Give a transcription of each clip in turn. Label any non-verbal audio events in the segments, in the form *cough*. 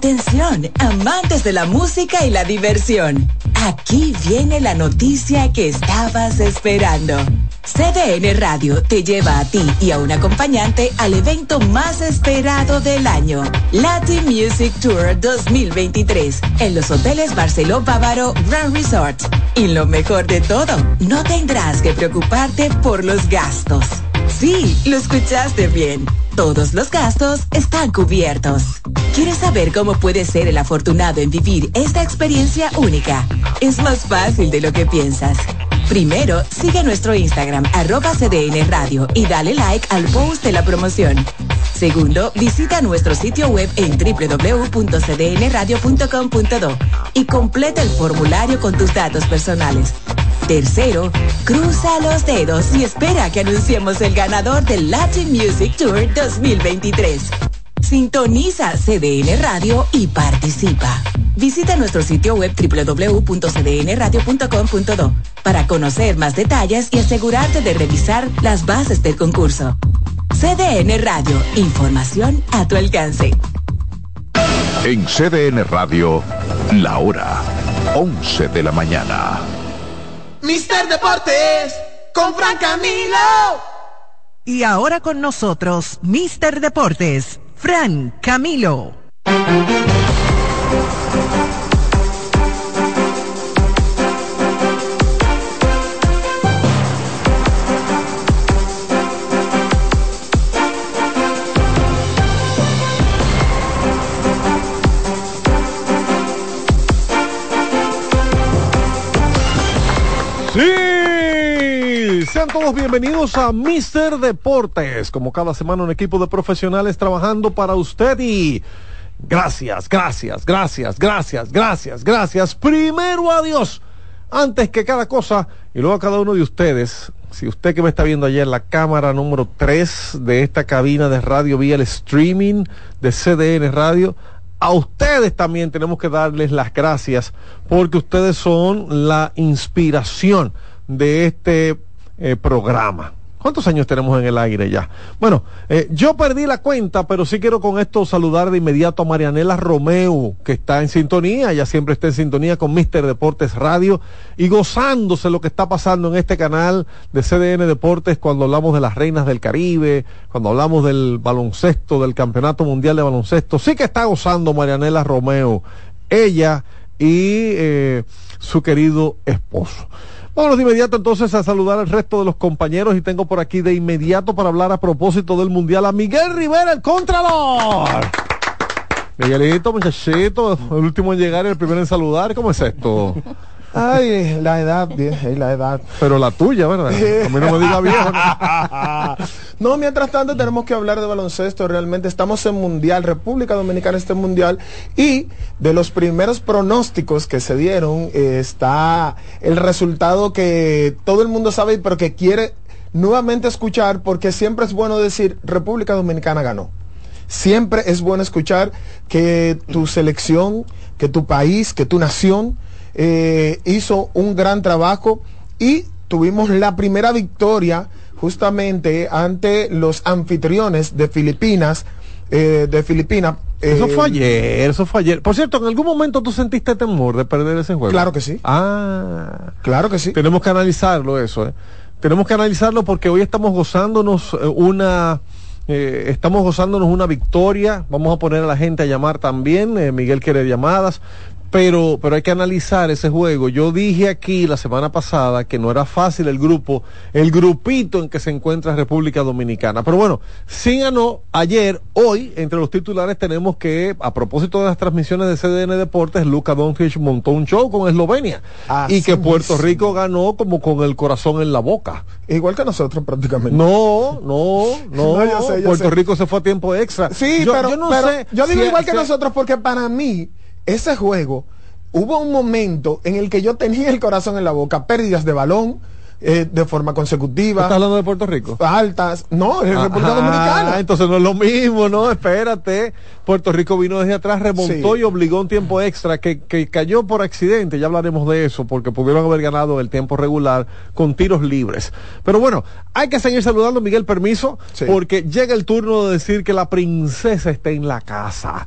Atención, amantes de la música y la diversión. Aquí viene la noticia que estabas esperando. CDN Radio te lleva a ti y a un acompañante al evento más esperado del año, Latin Music Tour 2023, en los hoteles Barceló Bávaro Grand Resort. Y lo mejor de todo, no tendrás que preocuparte por los gastos. Sí, lo escuchaste bien. Todos los gastos están cubiertos. ¿Quieres saber cómo puedes ser el afortunado en vivir esta experiencia única? Es más fácil de lo que piensas. Primero, sigue nuestro Instagram, arroba CDN Radio, y dale like al post de la promoción. Segundo, visita nuestro sitio web en www.cdnradio.com.do y completa el formulario con tus datos personales. Tercero, cruza los dedos y espera que anunciemos el ganador del Latin Music Tour 2023. Sintoniza CDN Radio y participa. Visita nuestro sitio web www.cdnradio.com.do para conocer más detalles y asegurarte de revisar las bases del concurso. CDN Radio, información a tu alcance. En CDN Radio, la hora 11 de la mañana. Mister Deportes con Fran Camilo. Y ahora con nosotros, Mister Deportes, Fran Camilo. Sean todos bienvenidos a Mister Deportes. Como cada semana un equipo de profesionales trabajando para usted y gracias, gracias, gracias, gracias, gracias, gracias. Primero a Dios, antes que cada cosa y luego a cada uno de ustedes. Si usted que me está viendo en la cámara número 3 de esta cabina de radio vía el streaming de CDN Radio, a ustedes también tenemos que darles las gracias porque ustedes son la inspiración de este eh, programa. ¿Cuántos años tenemos en el aire ya? Bueno, eh, yo perdí la cuenta, pero sí quiero con esto saludar de inmediato a Marianela Romeo, que está en sintonía, ella siempre está en sintonía con Mister Deportes Radio y gozándose lo que está pasando en este canal de CDN Deportes cuando hablamos de las reinas del Caribe, cuando hablamos del baloncesto, del Campeonato Mundial de Baloncesto. Sí que está gozando Marianela Romeo, ella y eh, su querido esposo. Vámonos de inmediato entonces a saludar al resto de los compañeros y tengo por aquí de inmediato para hablar a propósito del Mundial a Miguel Rivera, el Contralor. Miguelito, muchachito, el último en llegar y el primero en saludar, ¿cómo es esto? *laughs* Ay, la edad, bien, la edad. Pero la tuya, ¿verdad? A mí no me diga viejo. *laughs* No, mientras tanto tenemos que hablar de baloncesto. Realmente estamos en Mundial, República Dominicana está en Mundial. Y de los primeros pronósticos que se dieron eh, está el resultado que todo el mundo sabe, pero que quiere nuevamente escuchar, porque siempre es bueno decir República Dominicana ganó. Siempre es bueno escuchar que tu selección, que tu país, que tu nación eh, hizo un gran trabajo y tuvimos la primera victoria justamente ante los anfitriones de Filipinas, eh, de Filipinas. Eso eh, fue ayer, eso fue ayer. Por cierto, ¿en algún momento tú sentiste temor de perder ese juego? Claro que sí. Ah, Claro que sí. tenemos que analizarlo eso, ¿eh? Tenemos que analizarlo porque hoy estamos gozándonos eh, una... eh, estamos gozándonos una victoria. Vamos a poner a la gente a llamar también. eh, Miguel quiere llamadas. Pero, pero hay que analizar ese juego. Yo dije aquí la semana pasada que no era fácil el grupo, el grupito en que se encuentra República Dominicana. Pero bueno, sí ganó ayer, hoy, entre los titulares tenemos que, a propósito de las transmisiones de CDN Deportes, Luca Doncic montó un show con Eslovenia. Así y que Puerto. Rico ganó como con el corazón en la boca. Igual que nosotros prácticamente. No, no, no. *laughs* No, yo sé, yo Puerto sé. Rico se fue a tiempo extra. Sí, yo, pero, yo no pero sé. yo digo si- igual que si- nosotros porque para mí ese juego hubo un momento en el que yo tenía el corazón en la boca, pérdidas de balón eh, de forma consecutiva, ¿Estás hablando de Puerto Rico? altas, no, en República Ah, Dominicana. entonces no es lo mismo, no, espérate. Puerto Rico vino desde atrás, remontó Sí. y obligó un tiempo extra que, que cayó por accidente, ya hablaremos de eso, porque pudieron haber ganado el tiempo regular con tiros libres. Pero bueno, hay que seguir saludando, Miguel, permiso, Sí. porque llega el turno de decir que la princesa está en la casa.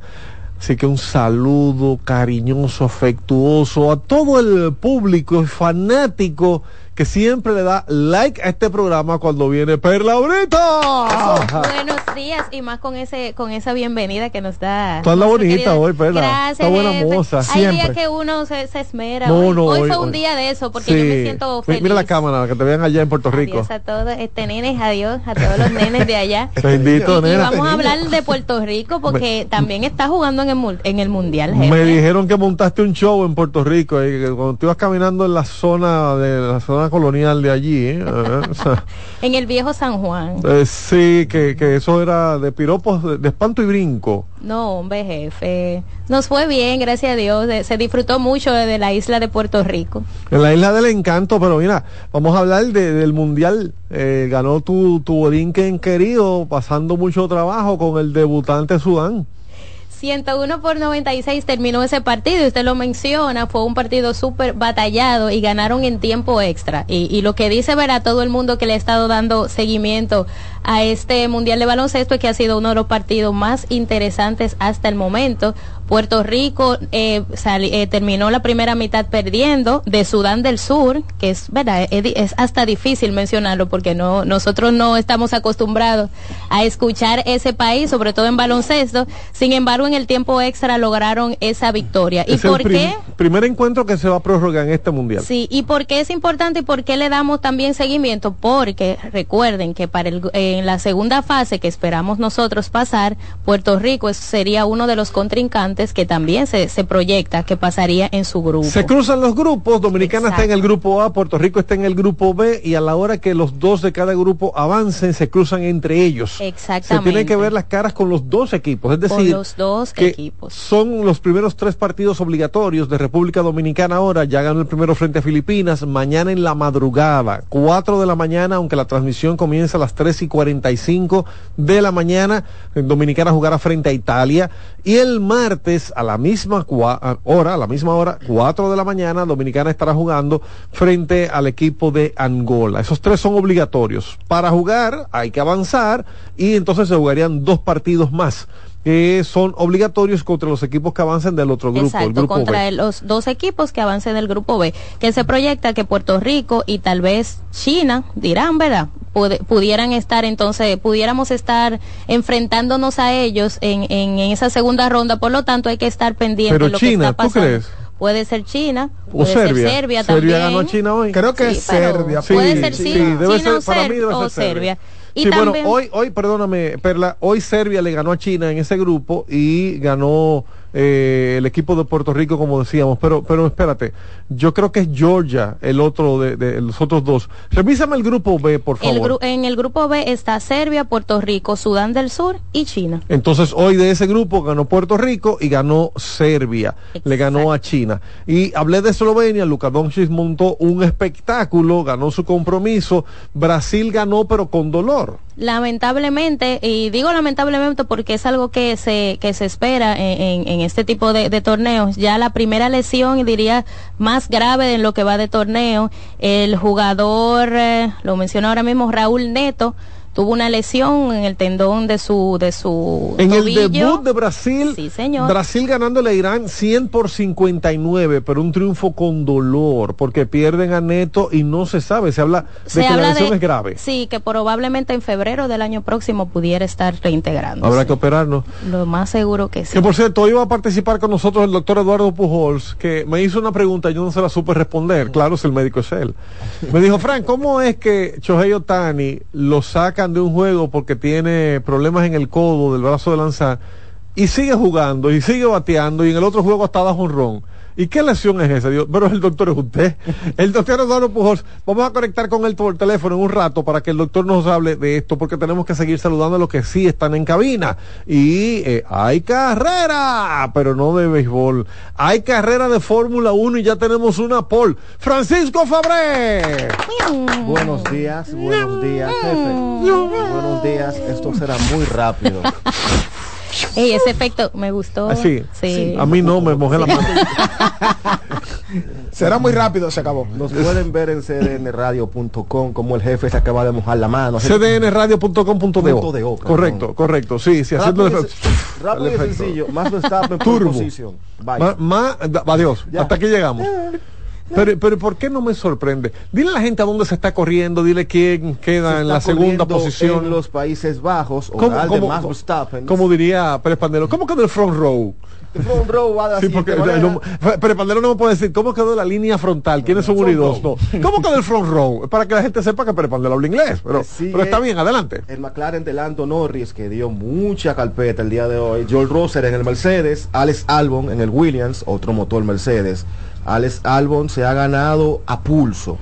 Así que un saludo cariñoso, afectuoso a todo el público fanático que siempre le da like a este programa cuando viene Perla ahorita. Buenos días y más con ese con esa bienvenida que nos da. Está la bonita hoy, Perla. Gracias. Está buena moza. Hay Siempre. días que uno se, se esmera. No, hoy no, hoy hoy- fue un día de eso porque Sí. yo me siento feliz. Mira la cámara, que te vean allá en Puerto Rico. Adiós a todos, este nenes, adiós a todos los nenes de allá. *laughs* Bendito, y, y vamos a hablar de Puerto Rico porque también está jugando en el, en el mundial. jefe. Me dijeron que montaste un show en Puerto Rico, eh, que cuando tú ibas caminando en la zona de la zona colonial de allí, eh, *laughs* En el viejo San Juan. eh, sí, que, que eso era de piropos de, de espanto y brinco. No, hombre, jefe. Nos fue bien, gracias a Dios. Eh, Se disfrutó mucho de, la isla de Puerto Rico. En la isla del encanto, pero mira, vamos a hablar de- del mundial. Eh, ganó tu, tu Borinquen querido, pasando mucho trabajo con el debutante Sudán. 101 por 96 terminó ese partido usted lo menciona, fue un partido súper batallado y ganaron en tiempo extra. Y, lo que dice ver a todo el mundo que le ha estado dando seguimiento a este Mundial de Baloncesto es que ha sido uno de los partidos más interesantes hasta el momento. Puerto Rico eh, eh, terminó la primera mitad perdiendo de Sudán del Sur, que es verdad, es, di- es hasta difícil mencionarlo porque no nosotros no estamos acostumbrados a escuchar ese país, sobre todo en baloncesto. Sin embargo, en el tiempo extra lograron esa victoria. ¿Y Es el por prim- qué? primer encuentro que se va a prorrogar en este mundial. Sí, y por qué es importante y por qué le damos también seguimiento, porque recuerden que para el, en la segunda fase que esperamos nosotros pasar, Puerto Rico sería uno de los contrincantes que también se, se proyecta que pasaría en su grupo. Se cruzan los grupos, Dominicana está en el grupo A, Puerto Rico está en el grupo B y a la hora que los dos de cada grupo avancen, se cruzan entre ellos. Exactamente. Se tienen que ver las caras con los dos equipos, es Con decir, los dos que equipos. son los primeros tres partidos obligatorios de República Dominicana ahora, ya ganó el primero frente a Filipinas, mañana en la madrugada, 4 de la mañana, aunque la transmisión comienza a las 3 y 45 de la mañana, Dominicana jugará frente a Italia y el martes a la misma hora, a la misma hora, 4 de la mañana, Dominicana estará jugando frente al equipo de Angola. Esos tres son obligatorios. Para jugar hay que avanzar y entonces se jugarían dos partidos más que son obligatorios contra los equipos que avancen del otro grupo, el Exacto, grupo contra B. el- los dos equipos que avancen del grupo B, que se proyecta que Puerto Rico y tal vez China, dirán, ¿verdad? Pude- pudieran estar entonces, pudiéramos estar enfrentándonos a ellos en, en, en esa segunda ronda, por lo tanto hay que estar pendiente Pero de lo que China, está ¿tú pasando. crees? Puede ser China, O puede Serbia. ser Serbia Serbia también. ganó China hoy. Creo que Sí, es Serbia. puede Sí, ser sí, China, debe China o, ser- para mí Ser- debe o ser Serbia. Y sí, bueno, hoy, hoy, perdóname, Perla, hoy Serbia le ganó a China en ese grupo y ganó eh, el equipo de Puerto Rico, como decíamos. Pero, pero espérate, yo creo que es Georgia el otro de, de los otros dos. Revísame el grupo B, por el favor. gru- en el grupo B está Serbia, Puerto Rico, Sudán del Sur y China. Entonces hoy de ese grupo ganó Puerto Rico y ganó Serbia, le ganó a. China. Y hablé de Eslovenia, Luka Doncic montó un espectáculo, ganó su compromiso, Brasil ganó pero con dolor. Lamentablemente, y digo lamentablemente porque es algo que se, que se espera en, en- en este tipo de, de torneos, ya la primera lesión, diría, más grave en lo que va de torneo, el jugador, eh, lo menciono ahora mismo, Raúl Neto, tuvo una lesión en el tendón de su, de su En el debut de Brasil, Sí, señor. Brasil ganándole a Irán 100 por 59, pero un triunfo con dolor, porque pierden a Neto y no se sabe, se habla de Se que la lesión de, es grave. Sí, que probablemente en febrero del año próximo pudiera estar reintegrando. Habrá que operarnos. Lo más seguro que sí. Que por cierto, hoy va a participar con nosotros el doctor Eduardo Pujols, que me hizo una pregunta y yo no se la supe responder. Claro, si el médico es él. Me dijo, Frank, ¿cómo es que Shohei Otani lo de un juego porque tiene problemas en el codo del brazo de lanzar y sigue jugando y sigue bateando y en el otro juego hasta da jonrón? ¿Y qué lesión es esa? Digo, pero el doctor es usted. El doctor Eduardo Pujols. Vamos a conectar con él por teléfono en un rato para que el doctor nos hable de esto, porque tenemos que seguir saludando a los que sí están en cabina. Y eh, hay carrera, pero no de béisbol. Hay carrera de Fórmula 1 y ya tenemos una pole. Francisco Fabré. Buenos días, buenos días, jefe. Buenos días, esto será muy rápido. Ey, ese efecto me gustó. Ah, sí. Sí. A mí no, me mojé la mano. *laughs* Será muy rápido, se acabó. Nos pueden ver en cdnradio.com como el jefe se acaba de mojar la mano. cdnradio.com.do. Correcto, correcto. Sí, sí, haciendo Rápido, el rápido el y efecto. sencillo. Más Verstappen Turbo. por posición. Bye. Ma- ma- da- adiós, Ya. hasta aquí llegamos. Pero, pero ¿por qué no me sorprende? Dile a la gente a dónde se está corriendo, dile quién queda en la segunda posición. En los Países Bajos, ¿Cómo, oral de cómo- Max cómo- Verstappen. cómo diría Pérez Pandelo? ¿Cómo quedó el front row? El front row va la Sí, porque no. Pérez no me puede decir cómo quedó la línea frontal, quiénes son uno y dos. No. ¿Cómo quedó el front row? Para que la gente sepa que Pérez Pandelo habla inglés. Pero, sigue pero está bien, adelante. El McLaren de Lando Norris, que dio mucha carpeta el día de hoy. Joel Rosser en el Mercedes. Alex Albon en el Williams, otro motor Mercedes. Alex Albon se ha ganado a pulso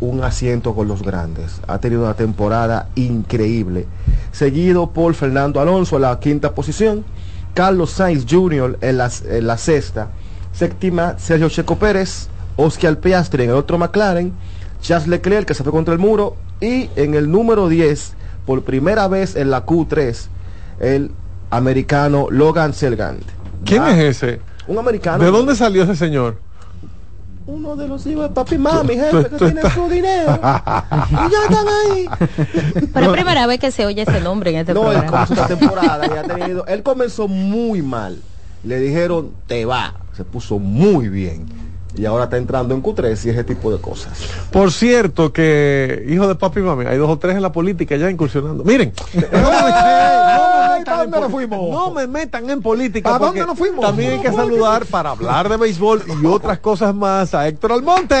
un asiento con los grandes. Ha tenido una temporada increíble. Seguido por Fernando Alonso en la quinta posición. Carlos Sainz Jr. en la, en la sexta. Séptima, Sergio Checo Pérez. Oscar Piastri en el otro McLaren. Charles Leclerc que se fue contra el muro. Y en el número 10, por primera vez en la Q3, el americano Logan Selgant. ¿Quién Va- es ese? Un americano. ¿De dónde salió ese señor? Uno de los hijos de papi y mami, jefe, que estás- su dinero. y ya están ahí. *laughs* Pero es primera vez que se oye ese nombre en este No, programa. comenzó esta temporada y ha tenido. Él comenzó muy mal. Le dijeron, te va. Se puso muy bien. Y ahora está entrando en Q3 y ese tipo de cosas. Por cierto, que hijo de papi y mami, hay dos o tres en la política ya incursionando. Miren, *laughs* no me, metan ¿para en dónde nos poli- fuimos? no me metan en política. ¿Para porque dónde nos fuimos? También hay que saludar para hablar de béisbol y otras cosas más a Héctor Almonte.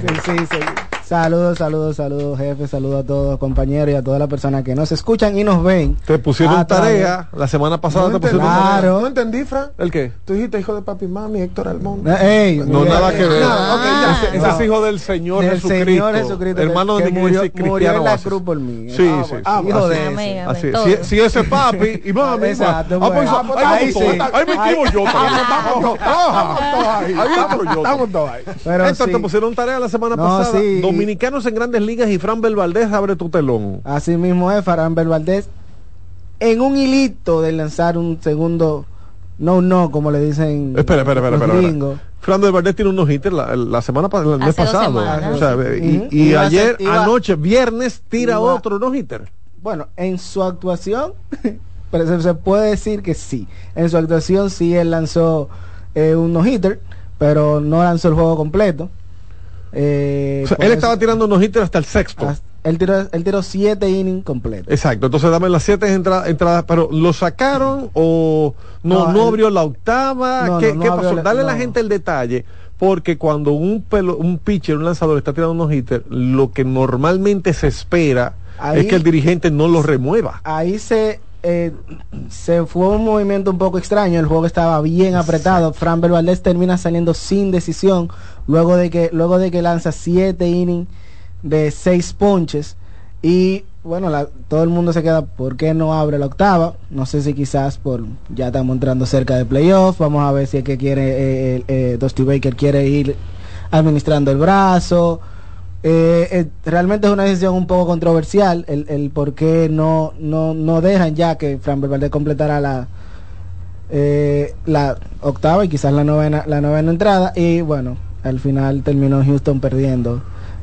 Sí, sí, sí. Saludos, saludos, saludos, jefe, saludos a todos, compañeros y a todas las personas que nos escuchan y nos ven. Te pusieron tarea la semana pasada. No te pusieron tarea. Claro. no entendí, Fran. ¿El qué? Tú dijiste hijo de papi y mami, Héctor Almón. Eh, Ey, No, mira, nada que ver. ese, ese es hijo del Señor del Jesucristo. Señor Jesucristo, hermano que de murió, iglesia murió cristiana en la cruz por mí. Sí, Ah, sí. hijo de ese. Así, si, si ese es papi y mami, Exacto, ah, pues, ahí me yo. también. Estamos todos ahí. Estamos todos. Pero te pusieron tarea la semana No, pasada. Dominicanos en grandes ligas y Fran Belvaldez abre tu telón. así mismo es Farán Valdés en un hilito de lanzar un segundo no no como le dicen Espera, espera, espera, los espera. espera. Fran Belvaldez tiene unos hitters la, la semana el mes Hace pasado. O sea, y, y Iba a ayer, iba- anoche, viernes, tira iba- otro no hitter. Bueno, en su actuación, *laughs* pero se, se puede decir que sí. En su actuación sí él lanzó eh, un no-hitter, pero no lanzó el juego completo. Eh, O sea, por él estaba tirando no hitter hasta el sexto. hasta- él tiró, él tiró siete innings completos. Exacto, entonces dame las siete entra- entradas, pero ¿lo sacaron o no, No, no, él- abrió la octava? No, ¿Qué, no, pasó? la- Dale a la gente el detalle, porque cuando un, pelo, un pitcher, un lanzador está tirando unos hitters, lo que normalmente se espera Ahí- es que el dirigente no lo remueva. Ahí se eh, se fue un movimiento un poco extraño, el juego estaba bien apretado. Fran Valdez termina saliendo sin decisión luego de que luego de que lanza siete innings de seis ponches y bueno, la- todo el mundo se queda, ¿por qué no abre la octava? No sé si quizás por ya estamos entrando cerca de playoff, vamos a ver si es que quiere eh, eh, eh, Dusty Baker quiere ir administrando el brazo. Eh, eh, realmente es una decisión un poco controversial el, el por qué no, no, no dejan ya que Fran Valdez completara la eh, la octava y quizás la novena la novena entrada y bueno al final terminó Houston perdiendo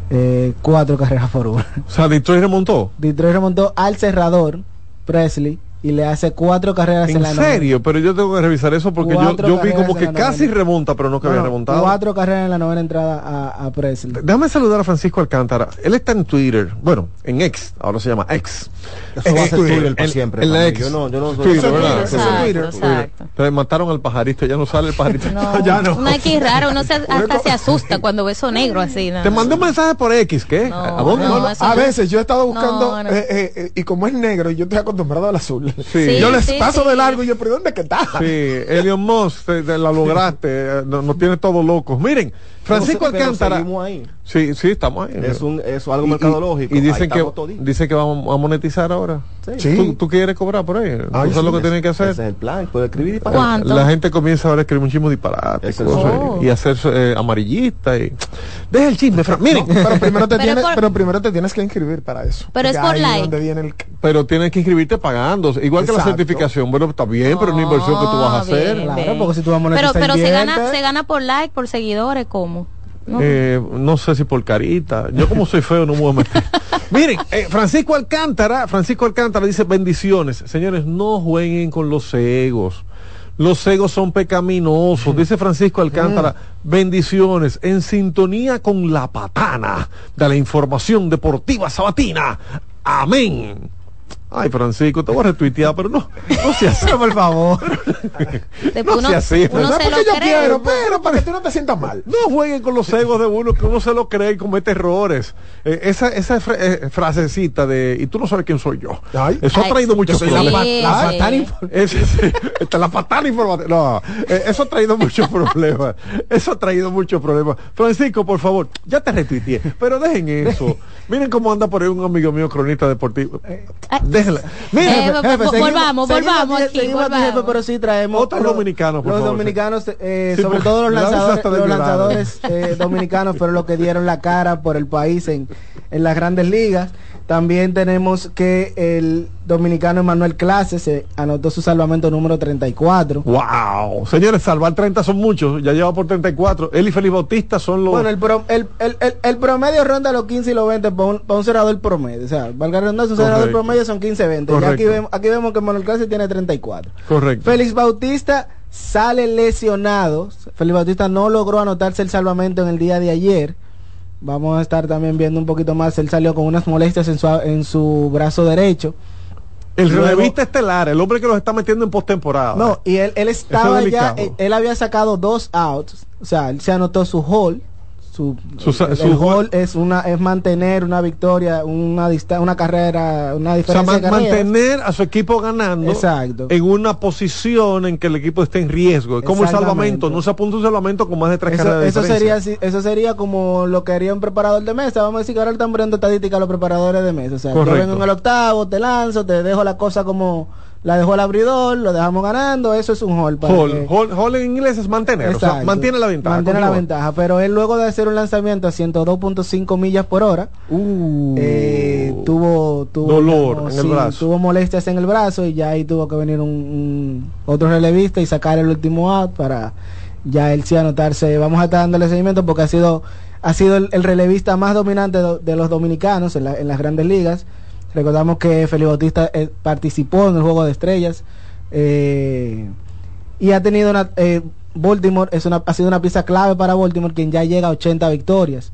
eh, cuatro carreras por una O sea, Detroit remontó. Detroit remontó al cerrador Presley y le hace cuatro carreras en, En la novena. serio, pero yo tengo que revisar eso porque yo, Cuatro yo vi carreras como en que la casi novena. remonta, pero no que No, había remontado. cuatro carreras en la novena entrada a, a Presley Déjame saludar a Francisco Alcántara. Él está en Twitter, bueno, en X, ahora se llama X. Eso va a ser Twitter, Twitter para en- siempre. en la. X. Yo no, yo no soy- Twitter, ¿verdad? Exacto, Twitter. exacto. Pero mataron al pajarito, ya no sale el pajarito. No, *laughs* ya no. que ir raro, uno se, hasta se asusta cuando ve eso negro así. no, Te mandé un mensaje por X, ¿qué? No, ¿A dónde? no, A veces yo he estado buscando, eh, eh, eh, y como es negro, y yo estoy acostumbrado al azul. Sí. yo les paso de largo y yo, pero ¿dónde que está? Sí, Elion Moss, te, te la lograste, eh, no- nos tiene todos locos. Miren, Francisco Pero se- pero Alcántara. ahí. Sí, sí, estamos ahí. Es un es algo Y- mercadológico. Y, dicen que dicen que vamos a monetizar ahora. Sí. ¿Tú, tú quieres cobrar por ahí? Ay, ¿Tú sabes lo que tienen que hacer? Ese es el plan. Puede escribir. ¿Cuánto? La gente comienza ahora a escribir muchísimo disparate Ese es cosas, Oh. y hacerse eh, amarillista y deja el chisme, Fran. Miren, Pero primero te Pero tienes, por- pero primero te tienes que inscribir para eso. Pero es por ahí like. donde viene el pero tienes que inscribirte pagando. igual que la certificación. Bueno, está bien, pero es una inversión que tú vas a Ah, hacer. bien, Claro, bien. porque si tú vas a Pero, monetizar pero se invierte. gana, se gana por like, por seguidores, ¿cómo? No. Eh, no sé si por carita. Yo como soy feo no me voy a meter. *laughs* Miren, eh, Francisco Alcántara, Francisco Alcántara dice bendiciones. Señores, no jueguen con los egos. Los egos son pecaminosos, dice Francisco Alcántara. Bendiciones en sintonía con la patana de la información deportiva sabatina. Amén. Ay, Francisco, te voy a retuitear, pero no, no seas así. por favor. *laughs* No uno, sea así, uno se Porque lo yo cree. quiero, pero para que tú no te sientas mal. No jueguen con los egos de uno, que uno se lo cree y comete errores. Eh, esa esa fra- eh, frasecita de, y tú no sabes quién soy yo. Ay. eso ha traído muchos la problemas. Sí, la sí. Ese- sí, esta, la patada informativa. No, eh, eso ha traído muchos *laughs* problemas. Eso ha traído muchos problemas. Francisco, por favor, ya te retuiteé, pero dejen eso. Miren cómo anda por ahí un amigo mío, cronista deportivo. Volvamos, volvamos aquí, seguimos, volvamos. jefe, pero sí traemos Otros dominicanos, por los favor, dominicanos, eh, Sí, sobre todo los lanzadores eh, dominicanos fueron los que dieron la cara por el país en, en las grandes ligas. También tenemos que el dominicano Emanuel Clase se anotó su salvamento número 34. Wow. Señores, salvar 30 son muchos. Ya lleva por 34. Él y Félix Bautista son los. Bueno, el, pro- el, el, promedio ronda los 15 y los 20 para un, para un cerrador promedio. O sea, valga la redundancia, un cerrador Correcto. promedio son 15 20. Ya aquí, vemos, aquí vemos que Manuel Clase tiene 34. Correcto. Félix Bautista sale lesionado. Félix Bautista no logró anotarse el salvamento en el día de ayer. Vamos a estar también viendo un poquito más. Él salió con unas molestias en su, en su brazo derecho. El Luego- relevista estelar, el hombre que los está metiendo en postemporada. No, y él, él estaba es ya, él, él había sacado dos outs, o sea, él se anotó su hall. Su, Su hall es una es mantener una victoria, una dista- una carrera, una O sea, diferencia de carreras. mantener a su equipo ganando Exacto. en una posición en que el equipo esté en riesgo. Es como el salvamento, no se apunta un salvamento con más de tres Eso, carreras de eso diferencia. sería eso sería como lo que haría un preparador de mesa. Vamos a decir que ahora están poniendo estadística a los preparadores de mesa. O sea, yo vengo en el octavo, te lanzo, te dejo la cosa como la dejó el abridor, lo dejamos ganando. Eso es un hall. para Hall, que- hall, hall en inglés es mantener, o sea, mantiene la ventaja. Mantiene la ventaja. Pero él luego de hacer un lanzamiento a 102.5 millas por hora, Uh, eh, tuvo, tuvo Dolor en el brazo. tuvo molestias en el brazo y ya ahí tuvo que venir un, un- otro relevista y sacar el último out para ya él sí anotarse. Vamos a estar dándole seguimiento porque ha sido ha sido el, el relevista más dominante de, de los dominicanos en, la- en las grandes ligas. Recordamos que Felipe Bautista eh, participó en el Juego de Estrellas eh, y ha tenido una eh, Baltimore es una ha sido una pieza clave para Baltimore quien ya llega a 80 victorias.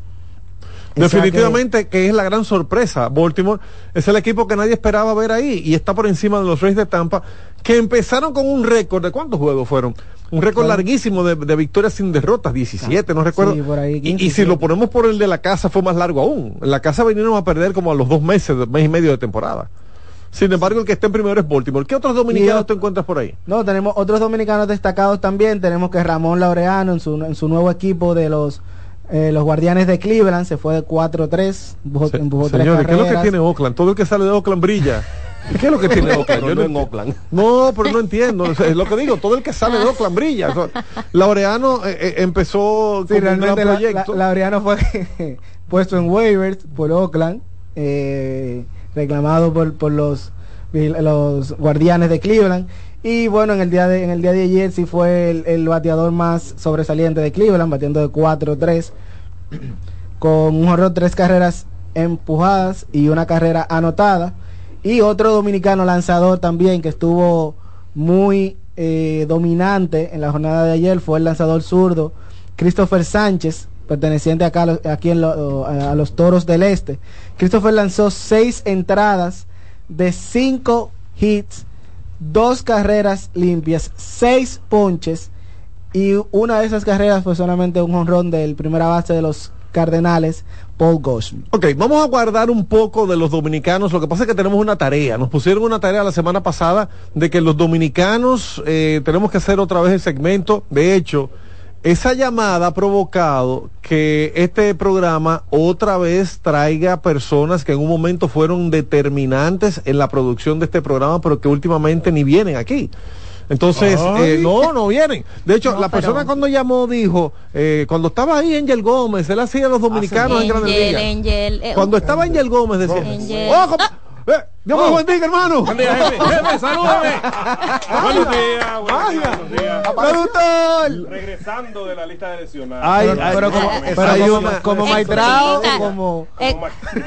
Que- Definitivamente que es la gran sorpresa. Baltimore es el equipo que nadie esperaba ver ahí y está por encima de los Rays de Tampa, que empezaron con un récord de cuántos juegos fueron. Un récord larguísimo de, de victorias sin derrotas, 17, no recuerdo. Sí, por ahí, Y- 15, y, si lo 17. ponemos por el de la casa fue más largo aún. En la casa vinieron a perder como a los dos meses, mes y medio de temporada. Sin embargo, el que está en primero es Baltimore. ¿Qué otros dominicanos te encuentras por ahí? No, tenemos otros dominicanos destacados también. Tenemos que Ramón Laureano en su, en su nuevo equipo de los eh, los Guardianes de Cleveland se fue de 4-3, empujó, Se- empujó tres señores, ¿qué es lo que tiene Oakland? Todo el que sale de Oakland brilla. *laughs* ¿Qué es lo que tiene Oakland? Yo no en no- Oakland. No, pero no entiendo. O sea, Es lo que digo, todo el que sale de Oakland brilla. O sea, Laureano eh, eh, empezó Sí, con un gran realmente la- proyecto. la- Laureano fue *laughs* puesto en waivers por Oakland, eh, reclamado por, por los, los guardianes de Cleveland. Y bueno, en el día de, en el día de ayer sí fue el, el bateador más sobresaliente de Cleveland, batiendo de 4-3, *clears throat* con un horror, tres carreras empujadas y una carrera anotada. Y otro dominicano lanzador también que estuvo muy eh, dominante en la jornada de ayer fue el lanzador zurdo Christopher Sánchez, perteneciente acá aquí en a los Toros del Este. Christopher lanzó seis entradas de cinco hits, dos carreras limpias, seis ponches y una de esas carreras fue solamente un honrón del primera base de los Cardenales, Paul Goldschmidt. Ok, vamos a guardar un poco de los dominicanos. Lo que pasa es que tenemos una tarea. Nos pusieron una tarea la semana pasada de que los dominicanos eh, tenemos que hacer otra vez el segmento. De hecho, esa llamada ha provocado que este programa otra vez traiga personas que en un momento fueron determinantes en la producción de este programa, pero que últimamente ni vienen aquí. Entonces, eh, no, no vienen. De hecho, No, la pero- persona cuando llamó dijo, eh, cuando estaba ahí Angel Gómez, él hacía los dominicanos en Grandes Angel, Ligas. Angel, eh, Cuando estaba Angel Gómez decía, Angel. "Oh, compa- eh, Dios me bendiga, hermano. Buen día, jefe. *laughs* Jefe, salúdame. Buenos días, buenos días, buenos días. ¡Productor! Regresando de la lista de lesionados. Ay, Pero, ay, pero como, ay, pero hay como, una- como Eh, Maitrao, como...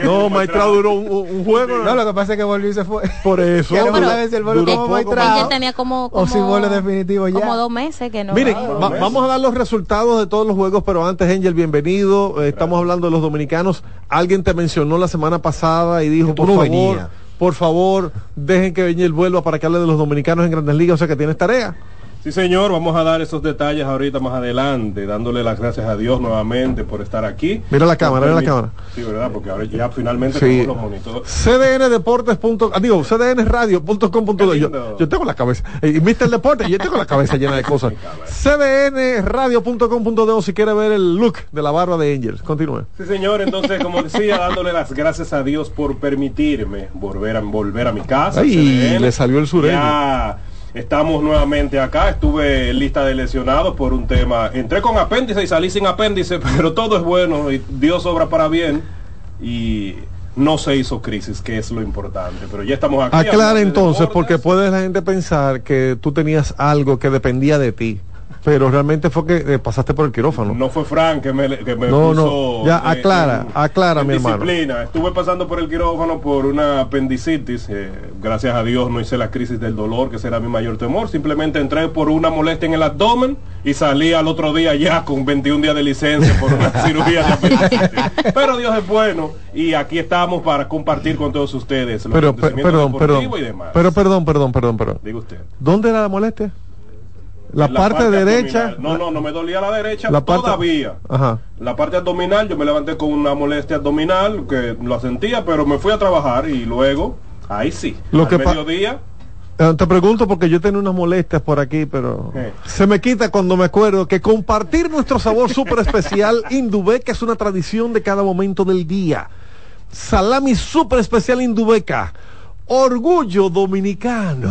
No, Maestrado duró un, un juego. No, lo que pasa es que volvió y se fue. Por eso. Queremos Pero- saber si el vuelo como. Maitrao tenía como, o como vuelo definitivo ya. como dos meses que no Miren, no. va- vamos a dar los resultados de todos los juegos, pero antes, Angel, bienvenido. Eh, estamos hablando de los dominicanos. Alguien te mencionó la semana pasada y dijo, por no favor, venías. Por favor, dejen que Angel vuelva para que hable de los dominicanos en Grandes Ligas, o sea que tienes tarea. Sí, señor, vamos a dar esos detalles ahorita más adelante, dándole las gracias a Dios nuevamente por estar aquí. Mira la cámara, mira la cámara. Sí, ¿verdad? Porque ahora ya finalmente Sí. tenemos los monitores. cdndeportes. ah, digo, cdnradio.com. Qué Yo, yo tengo la cabeza. Y Mr. Deporte, yo tengo la cabeza llena de cosas. *laughs* cdnradio.com.do si quiere ver el look de la barba de Angel. Continúe. Sí, señor, entonces, como decía, dándole las gracias a Dios por permitirme volver a, volver a mi casa. Ay, CDN. le salió el sureño. Ya estamos nuevamente acá. Estuve en lista de lesionados por un tema. Entré con apéndice y salí sin apéndice, *laughs* pero todo es bueno y Dios obra para bien. Y no se hizo crisis, que es lo importante. Pero ya estamos aquí. Aclara entonces, porque puede la gente pensar que tú tenías algo que dependía de ti, pero realmente fue que eh, pasaste por el quirófano. No fue Frank que me, que me No, no, puso ya, eh, aclara, aclara, en mi hermano. disciplina. Estuve pasando por el quirófano por una apendicitis. eh, gracias a Dios no hice la crisis del dolor, que será mi mayor temor. Simplemente entré por una molestia en el abdomen y salí al otro día ya con 21 días de licencia por una *laughs* cirugía de apendicitis. Pero Dios es bueno y aquí estamos para compartir con todos ustedes los Pero, pe- acontecimientos perdón, perdón, y demás. pero perdón, perdón, perdón, perdón. Diga usted. ¿Dónde era la molestia? La, parte, derecha. abdominal. No, no, no me dolía la derecha La parte- todavía. Ajá. La parte abdominal, yo me levanté con una molestia abdominal que lo sentía, pero me fui a trabajar y luego, ahí sí, Lo al que mediodía, Eh, Te pregunto porque yo tengo unas molestias por aquí, pero se me quita cuando me acuerdo que compartir nuestro sabor súper especial *laughs* Indubeca es una tradición de cada momento del día. Salami súper especial Indubeca. Orgullo dominicano.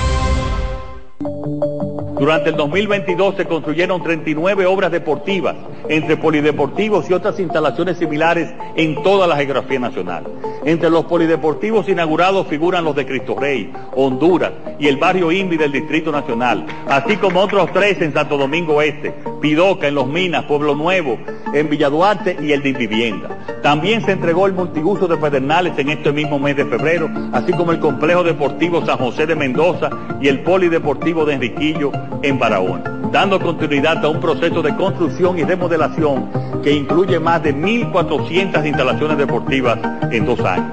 Durante el 2022 se construyeron 39 obras deportivas, entre polideportivos y otras instalaciones similares en toda la geografía nacional. Entre los polideportivos inaugurados figuran los de Cristo Rey, Honduras y el barrio Invi del Distrito Nacional, así como otros tres en Santo Domingo Este, Pidoca en Los Minas, Pueblo Nuevo, en Villaduarte y el de Vivienda. También se entregó el multiuso de Pedernales en este mismo mes de febrero, así como el complejo deportivo San José de Mendoza y el polideportivo de Enriquillo en Barahona, dando continuidad a un proceso de construcción y remodelación que incluye más de 1.400 instalaciones deportivas en dos años.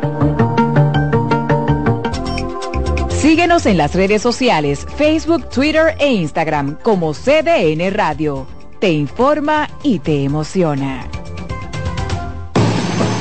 Síguenos en las redes sociales, Facebook, Twitter e Instagram como CDN Radio. Te informa y te emociona.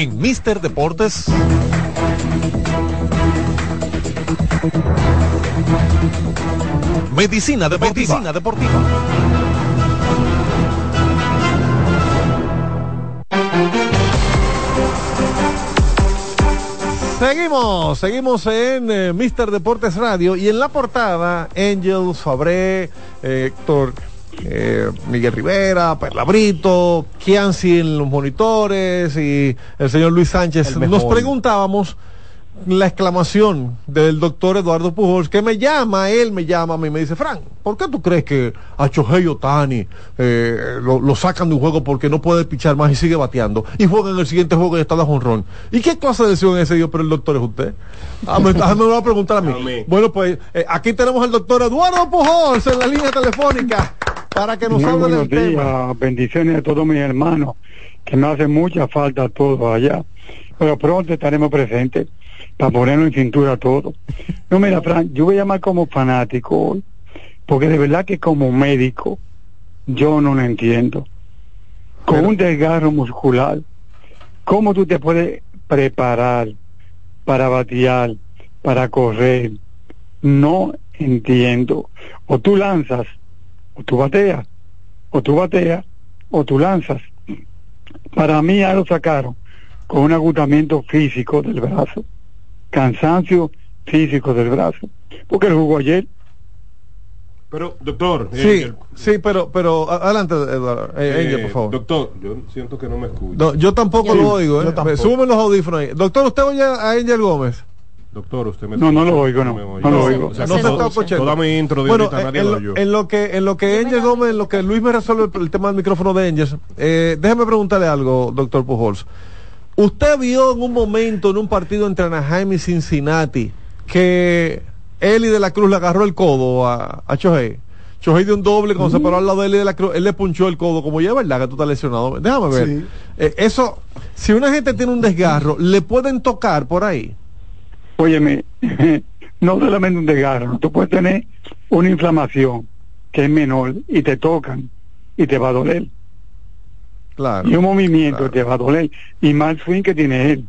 En Mister Deportes. Medicina deportiva. Medicina deportiva. Seguimos, seguimos en eh, Mister Deportes Radio y en la portada Angel, Fabré, eh, Héctor, eh, Miguel Rivera, Perla Brito, Kianci en los monitores y el señor Luis Sánchez. Nos preguntábamos la exclamación del doctor Eduardo Pujols, que me llama, él me llama a mí y me dice, Frank, ¿por qué tú crees que a Shohei Otani eh, lo, lo sacan de un juego porque no puede pichar más y sigue bateando? Y juega en el siguiente juego y está de jonrón. ¿Y qué clase de decisión es ese yo? Pero el doctor es usted. Ah, me, ah, me va a preguntar a mí. Bueno, pues eh, aquí tenemos al doctor Eduardo Pujols en la línea telefónica para que nos hable buenos del tema. días, bendiciones a todos mis hermanos, que me hace mucha falta a todos allá. Pero pronto estaremos presentes para ponernos en cintura a todos. No, mira, Fran, yo voy a llamar como fanático hoy, porque de verdad que como médico yo no lo entiendo. Con un desgarro muscular, ¿cómo tú te puedes preparar para batear, para correr? No entiendo. O tú lanzas, o tú bateas, o tú bateas, o tú lanzas. Para mí ya lo sacaron con un agotamiento físico del brazo, cansancio físico del brazo, porque él jugó ayer. Pero, doctor. Sí, eh, sí, pero, pero adelante, Eduardo. Eh, eh, Angel, por favor. Doctor, yo siento que no me escucha. No, yo tampoco Sí, lo oigo, ¿eh? tampoco. Súbeme los audífonos ahí. Doctor, ¿usted oye a Angel Gómez? Doctor, usted me No, no lo oigo, no, lo oigo. O sea, No se todo- está escuchando. Toda mi intro de Bueno, ahorita nadie en, lo en lo que en lo que Gómez, en lo que Luis me resuelve el, el tema del micrófono de Angel, eh, déjeme preguntarle algo, doctor Pujols. ¿Usted vio en un momento en un partido entre Anaheim y Cincinnati que Eli de la Cruz le agarró el codo a, a Chohei? Chohei dio un doble cuando se paró al lado de Eli de la Cruz, él le punchó el codo, como ya es verdad que tú estás lesionado. Déjame ver. Sí. Eh, eso, si una gente tiene un desgarro, ¿le pueden tocar por ahí? Óyeme, *laughs* no solamente un desgarro, tú puedes tener una inflamación que es menor y te tocan y te va a doler. Claro. Y un movimiento te va a doler. Y el swing que tiene él.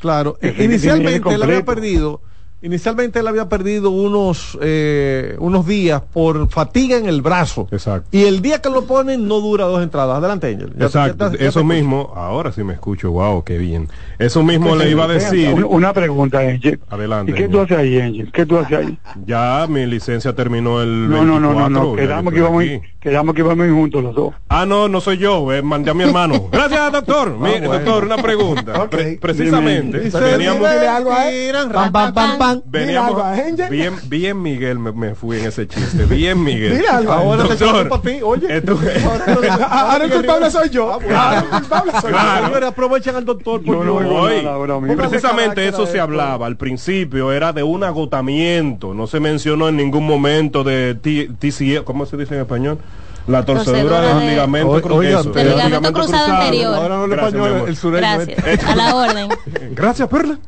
Claro, de inicialmente él había perdido, inicialmente él había perdido unos eh, unos días por fatiga en el brazo. Exacto. Y el día que lo ponen no dura dos entradas. Adelante, Angel. Ya- Exacto, ya- ya- ya eso mismo, ahora sí me escucho, wow, qué bien. Eso mismo le iba a decir. Una, pregunta, Angel. Adelante. ¿Y qué tú haces ahí, Angel? ¿Qué tú haces ahí? Ya mi licencia terminó el No, no, no, no, 24, no. ya Quedamos que, íbamos, quedamos que íbamos juntos los dos. Ah, no, no soy yo, eh, mandé a mi hermano. *laughs* Gracias, doctor. Mi- bueno. Doctor, una pregunta. Pre- precisamente, teníamos... algo a él. Pam, pam, pam, pam. Veníamos, algo a Angel. bien, bien Miguel me, me fui en ese chiste, bien Miguel. Dile algo a él. Ahora te Doctor, para ti, oye. esto- *laughs* Ahora el culpable soy yo. Ahora el culpable soy yo. Aprovechen al doctor. no nada mismo. Póngale precisamente eso se hablaba al principio, era de un agotamiento, no se mencionó en ningún momento de T- TCL, ¿cómo se dice en español? La torcedura de- ligamento Oiga, cruzado. Del ligamento cruzado anterior. Ahora no el Gracias, español, el sureño. Gracias. A la orden. Gracias, Perla.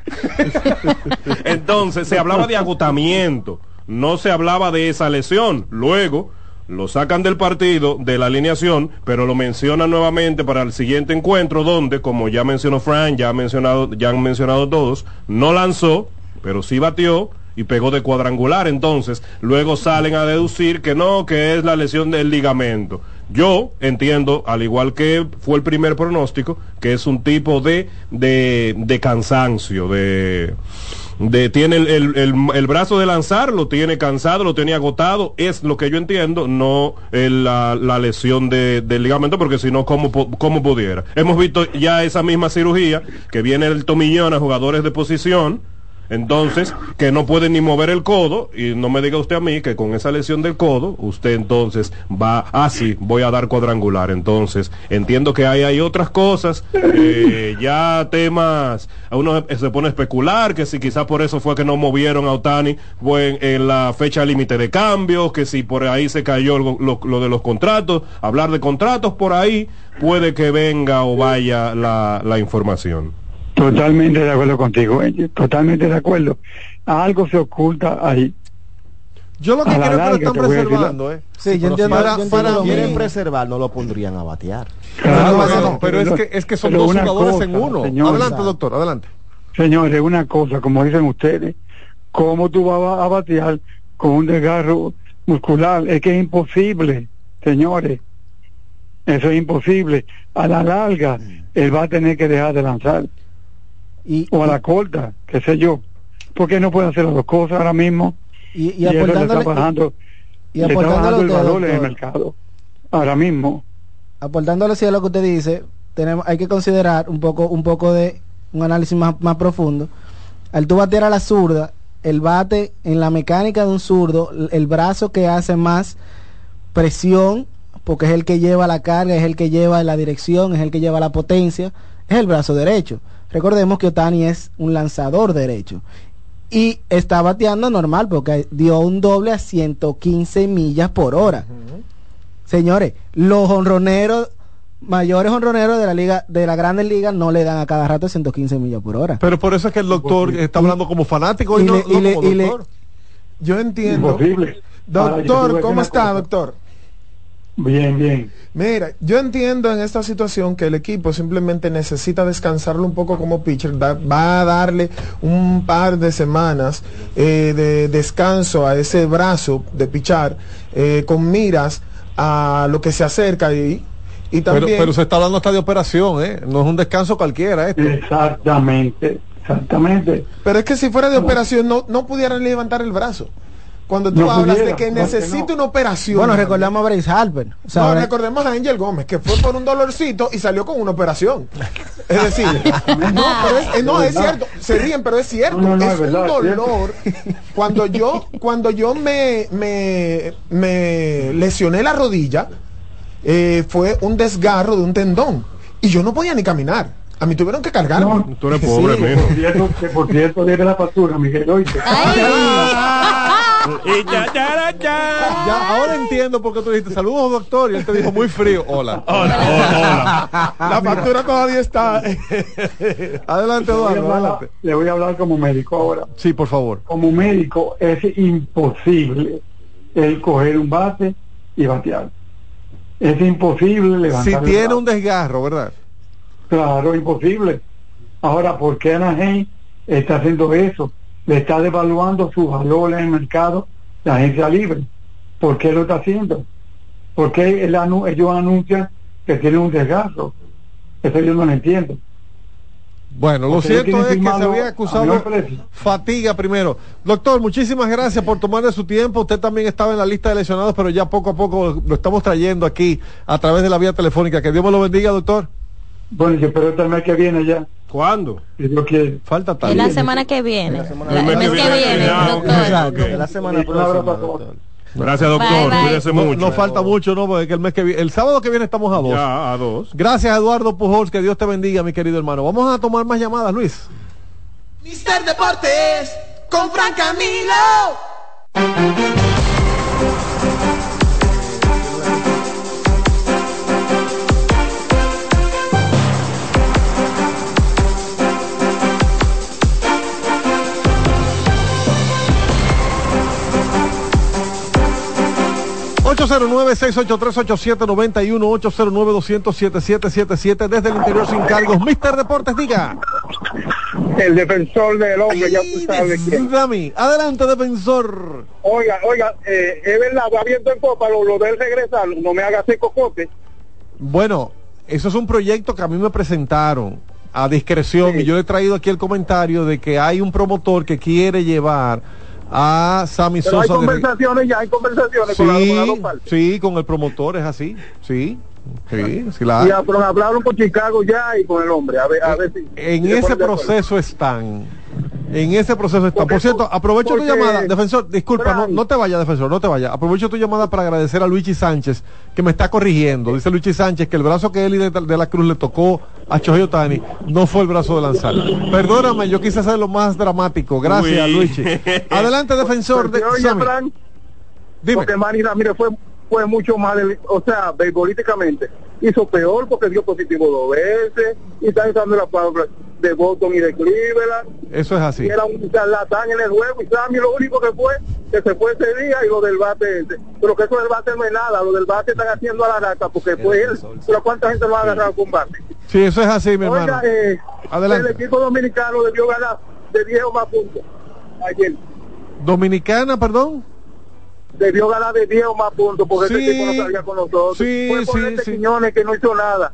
Entonces, se hablaba de agotamiento, no se hablaba de esa lesión. Luego, lo sacan del partido, de la alineación, pero lo mencionan nuevamente para el siguiente encuentro, donde, como ya mencionó Frank, ya, ha mencionado, ya han mencionado todos, no lanzó, pero sí batió y pegó de cuadrangular. Entonces, luego salen a deducir que no, que es la lesión del ligamento. Yo entiendo, al igual que fue el primer pronóstico, que es un tipo de, de, de cansancio, de, tiene el, el- el- brazo de lanzar, lo tiene cansado, lo tiene agotado, es lo que yo entiendo, no el- la, la lesión de, del ligamento, porque si no, ¿cómo, ¿cómo pudiera? Hemos visto ya esa misma cirugía, que viene el tomillón a jugadores de posición, entonces, que no puede ni mover el codo, y no me diga usted a mí que con esa lesión del codo, usted entonces va, ah, sí, voy a dar cuadrangular. Entonces, entiendo que hay, hay otras cosas, eh, *laughs* ya temas, a uno se pone a especular, que si quizás por eso fue que no movieron a Otani en, en la fecha límite de cambios, que si por ahí se cayó lo, lo- lo de los contratos, hablar de contratos por ahí, puede que venga o vaya la, la información. Totalmente de acuerdo contigo, Angel. Totalmente de acuerdo. Algo se oculta ahí. Yo lo que A la creo que lo larga están te voy a decir la- preservando, ¿eh? Sí, yo Pero entiendo, si para- yo entiendo para lo mí- quieren mismo. preservar, no lo pondrían a batear. Claro, pero- no, pero es que, es que son dos jugadores en uno. señor. adelante, doctor, adelante. Señores, una cosa, como dicen ustedes, ¿cómo tú vas a batear con un desgarro muscular? Es que es imposible, señores. Eso es imposible. A la larga, él va a tener que dejar de lanzar. Y, O a la corta, qué sé yo. Porque no puede hacer las dos cosas ahora mismo. y, y Y, eso le está aportándole, bajando, y le está aportándole bajando a el usted, valor en el doctor. mercado. Ahora mismo. aportándole sí a lo que usted dice, tenemos, hay que considerar un poco, un poco de un análisis más, más profundo. al tú batear a la zurda, el bate en la mecánica de un zurdo, el brazo que hace más presión, porque es el que lleva la carga, es el que lleva la dirección, es el que lleva la potencia, es el brazo derecho. Recordemos que Otani es un lanzador derecho. Y está bateando normal porque dio un doble a 115 millas por hora. Señores, los honroneros, mayores honroneros de la liga, de la grandes ligas no le dan a cada rato 115 millas por hora. Pero por eso es que el doctor está hablando como fanático y, y no, le- no y le- como y le- doctor. Yo entiendo. Imposible. Doctor, ¿cómo está, cosa. doctor? Bien, bien. Mira, yo entiendo en esta situación que el equipo simplemente necesita descansarlo un poco como pitcher, da- va a darle un par de semanas eh, de descanso a ese brazo de pichar eh, con miras a lo que se acerca y, y Pero, también... pero se está hablando hasta de operación, ¿eh? No es un descanso cualquiera esto. Exactamente, exactamente. Pero es que si fuera de operación no, no pudieran levantar el brazo. Cuando tú No hablas pudiera, de que necesita una operación. Bueno, recordamos a Bryce Harper. O sea, no, Bryce- recordemos a Angel Gómez, que fue por un dolorcito y salió con una operación. Es decir, *laughs* no, pero es, eh, no, es cierto, se ríen, pero es cierto, No, no, no, es, un dolor. Cuando yo, cuando yo me, me, me lesioné la rodilla, eh, fue un desgarro de un tendón y yo no podía ni caminar. A mí tuvieron que cargarme. Tú eres Sí, por cierto, que por cierto, debe la factura, Miguel, oíste. Y ya, ya, ya, Ya, ahora entiendo por qué tú dijiste saludos, doctor, y él te dijo muy frío. Hola. La factura todavía está. Adelante, Le voy a Eduardo, adelante. Le voy a hablar como médico ahora. Sí, por favor. Como médico es imposible el coger un bate y batear. Es imposible levantar Si el tiene un desgarro, ¿verdad? Claro, imposible. Ahora, ¿por qué Anaheim está haciendo eso? Le está devaluando su valor en el mercado la agencia libre. ¿Por qué lo está haciendo? ¿Por qué él anu- ellos anuncian que tienen un desgasto? Eso yo no lo entiendo. Bueno, lo Porque cierto es que se había acusado fatiga primero. Doctor, muchísimas gracias por tomarle su tiempo. Usted también estaba en la lista de lesionados, pero ya poco a poco lo estamos trayendo aquí a través de la vía telefónica. Que Dios me lo bendiga, doctor. Bueno, yo espero el mes que viene ya. ¿Cuándo? Si Dios quiere. Falta Es la semana que viene. La- el mes que viene, ya, ok. la semana próxima, doctor. Gracias, doctor. Bye, No, mucho. no falta mucho, ¿no? Porque el mes que viene, el sábado que viene estamos a dos. Ya, a dos. Gracias, Eduardo Pujols. Que Dios te bendiga, mi querido hermano. Vamos a tomar más llamadas, Luis. Mister Deportes con Fran Camilo. Siete desde el interior sin cargos. Mister Deportes, diga. El defensor del hombre, ya tú sabes quién. Dami, adelante, defensor. Oiga, oiga, eh, es verdad, va viendo en copa lo, lo del regresar, no me haga ese cocote. Bueno, eso es un proyecto que a mí me presentaron a discreción y yo he traído aquí el comentario de que hay un promotor que quiere llevar a Sammy Pero hay Sosa de- conversaciones ya, hay conversaciones con, la, con las dos Sí, partes. sí, con el promotor es así, sí, sí, sí la Y hablaron, hablaron con Chicago ya y con el hombre, a ver, a ver si... En si ese proceso están. En ese proceso están. Porque- Por cierto, aprovecho tu llamada, defensor. Disculpa, no, te vayas, defensor, no te vayas. Aprovecho tu llamada para agradecer a Luigi Sánchez, que me está corrigiendo. Dice Luigi Sánchez que el brazo que él y de, de la Cruz le tocó a Chohei Otani no fue el brazo de lanzar. Perdóname, yo quise hacer lo más dramático. Gracias, Uy. Luigi. *laughs* Adelante, defensor. De, Sammy. Dime. porque Manny Ramírez fue, fue mucho más, o sea, beisbolísticamente, hizo peor porque dio positivo dos veces y está usando la palabra de Boston y de Cleveland. Eso es así. Y era un charlatán en el juego y Sammy lo único que fue que se fue ese día y lo del bate ese. pero que eso del bate no es nada lo del bate están haciendo a la rata porque fue él pero cuánta gente lo ha agarrado con bate Sí, eso es así, mi hermano. eh, Adelante. el equipo dominicano debió ganar de 10 o más puntos ayer Dominicana, perdón. Debió ganar de 10 o más puntos porque Sí, ese equipo no salía con nosotros sí, fue por sí, Lente sí. Quiñones que no hizo nada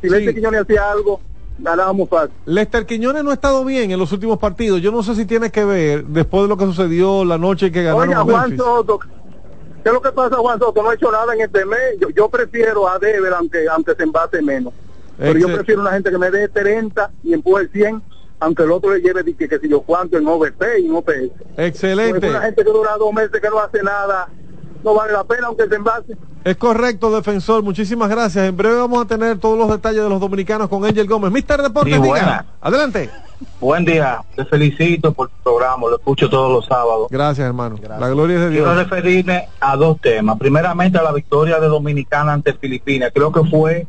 si. Lente Quiñones hacía algo ganábamos fácil Lester Quiñones no ha estado bien en los últimos partidos. Yo no sé si tiene que ver después de lo que sucedió la noche que ganaron a Juan Memphis. Soto, ¿qué es lo que pasa, Juan Soto? No ha hecho nada en este mes. Yo, yo prefiero a Dever, aunque, aunque se embate menos. Pero yo prefiero una gente que me dé 30 y empuje 100 aunque el otro le lleve que, que si yo cuánto en OVP y en OPS. Excelente. Pues una gente que dura dos meses que no hace nada, no vale la pena aunque se envase. Es correcto, defensor. Muchísimas gracias. En breve vamos a tener todos los detalles de los dominicanos con Angel Gómez. Mister Deportes, Sí, diga. Adelante. Buen día, te felicito por tu programa, lo escucho todos los sábados. Gracias, hermano. La gloria es de Quiero Dios. referirme a dos temas. Primeramente a la victoria de Dominicana ante Filipinas. Creo que fue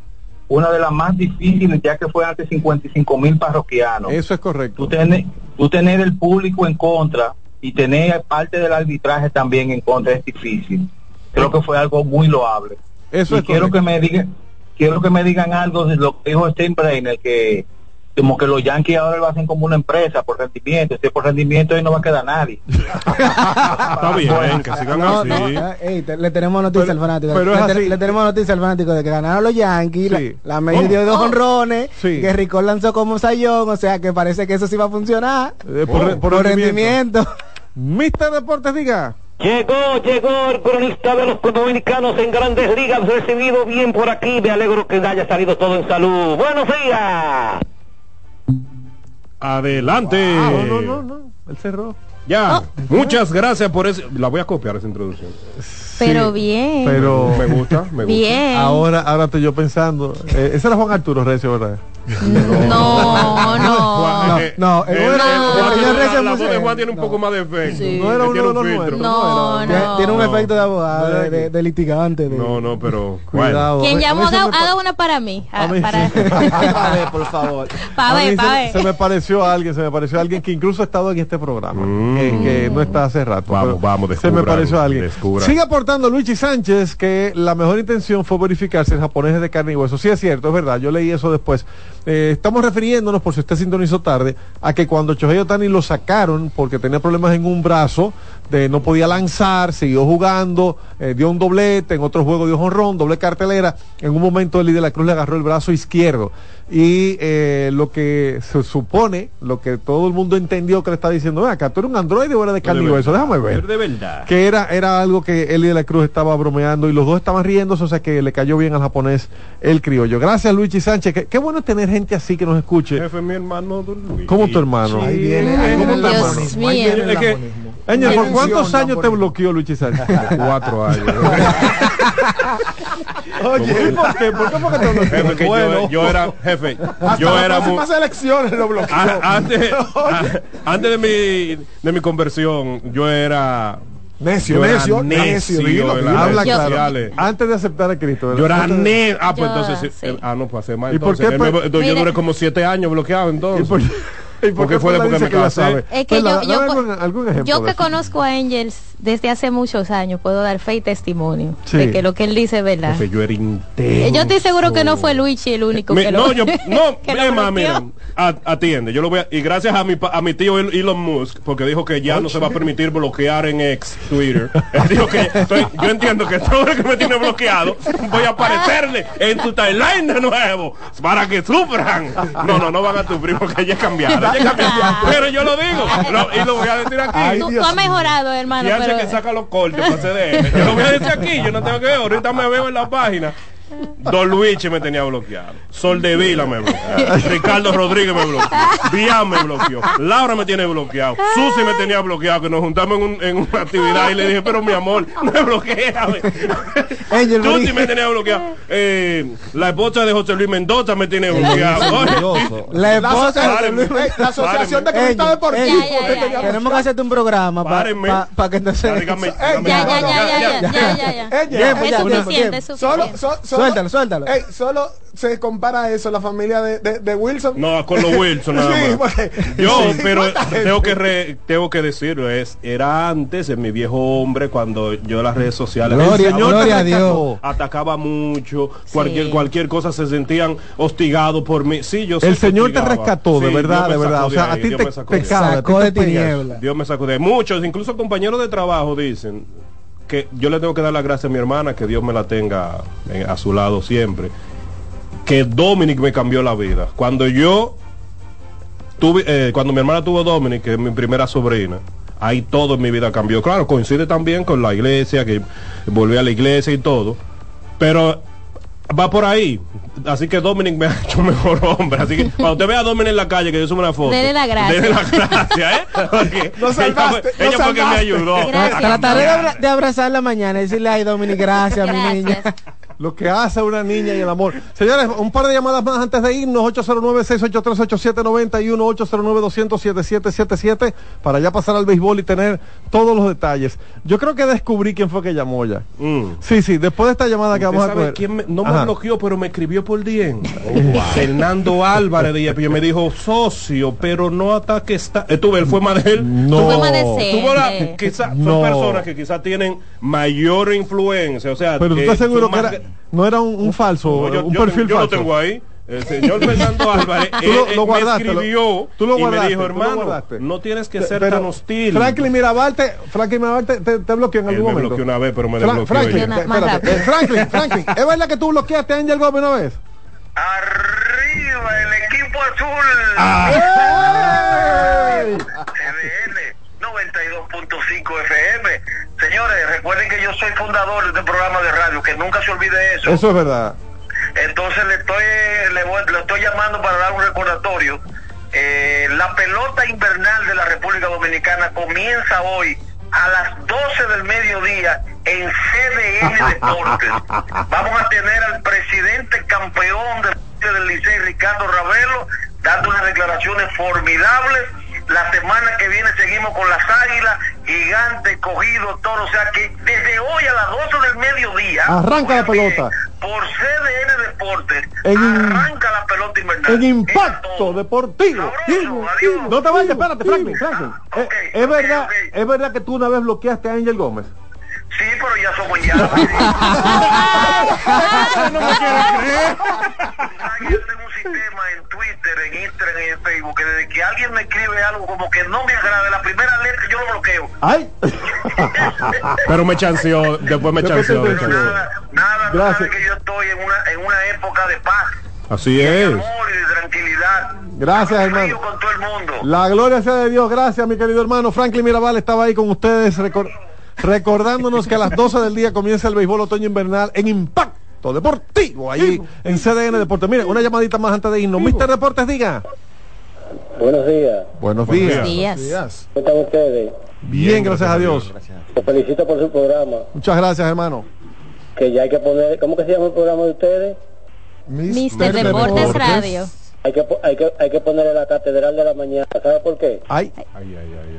una de las más difíciles ya que fue ante 55 mil parroquianos. Eso es correcto. Tú tener, tú tener el público en contra y tener parte del arbitraje también en contra es difícil. Creo que fue algo muy loable. Eso y es quiero correcto. que me digan quiero que me digan algo de lo que dijo Steinbrenner que como que los Yankees ahora lo hacen como una empresa por rendimiento, si es por rendimiento ahí no va a quedar nadie. *laughs* Está bien, que sigan No, así. no, eh, te- le tenemos noticia al fanático. pero le, te- tenemos noticia al fanático de que ganaron los Yankees, la- Sí. la, media ¿Cómo? dio dos Oh. honrones, Sí. que Ricón lanzó como un sayón, o sea que parece que eso sí va a funcionar. Eh, por, por, por rendimiento. rendimiento. Mister Deportes, diga. Llegó, llegó el cronista de los dominicanos en grandes ligas, recibido bien por aquí, me alegro que haya salido todo en salud. Buenos días. Adelante. Ah, no, no, no, no. Él cerró. Ya, Oh. muchas gracias por eso. La voy a copiar esa introducción. Pero Sí, bien. Pero Me gusta, me gusta. Bien. ahora, ahora estoy yo pensando. Eh, ese era Juan Arturo Recio, ¿verdad? No, no. No, Eh, eh, eh, la voz muy de Juan tiene un poco más de efecto. Sí. No era uno tiene de los nuestros. No, Tiene- no. Tiene un No. efecto de abogado, de, de- de litigante. de- No, no, pero. Cuidado. Quien llamó, haga, me pa- haga una para mí. a ah, mí para sí. *laughs* *laughs* A ver, por favor. pa' A mí ver, pa' se, ver. se me pareció a alguien, se me pareció a alguien que incluso ha estado en este programa, Mm. que, que no está hace rato. Vamos, vamos, Se me pareció a alguien. descubran. Sigue aportando Luigi Sánchez que la mejor intención fue verificar si el japonés es de carne y hueso. Sí es cierto, es verdad, yo leí eso después. Eh, estamos refiriéndonos, por si usted sintonizó tarde, a que cuando Shohei Otani lo sacaron porque tenía problemas en un brazo, de no podía lanzar, siguió jugando, eh, dio un doblete, en otro juego dio jonrón, doble cartelera. En un momento el de la Cruz le agarró el brazo izquierdo. Y eh, lo que se supone, lo que todo el mundo entendió que le está diciendo, "Ven acá, tú eres un androide o eres de carne y hueso, déjame ver. De verdad. Que era, era algo que Eli de la Cruz estaba bromeando y los dos estaban riéndose, o sea que le cayó bien al japonés el criollo. Gracias Luigi Sánchez, qué, qué bueno tener gente así que nos escuche. Jefe, mi hermano Luis. ¿Cómo tu hermano? Ahí viene, ahí viene el Dios lamonismo, ahí mío. viene el Es que- lamonismo. Ángel, ¿por cuántos años te bloqueó Sánchez? *laughs* Cuatro años. *laughs* Oye, ¿y ¿por qué? ¿Por qué? Porque te bloqueó? jefe, que Bueno. yo, yo era, jefe, Hasta yo era muy, elecciones lo bloqueó. a- antes, *laughs* a- antes de mi, de mi conversión, yo era Necio, Yo necio, necio necio, dilo, dilo. Habla Yo- claro. Antes de aceptar a Cristo. ¿verdad? Yo era Antes de- ne ah, pues Yo, entonces, sí. eh, ah, no, pues hace más ¿Y por qué, me- pues? entonces yo duré como siete años bloqueado ¿Y entonces. por, ¿y por Porque qué fue Perla después dice que que me la casé. Es que Perla, yo, dame yo, algún, algún ejemplo. yo de que conozco a Angels desde hace muchos años, puedo dar fe y testimonio Sí. de que lo que él dice es verdad. Jefe, yo era intenso. Yo estoy seguro que no fue Luigi el único Mi- que lo no, yo, *laughs* no, que lo mira, a- atiende, yo lo voy a, y gracias a mi, pa- a mi tío El- Elon Musk, porque dijo que ya no se va a permitir bloquear en ex Twitter. Él dijo que, estoy- yo entiendo que todo el que me tiene bloqueado, voy a aparecerle en tu timeline de nuevo, para que sufran. No, no, no van a sufrir porque ya cambiaron, ya cambiaron. Pero yo lo digo, lo- y lo voy a decir aquí. Tú, tú has mejorado, hermano, pero que saca los cortes para CDN. Yo lo voy a decir aquí, yo no tengo que ver. Ahorita me veo en la página. Don Luigi me tenía bloqueado. Sol de Vila me bloqueó. Ricardo Rodríguez me bloqueó. Bian me bloqueó. Laura me tiene bloqueado. Susi me tenía bloqueado. Que nos juntamos en, un- en una actividad y le dije, pero mi amor, no me Tuti Marie. me tenía bloqueado. Eh, la esposa de José Luis Mendoza me tiene bloqueado. La esposa. Ey, la Asociación de Deportivos. Tenemos que hacerte un programa para que entonces... Ya, dígame, Ey, *laughs* dígame. Ya, ya, no, ya, no, ya, ya, ya, ya, ya. Ey, Bien, ya, ya, Es ya, Suéltalo, suéltalo. Ey, solo se compara eso la familia de, de, de Wilson. No, con los Wilson nada *laughs* Sí, más. porque- Yo, sí, pero tengo que re- tengo que decirlo, es era antes en mi viejo hombre cuando yo las redes sociales Gloria- atacaba- gloria a Dios. atacó, atacaba mucho, cualquier Sí. cualquier cosa se sentían hostigados por mí. Sí, yo El Señor te rescató, de Sí, verdad, de verdad. O sea, a ti Dios te, me sacó te Sacó de pegas. tiniebla. Dios me sacó de muchos, incluso compañeros de trabajo dicen que yo le tengo que dar las gracias a mi hermana, que Dios me la tenga eh, a su lado siempre. Que Dominic me cambió la vida. Cuando yo tuve, eh, cuando mi hermana tuvo Dominic, que es mi primera sobrina, ahí todo en mi vida cambió. Claro, coincide también con la iglesia, que volví a la iglesia y todo. Pero va por ahí. Así que Dominic me ha hecho mejor hombre. Así que cuando usted ve a Dominic en la calle, que yo subo una foto. Dele la gracia. Dele la gracia, ¿eh? *laughs* Porque Lo salvaste, ella fue, que me ayudó. Gracias. Trataré de, abra- de abrazarla mañana y decirle, ay, Dominic, gracias, mi niña. Lo que hace una niña y el amor. Señores, un par de llamadas más antes de irnos. 809-683-8790 y 1-809-200-7777 para ya pasar al béisbol y tener todos los detalles. Yo creo que descubrí quién fue que llamó ya. Mm. Sí, sí, después de esta llamada que ¿Usted vamos a coger. quién me- no me Ajá. bloqueó, pero me escribió por DM. *laughs* Fernando Álvarez de me dijo socio, pero no ataque está. Eh, tuve, él fue más de él. No. Fue más quizá, son No. personas que quizás tienen mayor influencia. O sea, Pero tú que estás seguro que era, no era un, un falso, No, yo, un yo perfil tengo, yo lo falso. tengo ahí. El señor Fernando *laughs* Álvarez Tú lo- él- lo él guardaste, me lo- escribió tú lo y guardaste, me dijo, lo hermano, no tienes que ser pero tan hostil. Franklin Mirabal te, Franklin Mirabal te, te- te bloqueó en Él algún me momento. bloqueó una vez, pero me Fra- desbloqueó Franklin, espérate, eh, Franklin, Franklin, ¿es verdad que tú bloqueaste a Angel Gómez una vez? Arriba el equipo azul. ¡Ay! CBN 92.5 FM. Señores, recuerden que yo soy fundador de este programa de radio, que nunca se olvide eso. Eso es verdad. Entonces le estoy, le, voy- le estoy llamando para dar un recordatorio. Eh, la pelota invernal de la República Dominicana comienza hoy a las 12 del mediodía en CDN *laughs* Deportes. Vamos a tener al presidente campeón del del Licey, Ricardo Ravelo, dando unas declaraciones formidables. La semana que viene seguimos con las águilas, gigante, cogido, todo. O sea que desde hoy a las 12 del mediodía. Arranca la pelota. Por CDN Deportes, En- arranca la pelota invernal. En impacto deportivo. Sabroso. No te vayas, espérate, Franklin, Franklin. Ah, Eh, ok, es verdad, es verdad que tú una vez bloqueaste a Angel Gómez. Sí, pero ya somos ya. *laughs* no me quiere creer. Yo tengo un sistema en Twitter, en Instagram y en Facebook que desde que alguien me escribe algo como que no me agrada, la primera letra yo lo bloqueo. ¡Ay! *laughs* Pero me chanceó, después me chanceó. Pero nada, nada, Gracias. sabes que yo estoy en una, en una época de paz, Así de es. amor y de tranquilidad. Gracias, hermano. con todo el mundo. La gloria sea de Dios. Gracias, mi querido hermano. Franklin Mirabal estaba ahí con ustedes recor- recordándonos que a las 12 del día comienza el béisbol otoño invernal en Impacto Deportivo, ahí en CDN Deportes. Miren, una llamadita más antes de irnos. Mister Deportes, diga. Buenos días. Buenos Buenos días. Días. Días. ¿Cómo están ustedes? Bien, gracias a Dios. Los felicito por su programa. Muchas gracias, hermano. Que ya hay que poner, ¿cómo que se llama el programa de ustedes? Mister Deportes Radio. Hay que, hay que, hay que ponerle la catedral de la mañana. ¿Sabe por qué? Ay,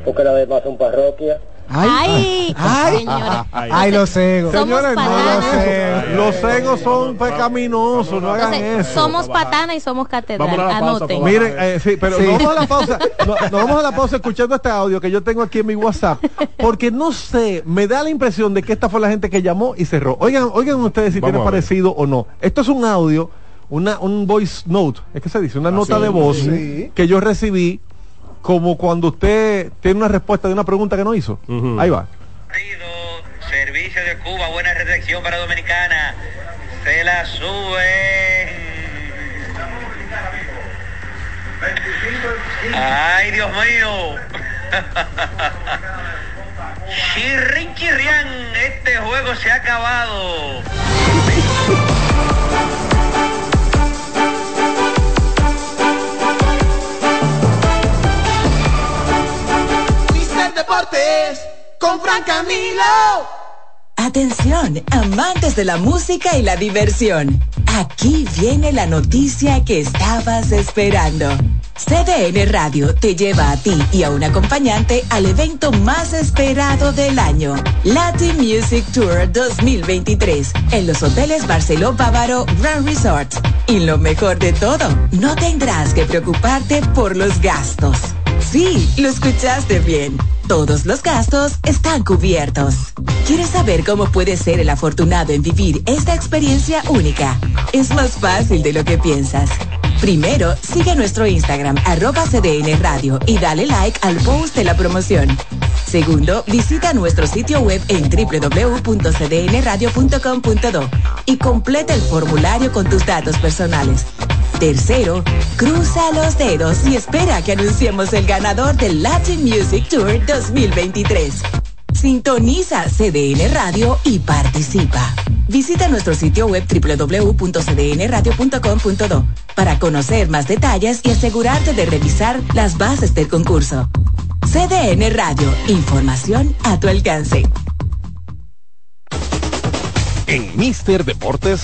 Porque las demás son parroquias. Ay, Ay. señores. Ay, los cegos. Somos señores, no. Los cegos son pecaminosos, no hagan Entonces, eso. somos patana y somos catedral. Vamos a la pausa, Anoten. Miren, eh, sí, pero Sí. nos vamos a la pausa. No, nos vamos a la pausa escuchando este audio que yo tengo aquí en mi WhatsApp. Porque no sé, me da la impresión de que esta fue la gente que llamó y cerró. Oigan, oigan ustedes si Vamos tiene parecido o no. Esto es un audio, una, un voice note, es que se dice, una nota sí, de voz sí. que yo recibí como cuando usted tiene una respuesta de una pregunta que no hizo. Ahí va. Servicio de Cuba, buena recepción para Dominicana. Se la sube. Ay, Dios mío. *laughs* Chirrin chirrián, este juego se ha acabado. Atención, amantes de la música y la diversión. Aquí viene la noticia que estabas esperando. CDN Radio te lleva a ti y a un acompañante al evento más esperado del año, Latin Music Tour 2023, en los hoteles Barceló Bávaro Grand Resort. Y lo mejor de todo, no tendrás que preocuparte por los gastos. Sí, lo escuchaste bien. Todos los gastos están cubiertos. ¿Quieres saber cómo puedes ser el afortunado en vivir esta experiencia única? Es más fácil de lo que piensas. Primero, sigue nuestro Instagram, arroba CDN Radio, y dale like al post de la promoción. Segundo, visita nuestro sitio web en www.cdnradio.com.do y completa el formulario con tus datos personales. Tercero, cruza los dedos y espera que anunciemos el ganador del Latin Music Tour 2023. Sintoniza CDN Radio y participa. Visita nuestro sitio web www.cdnradio.com.do para conocer más detalles y asegurarte de revisar las bases del concurso. CDN Radio, información a tu alcance. En Mister Deportes.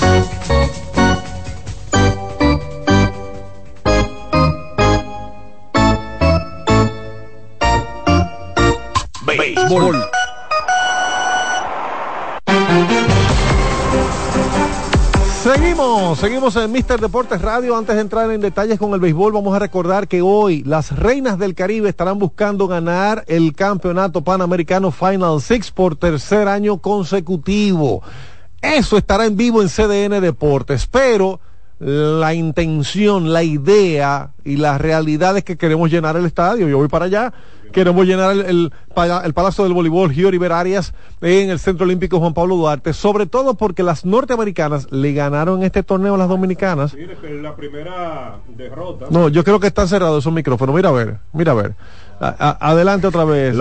Seguimos, seguimos en Mister Deportes Radio. Antes de entrar en detalles con el béisbol, vamos a recordar que hoy las Reinas del Caribe estarán buscando ganar el campeonato panamericano Final Six por tercer año consecutivo. Eso estará en vivo en CDN Deportes, pero la intención, la idea y la realidad es que queremos llenar el estadio. Yo voy para allá. Queremos llenar el, el, el Palacio del Voleibol Giori Arias en el Centro Olímpico Juan Pablo Duarte, sobre todo porque las norteamericanas le ganaron este torneo a las dominicanas. Mire, que la primera derrota. No, yo creo que están cerrados esos micrófonos. Mira a ver, mira a ver. A, a, adelante otra vez.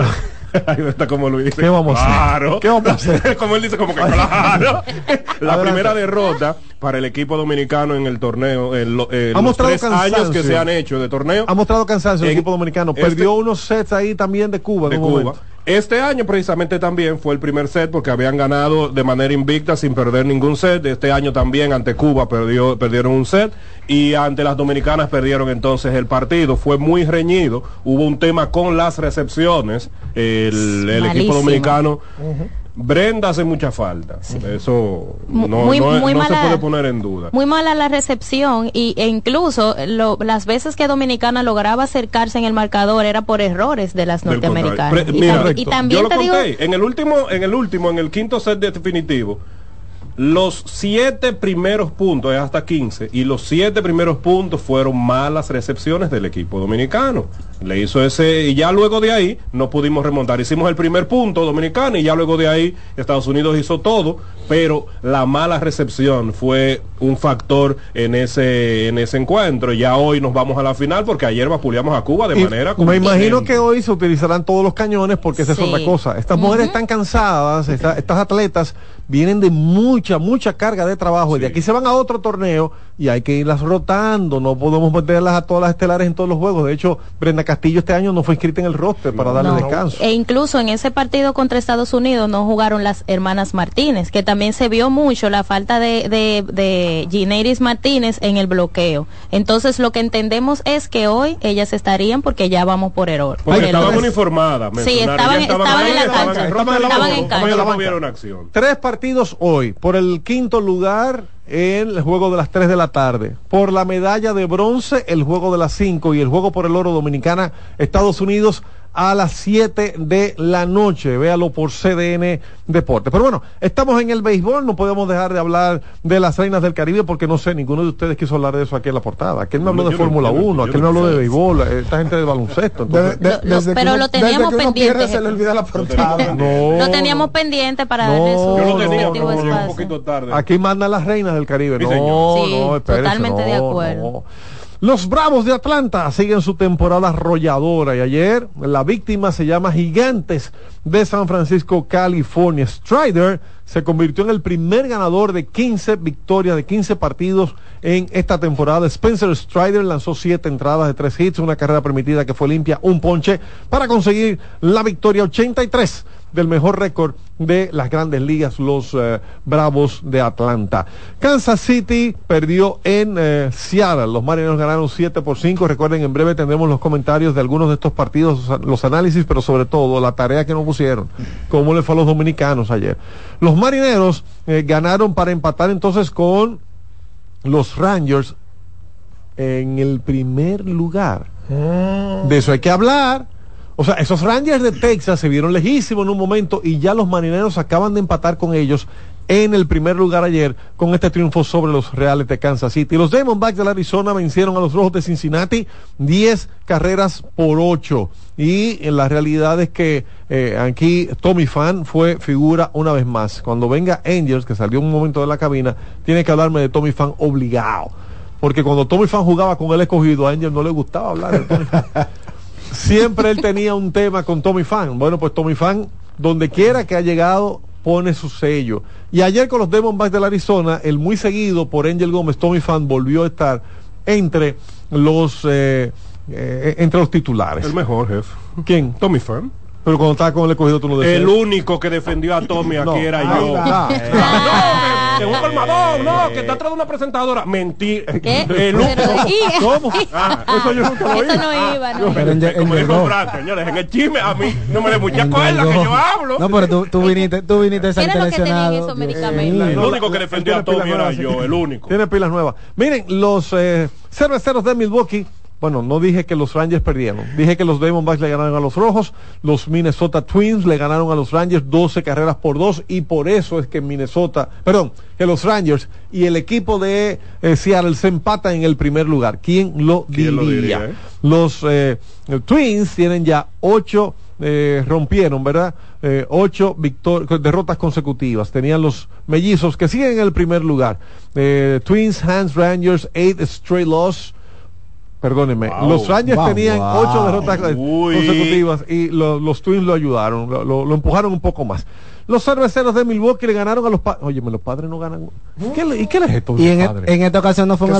*laughs* Ahí está como lo dice. ¿Qué vamos a hacer? Claro. ¿Qué vamos a hacer? *laughs* como él dice, como que claro. *laughs* La primera derrota para el equipo dominicano en el torneo, en, lo, en ha los tres cansancio. años que se han hecho de torneo. Ha mostrado cansancio el En- equipo dominicano. este- Perdió unos sets ahí también de Cuba. en de un Cuba. momento. Este año precisamente también fue el primer set porque habían ganado de manera invicta sin perder ningún set. Este año también ante Cuba perdió, perdieron un set y ante las dominicanas perdieron entonces el partido. Fue muy reñido. Hubo un tema con las recepciones. El, el equipo dominicano. Brenda hace mucha falta. Eso no, Muy- no- muy no se mala- puede poner en duda. Muy mala la recepción y, e incluso lo- las veces que Dominicana lograba acercarse en el marcador era por errores de las norteamericanas. Pre- Y, mira, tam- y también yo lo te digo, conté, en el último, en el último, en el quinto set definitivo, los siete primeros puntos, es hasta 15, y los siete primeros puntos fueron malas recepciones del equipo dominicano. Le hizo ese, y ya luego de ahí no pudimos remontar. Hicimos el primer punto dominicano y ya luego de ahí Estados Unidos hizo todo, pero la mala recepción fue un factor en ese, en ese encuentro. Ya hoy nos vamos a la final porque ayer vapuleamos a Cuba de Y manera me imagino que hoy se utilizarán todos los cañones porque esa Sí. es otra cosa. Estas mujeres están cansadas, esta- estas atletas vienen de mucha, mucha carga de trabajo y de aquí se van a otro torneo y hay que irlas rotando. No podemos meterlas a todas las estelares en todos los juegos. De hecho, Brenda Castillo este año no fue inscrita en el roster para darle No. descanso. E incluso en ese partido contra Estados Unidos no jugaron las hermanas Martínez, que también se vio mucho la falta de, de, de Gineris Martínez en el bloqueo. Entonces lo que entendemos es que hoy ellas estarían porque ya vamos por error. Porque estaban uniformadas. Sí, estaban- estaban en la estaban cancha. en Estaban en estaban cancha. Tres partidos hoy. Por el quinto lugar, el juego de las 3 de la tarde. Por la medalla de bronce, el juego de las 5. Y el juego por el oro dominicana, Estados Unidos, a las 7 de la noche. Véalo por CDN Deportes. Pero bueno, estamos en el béisbol. No podemos dejar de hablar de las reinas del Caribe porque no sé, ninguno de ustedes quiso hablar de eso aquí en la portada. Aquel me habló de Fórmula yo no- 1, yo aquel no me habló de béisbol, esta gente de baloncesto. entonces- De- desde que pero uno- lo teníamos desde pendiente. pierde se le olvida la portada. *laughs* No. Lo teníamos pendiente para No, darle su yo lo tenía, pero un poquito tarde. Aquí mandan las reinas del Caribe. Sí, no, señor. No, espérese, totalmente de no, acuerdo. no. Los Bravos de Atlanta siguen su temporada arrolladora y ayer la víctima se llama Gigantes de San Francisco, California. Strider se convirtió en el primer ganador de 15 victorias, de 15 partidos en esta temporada. Spencer Strider lanzó 7 entradas de 3 hits, una carrera permitida que fue limpia, un ponche para conseguir la victoria 83 del mejor récord de las grandes ligas, los eh, Bravos de Atlanta. Kansas City perdió en eh, Seattle. Los Marineros ganaron 7 por 5. Recuerden, en breve tendremos los comentarios de algunos de estos partidos, los análisis, pero sobre todo la tarea que nos pusieron, cómo le fue a los dominicanos ayer. Los Marineros eh, ganaron para empatar entonces con los Rangers en el primer lugar. De eso hay que hablar. O sea, esos Rangers de Texas se vieron lejísimos en un momento y ya los marineros acaban de empatar con ellos en el primer lugar ayer con este triunfo sobre los Reales de Kansas City. Los Diamondbacks de la Arizona vencieron a los Rojos de Cincinnati 10 carreras por 8. Y en la realidad es que eh, aquí Tommy Fan fue figura una vez más. Cuando venga Angels, que salió un momento de la cabina, tiene que hablarme de Tommy Fan obligado. Porque cuando Tommy Fan jugaba con el escogido, a Angel no le gustaba hablar de Tommy Fan. *laughs* Siempre él tenía un tema con Tommy Fan. Bueno, pues Tommy Fan, donde quiera que ha llegado, pone su sello. Y ayer con los Diamondbacks de la Arizona, el muy seguido por Angel Gómez, Tommy Fan, volvió a estar entre los eh, eh, entre los titulares. El mejor, jefe. ¿Quién? Tommy Fan. Pero cuando estaba con el escogido tú no decías. El único que defendió a Tommy aquí No. era Ahí yo. va. Eh, no, *laughs* que, que un colmadón, no, que está atrás de una presentadora. Mentira. ¿Qué? Único. Pero, ¿y? ¿Cómo? *laughs* Ah, eso yo nunca lo Eso no iba, no. Pero en- en Como dijo llegó. Frank, señores, en el chisme a mí no me le mucha En cuerda que yo hablo. No, pero tú, tú *laughs* viniste, tú viniste ¿Qué era lo que tenían esos medicamentos? El único que defendió a Tommy era yo, el único. Tiene pilas nuevas. Miren, los eh, cerveceros de Milwaukee. Bueno, no dije que los Rangers perdieron. Dije que los Diamondbacks le ganaron a los Rojos. Los Minnesota Twins le ganaron a los Rangers 12 carreras por 2. Y por eso es que Minnesota, perdón, que los Rangers y el equipo de eh, Seattle se empatan en el primer lugar. ¿Quién lo ¿Quién lo diría? eh? Los eh, Twins tienen ya 8 eh, rompieron, ¿verdad? Eh, ocho derrotas consecutivas. Tenían los mellizos que siguen en el primer lugar. Eh, Twins, Hands, Rangers, eight straight loss. Perdónenme, Wow. los Rangers Wow, tenían wow. ocho derrotas Uy. consecutivas y lo- los Twins lo ayudaron, lo, lo- lo empujaron un poco más. Los cerveceros de Milwaukee le ganaron a los padres. Oye, los padres no ganan. ¿Qué le- ¿Y qué les es esto? de Y los en, padres? en esta ocasión no fue en Que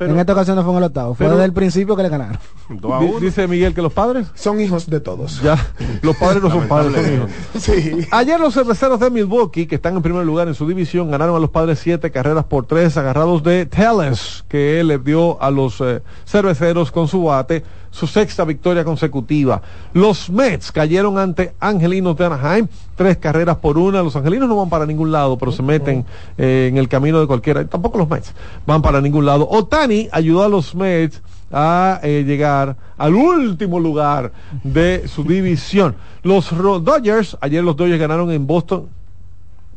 Pero- en esta ocasión no fue en el octavo. Fue pero- desde el principio que le ganaron. *laughs* Dice Miguel que los padres. Son hijos de todos. Ya, los padres no son padres, son hijos. *laughs* Sí. Ayer los cerveceros de Milwaukee, que están en primer lugar en su división, ganaron a los padres siete carreras por tres, agarrados de Tellez, que le dio a los eh, cerveceros con su bate su sexta victoria consecutiva. Los Mets cayeron ante Angelinos de Anaheim, tres carreras por una. Los Angelinos no van para ningún lado, pero se meten eh, en el camino de cualquiera. Tampoco los Mets van para ningún lado. Otani ayudó a los Mets a eh, llegar al último lugar de su división. Los Dodgers, ayer los Dodgers ganaron en Boston.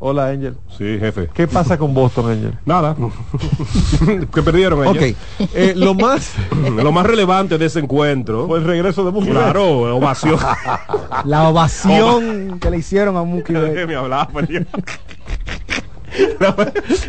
Hola Angel. Sí, jefe. ¿Qué pasa con Boston, Angel? Nada. *laughs* que perdieron Ok, ayer. eh, lo más *laughs* Lo más relevante de ese encuentro. fue el regreso de Mookie. Claro, ovación. La ovación *laughs* que le hicieron a Mookie. Déjeme hablar, pues, yo.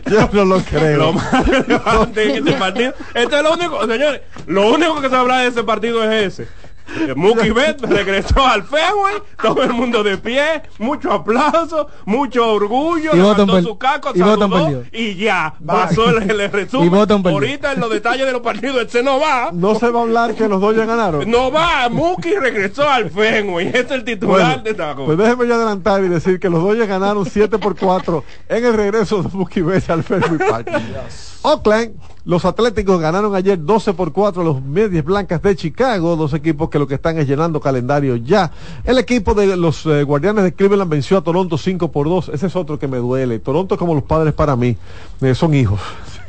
Yo no lo creo. Lo más relevante en ese partido. Esto es lo único, señores. Lo único que se habla de ese partido es ese. Eh, Mookie Betts regresó al Fenway, todo el mundo de pie, mucho aplauso, mucho orgullo, Y levantó su caco, y saludó y ya, pasó el, el resumen. Y. Ahorita en los detalles de los partidos, este no va. No se va a hablar que los Dodgers ganaron. No va, Mookie regresó al Fenway, este es el titular Bueno, de esta cosa. pues déjeme yo adelantar y decir que los Dodgers ganaron 7 por 4 en el regreso de Mookie Betts al Fenway Park. *laughs* Oakland, los Atléticos ganaron ayer 12 por 4 a los Medias Blancas de Chicago, dos equipos que lo que están es llenando calendario ya. El equipo de los eh, Guardianes de Cleveland venció a Toronto 5 por 2. Ese es otro que me duele. Toronto como los padres para mí, eh, son hijos.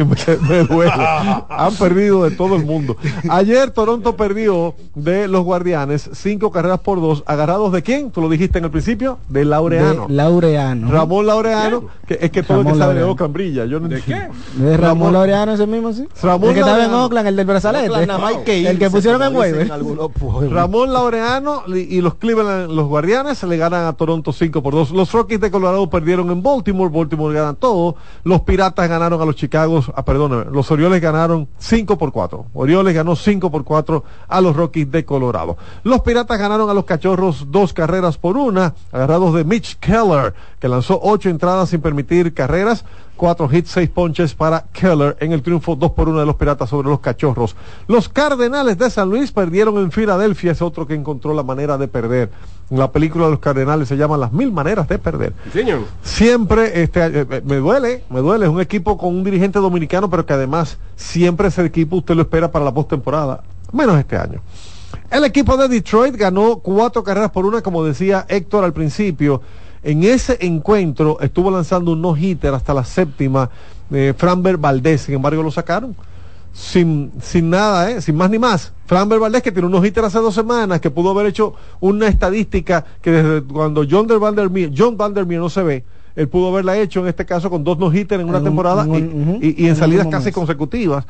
Me, *laughs* me duele. *laughs* Han perdido de todo el mundo. Ayer Toronto perdió de los Guardianes 5 carreras por 2, agarrados de quién? Tú lo dijiste en el principio, de Laureano. De Laureano. Ramón Laureano, que es que todo el Ramón que sabe de. Oakland brilla. Yo no ¿De entiendo. De Ramón Laureano ese mismo, sí. Ramón el que estaba en. Oakland, el del brazalete. Oakland el que pusieron en waiver. Ramón Laureano y y los Cleveland, los Guardianes le ganan a Toronto 5 por 2. Los Rockies de Colorado perdieron en Baltimore, Baltimore ganan todo. Los Piratas ganaron a los Chicago, ah, perdóname, los Orioles ganaron 5 por 4. Orioles ganó 5 por 4 a los Rockies de Colorado. Los Piratas ganaron a los Cachorros dos carreras por una, agarrados de Mitch Keller, que lanzó ocho entradas sin permitir carreras. Cuatro hits, seis ponches para Keller en el triunfo 2 por 1 de los Piratas sobre los Cachorros. Los Cardenales de San Luis perdieron en Filadelfia, es otro que encontró la manera de perder. En la película de los Cardenales se llama Las Mil Maneras de Perder. Señor. Siempre, este, eh, eh, me duele, me duele, es un equipo con un dirigente dominicano, pero que además siempre ese equipo usted lo espera para la postemporada, menos este año. El equipo de Detroit ganó cuatro carreras por una, como decía Héctor al principio. En ese encuentro estuvo lanzando un no-hitter hasta la séptima, eh, Framber Valdés, sin embargo lo sacaron. Sin, sin nada, ¿eh? sin más ni más. Framber Valdés, que tiene un no-hitter hace dos semanas, que pudo haber hecho una estadística que desde cuando John der Vandermeer, John Vandermeer no se ve, él pudo haberla hecho en este caso con dos no-hitters en una En un- temporada en un- y, ujú, y- y en en salidas casi consecutivas.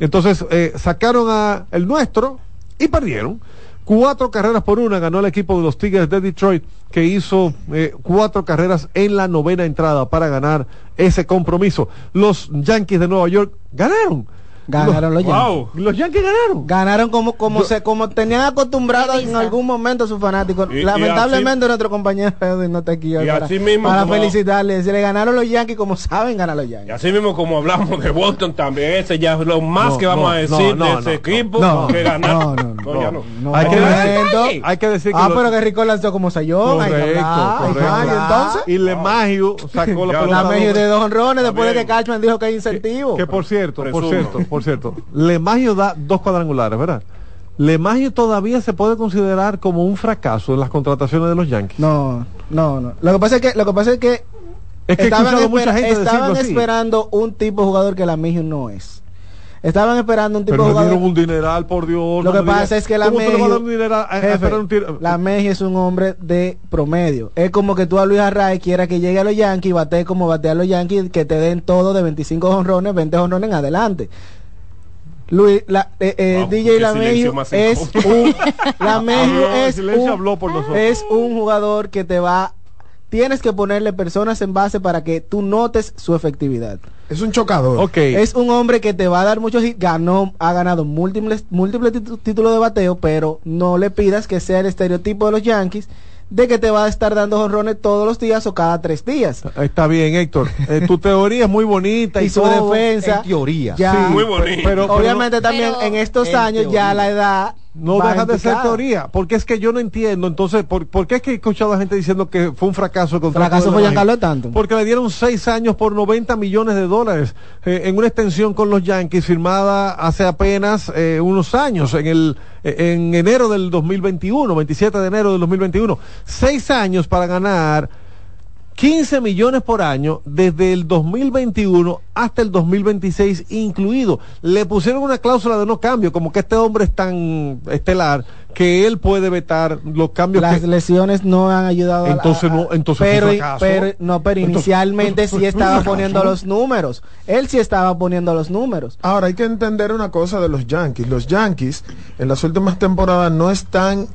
Entonces, eh, sacaron a el nuestro y perdieron. Cuatro carreras por una ganó el equipo de los Tigres de Detroit, que hizo eh, cuatro carreras en la novena entrada para ganar ese compromiso. Los Yankees de Nueva York ganaron. Ganaron los, Wow. Yankees. Los Yankees ganaron. Ganaron como como se como tenían acostumbrados en algún momento a sus fanáticos. Y- y Lamentablemente nuestro compañero Edwin no está aquí hoy y para, así mismo para como- felicitarle. Se le ganaron los Yankees como saben ganar los Y Yankees. así mismo como hablamos de Boston también, ese ya es lo más No, que vamos no, a decir no, no, de no, ese no, equipo no, que no, no, No, ya no. No, Hay que no, decir- hay que decir que Ah, pero que Rico lanzó como sayón. Ah, ¿y entonces? Y LeMahieu sacó la *laughs* pelota. De dos honrones después de que. Cashman dijo que hay incentivo. Que por cierto, por cierto, por cierto, LeMahieu da dos cuadrangulares, ¿verdad? LeMahieu todavía se puede considerar como un fracaso en las contrataciones de los Yankees. No, no, no. Lo que pasa es que, lo que pasa es que Es que he estaban, mucha gente esperando un tipo de jugador que la Mejio no es. Estaban esperando un tipo Pero de jugador. un dineral, por Dios. Lo no que pasa es que la ¿Cómo tú le vas a dar Mejio, la es un hombre de promedio. Es como que tú a Luis Arraez quiera que llegue a los Yankees y batee como batea a los Yankees, que te den todo de 25 honrones, 20 honrones en adelante. Luis, la, eh, eh, Wow, DJ más es un *laughs* el es silencio un, habló por nosotros. es un jugador que te va tienes que ponerle personas en base para que tú notes su efectividad. Es un chocador. Es un hombre que te va a dar muchos hits, ganó, ha ganado múltiples, múltiples títulos de bateo, pero no le pidas que sea el estereotipo de los Yankees de que te va a estar dando jonrones todos los días o cada tres días. Está bien, Héctor. Eh, tu teoría es muy bonita y, Y su todo, defensa, En teoría. ya, Sí, Muy bonito. Pero, pero obviamente también Pero- en estos En años ya la edad no deja de ser teoría, porque es que yo no entiendo. Entonces, ¿por, por qué es que he escuchado a gente diciendo que fue un fracaso el contrato Fracaso fue? Giancarlo Stanton. Porque le dieron seis años por 90 millones de dólares eh, en una extensión con los Yankees firmada hace apenas eh, unos años, en el eh, en enero del 2021, 27 de enero del 2021. Seis años para ganar 15 millones por año desde el 2021 hasta el 2026 incluido. Le pusieron una cláusula de no cambio, como que este hombre es tan estelar que él puede vetar los cambios Las que... lesiones no han ayudado. a- Entonces a- no- entonces pero, pero no, pero inicialmente entonces *laughs* sí estaba poniendo los números. Él sí estaba poniendo los números. Ahora hay que entender una cosa de los Yankees. Los Yankees en las últimas temporadas no están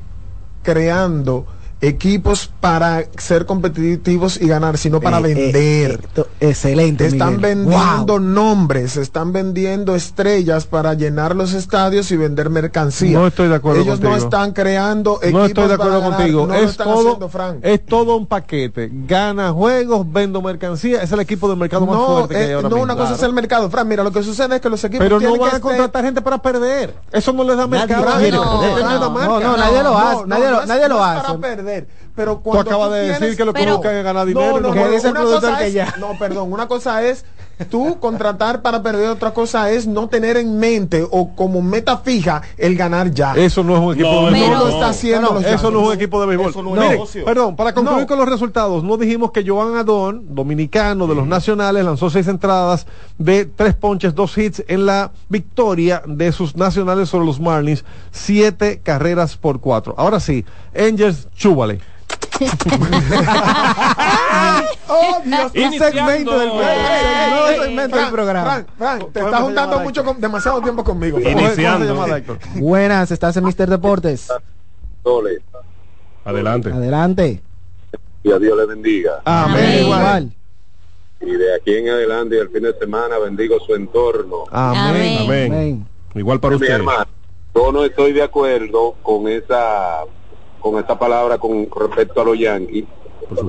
creando equipos para ser competitivos y ganar, sino para Eh, eh, vender. eh, excelente. están Miguel. vendiendo Wow. nombres, están vendiendo estrellas para llenar los estadios y vender mercancía. No estoy de acuerdo Ellos no están creando equipos No estoy de acuerdo para ganar, contigo. no lo es, están todo, haciendo, Frank. es todo un paquete. Gana juegos, vendo mercancía. Es el equipo del mercado más fuerte que hay eh, ahora no mismo. una cosa es el mercado, Fran. Mira, lo que sucede es que los equipos Pero no tienen van que a estar- contratar gente para perder. Eso no les da mercado. Nadie lo hace, nadie lo- hace. para perder. Pero Tú cuando acabas tú de tienes- decir que lo que Pero- buscan es ganar dinero. No, no, no Que dice el una productor que ya. No, perdón, una cosa es tú contratar para perder, otra cosa es no tener en mente o como meta fija el ganar ya. Eso no es un equipo No, de béisbol. lo está haciendo No, los eso no es un equipo de béisbol. Eso no es Miren, negocio. perdón, para concluir No. con los resultados, no dijimos que Joan Adón, dominicano de los nacionales, lanzó seis entradas de tres ponches, dos hits en la victoria de sus nacionales sobre los Marlins, siete carreras por cuatro. Ahora sí, Angels, chúbale. Oh, Dios, Un Iniciando. segmento del programa. Segmento del Frank, programa. Frank, Frank, te ¿Cómo estás juntando mucho con- demasiado tiempo conmigo. Frank. ¿Cómo se- cómo se Iniciando. Buenas, estás en Mister Deportes. Dole, Adelante. Adelante. y a Dios le bendiga. Amén. Amén. Igual. Y de aquí en adelante y el fin de semana bendigo su entorno. Amén. Amén. Amén. Amén. Igual para Mi usted. hermano, yo no estoy de acuerdo con esa con esa palabra con respecto a los Yankees,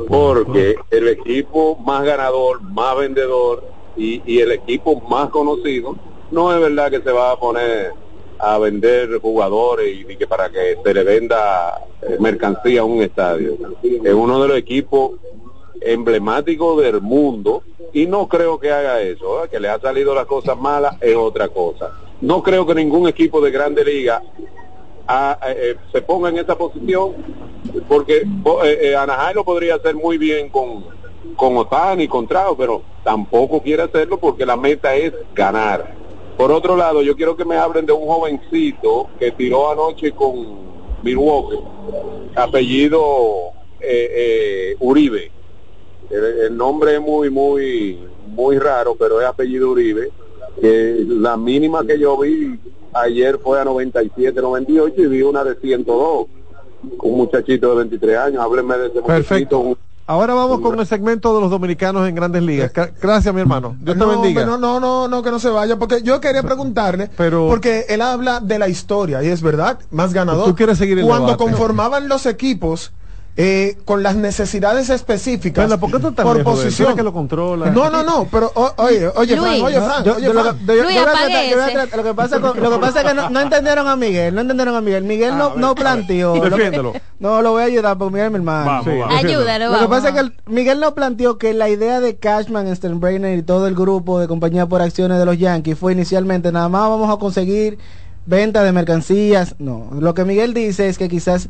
porque el equipo más ganador, más vendedor y, y el equipo más conocido, no es verdad que se va a poner a vender jugadores y, y que para que se le venda eh, mercancía a un estadio. Es uno de los equipos emblemáticos del mundo y no creo que haga eso, ¿eh? que le ha salido las cosas malas es otra cosa. No creo que ningún equipo de grande liga eh, se ponga en esa posición porque eh, eh, lo podría hacer muy bien con con Otani, con Trout, pero tampoco quiere hacerlo porque la meta es ganar. Por otro lado, yo quiero que me hablen de un jovencito que tiró anoche con Milwaukee, apellido eh, eh, Uribe. El, el nombre es muy, muy, muy raro, pero es apellido Uribe. Que la mínima que yo vi ayer fue a 97, 98 y vi una de 102. Un muchachito de 23 años, hábleme de ese Perfecto. muchachito. Ahora vamos con el segmento de los dominicanos en grandes ligas. Gra- Gracias, mi hermano. Dios te no, bendiga. no, no, no, no, que no se vaya, porque yo quería preguntarle, Pero- porque él habla de la historia, y es verdad, más ganador. Tú quieres seguir el Cuando debate. conformaban los equipos eh, con las necesidades específicas ¿por qué tú posición. que lo controla. No, no, no, pero o- oye, oye, Luis, Fran, oye, ¿no? Fran, Yo- oye, yo lo que- Luis, yo tratar- Lo pasa con- lo que pasa es que no, no entendieron a Miguel, no entendieron a Miguel. Miguel no, no planteó. lo que- Defiéndelo. no, lo voy a ayudar porque Miguel es mi hermano. Vamos, Sí, vamos. defiéndelo. Ayúdalo, Lo que pasa es que el- Miguel no planteó que la idea de Cashman, Steinbrenner y todo el grupo de compañía por acciones de los Yankees fue inicialmente nada más vamos a conseguir venta de mercancías. No, lo que Miguel dice es que quizás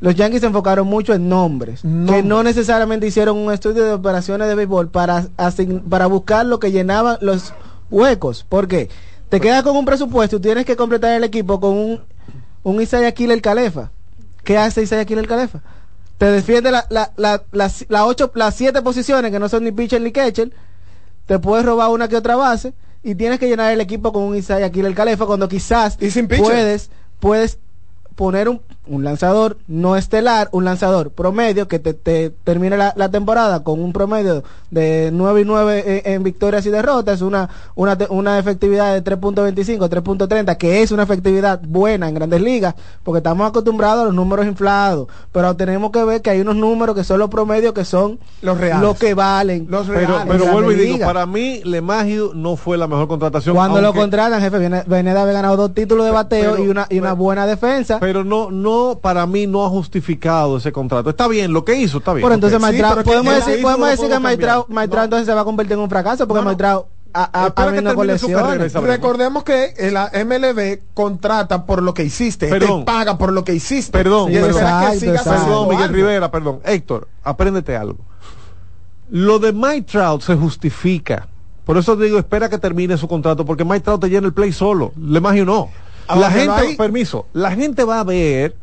los Yankees se enfocaron mucho en nombres, que no necesariamente hicieron un estudio de operaciones de béisbol para, asign- para buscar lo que llenaba los huecos. ¿Por qué? Te quedas con un presupuesto y tienes que completar el equipo con un, un Isaiah Killer Calefa. ¿Qué hace Isaiah Killer Calefa? Te defiende la, la, la, las, las ocho, las siete posiciones que no son ni pitcher ni catcher. Te puedes robar una que otra base y tienes que llenar el equipo con un Isaiah Killer Calefa cuando quizás Y sin puedes, puedes poner un, un lanzador no estelar, un lanzador promedio que te, te termine la, la temporada con un promedio de 9 y 9 en, en victorias y derrotas, una, una, una efectividad de 3.25, 3.30, que es una efectividad buena en grandes ligas, porque estamos acostumbrados a los números inflados, pero tenemos que ver que hay unos números que son los promedios que son Los reales. lo que valen. Los Pero, reales. pero vuelvo y digo, para mí, Lemagio no fue la mejor contratación. Cuando lo contratan, jefe, viene, viene de haber ganado dos títulos de bateo pero- y una, y una pero- buena defensa. Pero no, no, para mí no ha justificado ese contrato. Está bien, lo que hizo está bien. Por entonces, Ok. Maitrao- pero que podemos decir, hizo, podemos decir que No. entonces se va a convertir en un fracaso porque No, que su carrera y sabremos. Recordemos que la MLB contrata por lo que hiciste, Perdón. te paga por lo que hiciste. Perdón, que Miguel algo. Rivera, perdón. Héctor, apréndete algo. Lo de Mike Trout se justifica. Por eso digo, espera que termine su contrato, porque Mike Trout te llena el play solo. Le no. Ahora, La pero gente, permiso, la gente va a ver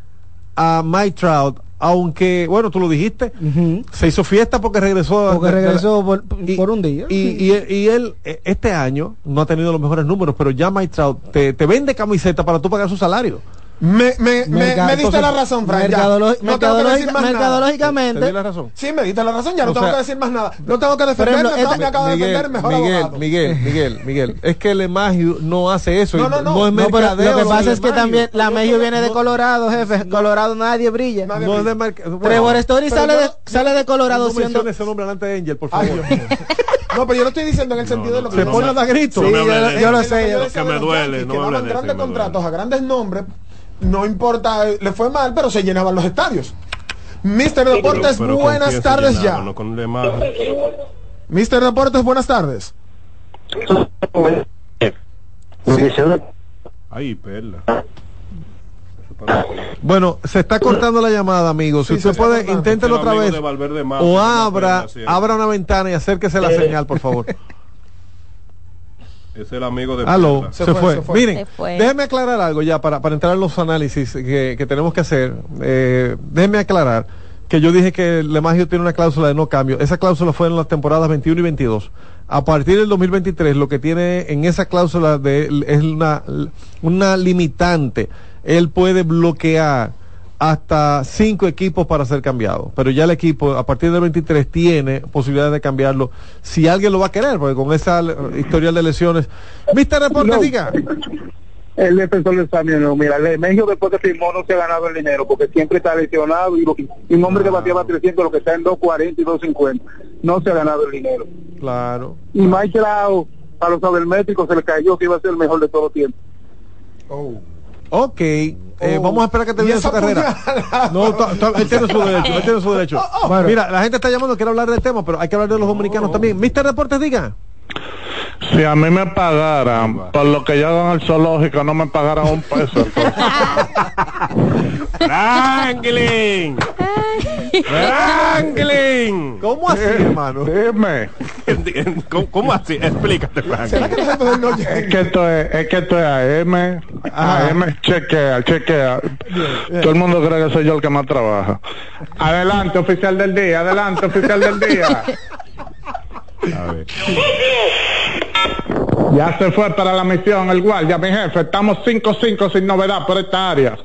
a Mike Trout, aunque, bueno, tú lo dijiste, se hizo fiesta porque regresó. Porque regresó por, y- por un día. Y, y, y él, eh, este año, no ha tenido los mejores números, pero ya Mike Trout te, te vende camiseta para tú pagar su salario. Me, me, me, me diste entonces, la razón, Frank. ya. Mercadolo- No tengo que mercadológica- decir más nada. Te mercadológicamente, di la razón. Sí, me diste la razón, ya no O tengo sea, que decir más nada. No tengo que defenderme, ejemplo, este- me acaba de defender, mejor Miguel, abogado. Miguel, Miguel, Miguel, es que el Emagio no hace eso. No, no, no. es No, pero mercadeo. lo que pasa es que también la No, Medio no, viene de no, Colorado, jefe. Colorado nadie brilla. Nadie No es de brilla. bueno, Trevor Story pero sale, de, no- sale de Colorado no siendo... mencione ese nombre delante de Angel, por Ay, favor. *laughs* No, pero yo lo estoy diciendo en el sentido de lo que Se pone a gritos. No Sí, yo, lo sé. yo yo- decía que me duele, no que me eso, grandes contratos duele. a grandes nombres, no importa, eh, le fue mal, pero se llenaban los estadios. Mr. Deportes, Pero ¿con buenas tardes llenaba? ya. No con. Mr. Deportes, buenas tardes. Ay, perla. Bueno, se está cortando la llamada, amigo. Si Sí, usted puede, cortando. inténtelo otra vez. de Valverde Mata, O abra, abra una ventana y acérquese la señal, por favor. *laughs* Es el amigo de Aló, se, Se fue. fue, se fue. Miren, Se fue. déjeme aclarar algo ya para, para entrar en los análisis que, que tenemos que hacer. Eh, déjeme aclarar que yo dije que Lemagio tiene una cláusula de no cambio. Esa cláusula fue en las temporadas 21 y 22. A partir del 2023, lo que tiene en esa cláusula de, es una, una limitante. Él puede bloquear hasta cinco equipos para ser cambiado. Pero ya el equipo, a partir del 23, tiene posibilidad de cambiarlo si alguien lo va a querer, porque con esa historial de lesiones. Mister Reporte, No. diga. El defensor de Samio, no, mira, el México después que firmó no se ha ganado el dinero porque siempre está lesionado y, lo- y un hombre que bateaba 300, lo que está en 240 y 250, no se ha ganado el dinero. Claro. Y Mike Trout, a los sabermétricos se le cayó que iba a ser el mejor de todo tiempo. Ok, eh, Oh. vamos a esperar que termine su carrera. No, él tiene su derecho, él tiene su derecho. Bueno. Mira, la gente está llamando, quiere hablar del tema, pero hay que hablar de los dominicanos también. Mister Deportes, diga. Si a mí me pagaran por lo que yo hago en el zoológico, no me pagaran un peso. *laughs* Franklin. Franklin. ¿Cómo así, hermano? Dime. ¿Cómo, cómo así? Explícate, Franklin. ¿Será que la gente del no Es que esto es, es que esto es AM. AM chequea, chequea. Todo el mundo cree que soy yo el que más trabaja. Adelante, oficial del día. Adelante, oficial del día. *laughs* Ya se fue para la misión el guardia, mi jefe. Estamos 5-5 sin novedad por esta área.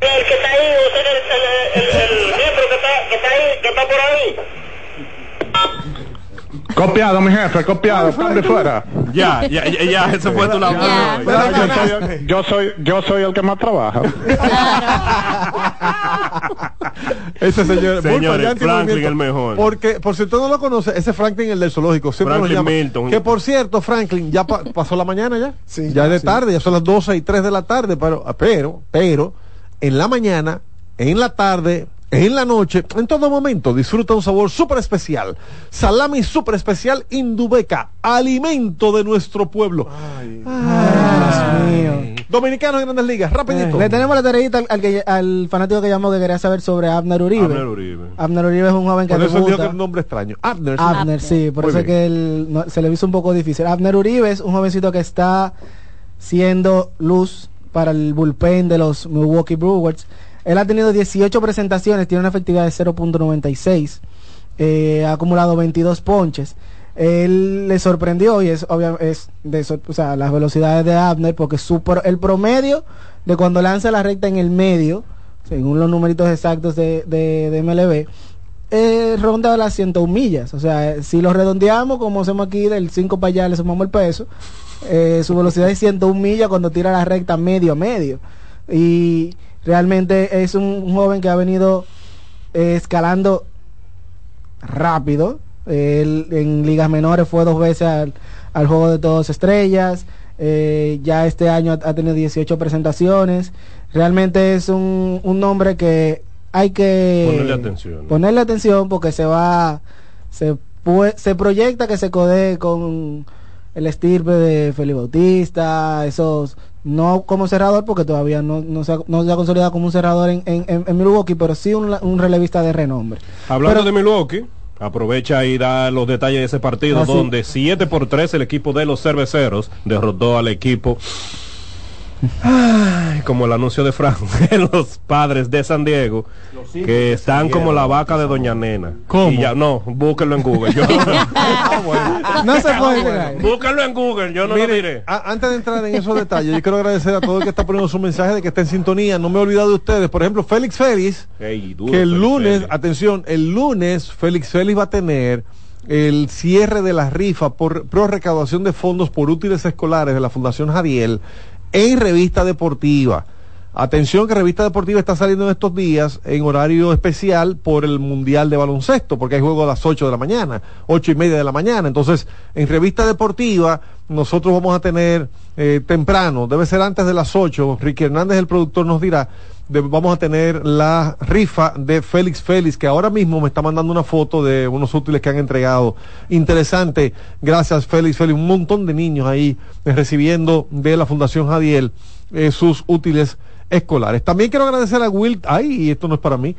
El que está ahí, usted el, el, el, el jefe está por ahí. Copiado, mi jefe, copiado, cambio fuera. Ya, ya, ya, ya, eso fue tu labor. Ya, yo, soy, yo soy yo soy el que más trabaja. Ese señor, Señores, Franklin el mejor. Porque, por si usted no lo conoce, ese Franklin, el del zoológico, siempre Franklin llama. Milton. Que por cierto, Franklin, ya pa- pasó la mañana ya. ya es de sí. tarde, ya son las 12 y 3 de la tarde, pero, pero, pero, en la mañana, en la tarde, en la noche, en todo momento, disfruta un sabor súper especial. Salami súper especial Indubeca, alimento de nuestro pueblo. Ay, Dios mío. Dominicanos en Grandes Ligas, rapidito. Le tenemos la tareita al, al, que- al fanático que llamó que quería saber sobre Abner Uribe. Abner Uribe. Abner Uribe es un joven que Por eso dijo que un nombre extraño. Abner. sí. Abner, sí, por Muy eso es bien. que él no- se le hizo un poco difícil. Abner Uribe es un jovencito que está siendo luz para el bullpen de los Milwaukee Brewers. Él ha tenido 18 presentaciones, tiene una efectividad de 0.96, eh, ha acumulado 22 ponches. Él le sorprendió y es obvia- es de o sea, las velocidades de Abner porque su el promedio de cuando lanza la recta en el medio, según los numeritos exactos de, de, de MLB, eh, ronda las 101 millas. O sea, eh, si lo redondeamos, como hacemos aquí, del 5 para allá le sumamos el peso, eh, su velocidad es 101 millas cuando tira la recta medio a medio. Y realmente es un, joven que ha venido eh, escalando rápido. Él en ligas menores fue dos veces al, al juego de todos estrellas. Eh, ya este año ha, ha tenido 18 presentaciones. Realmente es un, un nombre que hay que Ponerle atención. ponerle atención porque se va, se, se proyecta que se codee con el estirpe de Felipe Bautista, esos, no como cerrador porque todavía no, no, se, ha, no se ha consolidado como un cerrador en, en, Milwaukee, pero sí un, un relevista de renombre. Hablando Pero- de Milwaukee, aprovecha y da los detalles de ese partido Ah, donde 7 por 3 el equipo de los cerveceros derrotó al equipo Ay, como el anuncio de Frank, *laughs* los padres de San Diego, que están como la vaca de Doña Nena. ¿Cómo? Y ya, no, búsquenlo en Google. Yo, No *laughs* se puede creer. búsquenlo en Google, yo no lo Mire, diré. a- antes de entrar en esos detalles, yo quiero agradecer a todo el que está poniendo su mensaje de que está en sintonía. No me he olvidado de ustedes. Por ejemplo, Félix Félix, duro, que el Félix lunes, Félix. atención, el lunes Félix Félix va a tener el cierre de la rifa por pro recaudación de fondos por útiles escolares de la Fundación Jadiel en revista deportiva. Atención que Revista Deportiva está saliendo en estos días en horario especial por el Mundial de Baloncesto, porque hay juego a las 8 de la mañana, ocho y media de la mañana. Entonces, en Revista Deportiva, nosotros vamos a tener eh, temprano, debe ser antes de las 8, Ricky Hernández, el productor, nos dirá, de- vamos a tener la rifa de Félix Félix, que ahora mismo me está mandando una foto de unos útiles que han entregado. Interesante, gracias Félix Félix, un montón de niños ahí recibiendo de la Fundación Jadiel eh, sus útiles escolares. También quiero agradecer a Will, ay, y esto no es para mí,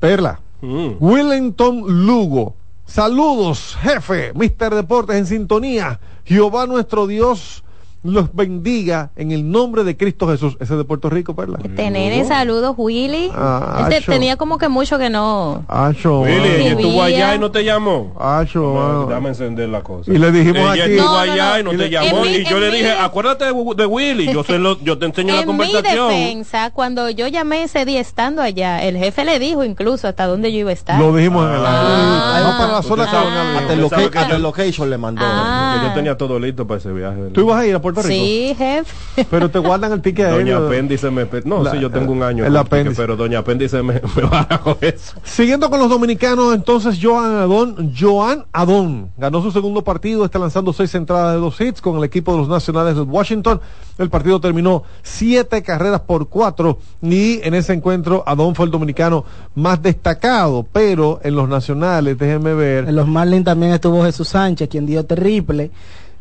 Perla, Mm. Wellington Lugo. Saludos, jefe, Mister Deportes en sintonía. Jehová nuestro Dios los bendiga en el nombre de Cristo Jesús. Ese es de Puerto Rico, Perla. Tener saludos, Willy. Ah, Él te- acho. tenía como que mucho que no. Acho, Willy, estuvo allá y no te llamó. Acho, mano. Dame encender la cosa. Y le dijimos Ella aquí- estuvo No, no, allá no. y no te llamó. Mi- y yo le mi- dije, acuérdate de, de Willy. Yo, se lo, yo te enseño la *laughs* En mi conversación. defensa, cuando yo llamé ese día estando allá, el jefe le dijo incluso hasta dónde yo iba a estar. Lo dijimos en el Ah. No para la zona colonial. Hasta el, location le mandó. Ah. Yo tenía todo listo para ese viaje. ¿Tú ibas a ir a Puerto Rico? Sí, jefe. Pero te guardan el ticket Doña aéreo. Apéndice me... No, La- sí, yo tengo un año. el ticket, apéndice. Pero Doña Apéndice me, *laughs* me bajó eso. Siguiendo con los dominicanos, entonces Joan Adón, Joan Adón ganó su segundo partido, está lanzando seis entradas de dos hits con el equipo de los Nacionales de Washington. El partido terminó siete carreras por cuatro y en ese encuentro Adón fue el dominicano más destacado, pero en los Nacionales, déjenme ver. En los Marlins también estuvo Jesús Sánchez, quien dio triple.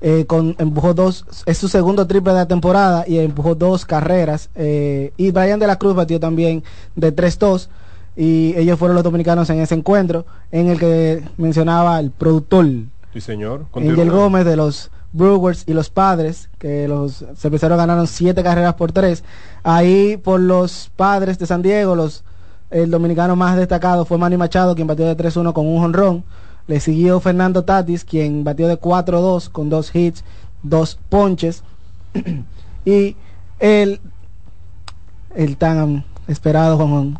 Eh, con, empujó dos, es su segundo triple de la temporada y empujó dos carreras. eh, y Brian de la Cruz batió también de 3-2. Y ellos fueron los dominicanos en ese encuentro, en el que mencionaba el productor Sí, señor. Angel. Gómez de los Brewers y los Padres, que los cerveceros ganaron siete carreras por tres. Ahí por los Padres de San Diego, los el dominicano más destacado fue Manny Machado, quien batió de 3-1 con un jonrón. Le siguió Fernando Tatis, quien batió de 4-2 con dos hits, dos ponches. *clears throat* y el, el tan esperado Juan,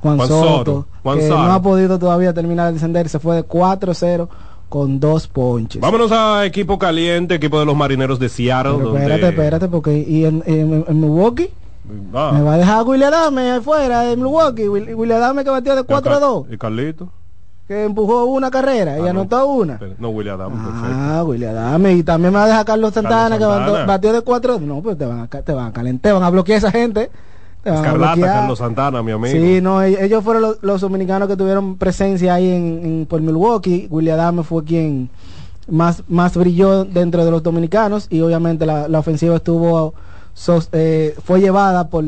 Juan, Juan Soto, Soto, Juan que Soto. no ha podido todavía terminar de descender, se fue de 4-0 con dos ponches. Vámonos a equipo caliente, equipo de los marineros de Seattle. Pero donde- espérate, espérate, porque y en, en- en Milwaukee Ah, me va a dejar William Adame afuera de Milwaukee, Will- William Adame que batió de 4 a 2, ¿Y Carlito? Que empujó una carrera y Ah, no. anotó una. No, William perfecto. Ah, William Adame y también me va a dejar Carlos Santana, Carlos que batió, de 4 no, pues te van a te van a calentar, van a bloquear esa gente. Escarlata. Carlos Santana, mi amigo. Sí, no, e- ellos fueron los, los dominicanos que tuvieron presencia ahí en, en- por Milwaukee. William Adame fue quien más, más brilló dentro de los dominicanos y obviamente la, la ofensiva estuvo sos- eh, fue llevada por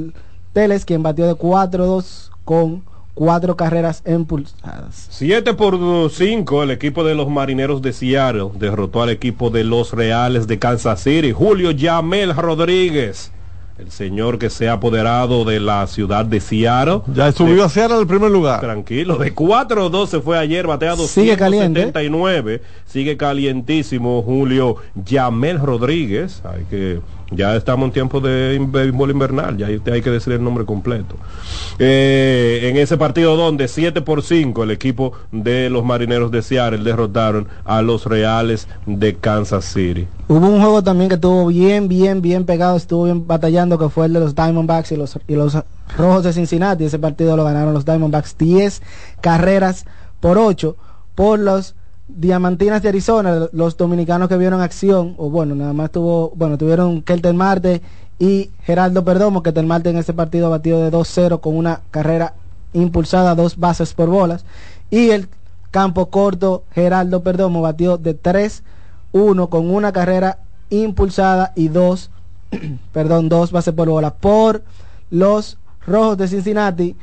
Teles, quien batió de 4-2 con cuatro carreras impulsadas. 7 por 5, el equipo de los marineros de Seattle derrotó al equipo de los Reales de Kansas City. Julio Yamel Rodríguez, el señor que se ha apoderado de la ciudad de Seattle. Ya subió a Seattle al primer lugar. Tranquilo, de 4-2 se fue ayer, bateado Sigue caliente. 179. Sigue calientísimo Julio Yamel Rodríguez. Hay que, ya estamos en tiempo de béisbol invernal, ya hay, hay que decir el nombre completo. Eh, en ese partido donde 7 por 5 el equipo de los marineros de Seattle derrotaron a los Reales de Kansas City. Hubo un juego también que estuvo bien, bien, bien pegado, estuvo bien batallando, que fue el de los Diamondbacks y los, y los Rojos de Cincinnati. Ese partido lo ganaron los Diamondbacks 10 carreras por 8 por los Diamantinas de Arizona, los dominicanos que vieron acción, o bueno, nada más tuvo, bueno, tuvieron Kelter Marte y Gerardo Perdomo, que Marte en ese partido batió de 2-0 con una carrera impulsada, dos bases por bolas, y el campo corto Gerardo Perdomo batió de 3 uno con una carrera impulsada y dos, *clears throat* perdón, dos bases por bola por los Rojos de Cincinnati.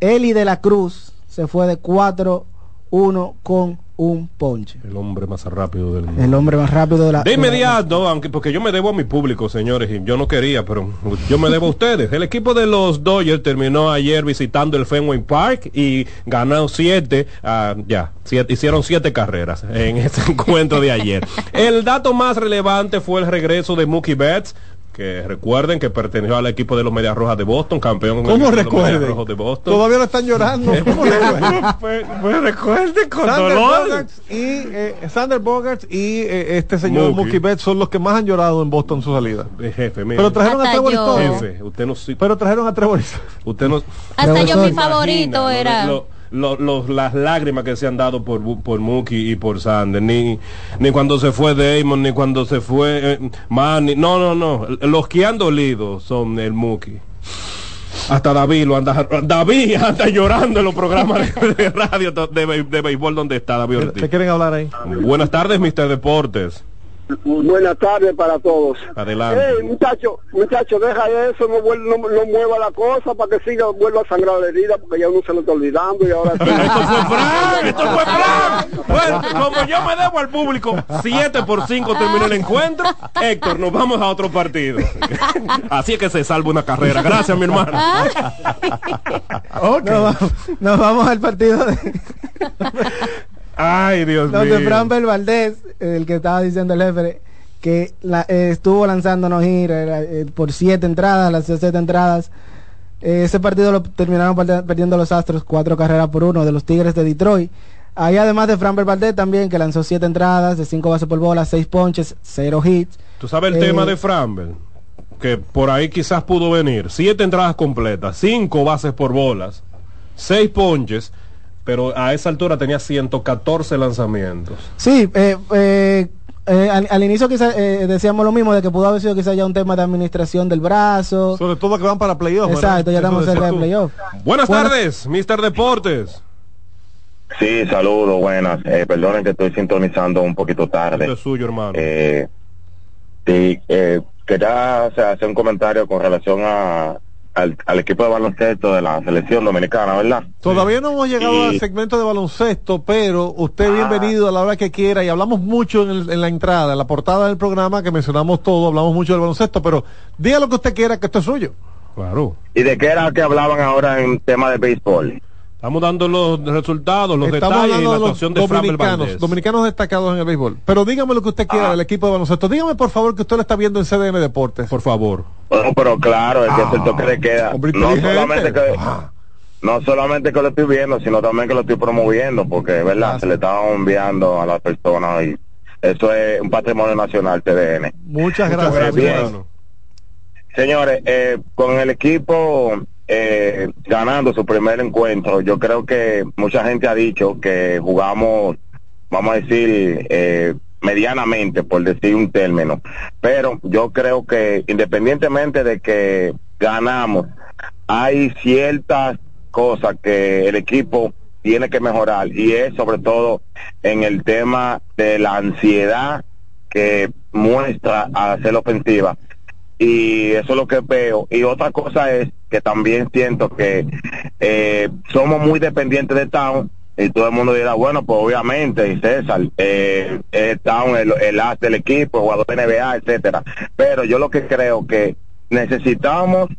Eli de la Cruz se fue de 4-1 con un ponche. El hombre más rápido del mundo. El hombre más rápido de la De inmediato, aunque porque yo me debo a mi público, señores, y yo no quería, pero yo me debo a ustedes. El equipo de los Dodgers terminó ayer visitando el Fenway Park y ganó siete, ah, ya, siete- hicieron siete carreras en *laughs* ese encuentro de ayer. El dato más relevante fue el regreso de Mookie Betts. Que recuerden que perteneció al equipo de los Medias Rojas de Boston, campeón ¿Cómo de los Medias recuerden? Rojas de Boston. Todavía lo están llorando. *laughs* ¿Cómo recuerden? Pues, pues recuerde con Sander dolor. Bogarts y eh, Sander Bogarts y eh, este señor Mookie. Mookie Betts son los que más han llorado en Boston en su salida. Jefe, mire. Pero trajeron a Hasta Trevor yo. Story. Jefe, usted no sí- Pero trajeron a Trevor. Usted no. Hasta yo mi favorito era. lo- lo- lo- las lágrimas que se han dado por, por Mookie y por Sander, ni, ni cuando se fue Damon, ni cuando se fue eh, Manny, no, no, no, los que han dolido son el Mookie. Hasta David lo anda, David anda llorando en los programas de, de radio de, de, de béisbol donde está David Ortiz. ¿Te quieren hablar ahí? Buenas tardes, Mr. Deportes. Buenas tardes para todos. Adelante. Ey, muchacho, muchacho, deja eso, no, vuel- no, no mueva la cosa para que siga, vuelva a sangrar la herida, porque ya uno se lo está olvidando y ahora. Esto fue Frank, esto fue Frank. Bueno, como yo me debo al público, 7 por 5 terminó el encuentro. Héctor, nos vamos a otro partido. Así es que se salva una carrera. Gracias, mi hermano. Nos, vamos, nos vamos al partido de, *laughs* Ay, Dios donde mío. Fran Bel Valdés, el que estaba diciendo el jefe, que la- eh, estuvo lanzándonos ir eh, por siete entradas, las siete entradas. Eh, ese partido lo terminaron perdiendo los Astros cuatro carreras por uno de los Tigres de Detroit. Ahí además de Fran Valdés también, que lanzó siete entradas, de cinco bases por bola, seis ponches, cero hits. Tú sabes el Eh, tema de Framber, que por ahí quizás pudo venir. Siete entradas completas, cinco bases por bolas, seis ponches, pero a esa altura tenía 114 lanzamientos. Sí, eh, eh, eh, al, al inicio quizás eh, decíamos lo mismo de que pudo haber sido quizás ya un tema de administración del brazo. Sobre todo que van para playoff. Exacto, ya estamos cerca de playoff. Buenas Buenas- tardes, Mr. Deportes. Sí, saludos, buenas. Eh, perdonen que estoy sintonizando un poquito tarde. Esto es suyo, hermano. Eh, sí, eh, quería o sea, hacer un comentario con relación a, al, al equipo de baloncesto de la selección dominicana, ¿verdad? Todavía no hemos llegado Y- al segmento de baloncesto, pero usted Ah. bienvenido a la hora que quiera y hablamos mucho en, el- en la entrada, en la portada del programa que mencionamos todo, hablamos mucho del baloncesto, pero diga lo que usted quiera que esto es suyo. Claro. ¿Y de qué era que hablaban ahora en tema de béisbol? Estamos dando los resultados, los Estamos detalles y la de los actuación de Framber dominicanos, dominicanos destacados en el béisbol. Pero dígame lo que usted Ah. quiera del equipo de baloncesto. Dígame por favor que usted lo está viendo en CDN Deportes. Por favor. Bueno, pero claro, el que es el toque de queda. Hombre No solamente que... no solamente que lo estoy viendo, sino también que lo estoy promoviendo, porque, ¿verdad? Se le está enviando a las personas y eso es un patrimonio nacional, TDN. Muchas gracias, Bien. Señores, eh, con el equipo eh, ganando su primer encuentro, yo creo que mucha gente ha dicho que jugamos, vamos a decir, eh, medianamente, por decir un término. Pero yo creo que independientemente de que ganamos, hay ciertas cosas que el equipo tiene que mejorar y es sobre todo en el tema de la ansiedad que muestra a la ofensiva y eso es lo que veo. Y otra cosa es que también siento que eh, somos muy dependientes de Town y todo el mundo dirá, bueno, pues obviamente, y César, eh, es Town el, el as del equipo, jugador de NBA, etcétera. Pero yo lo que creo que necesitamos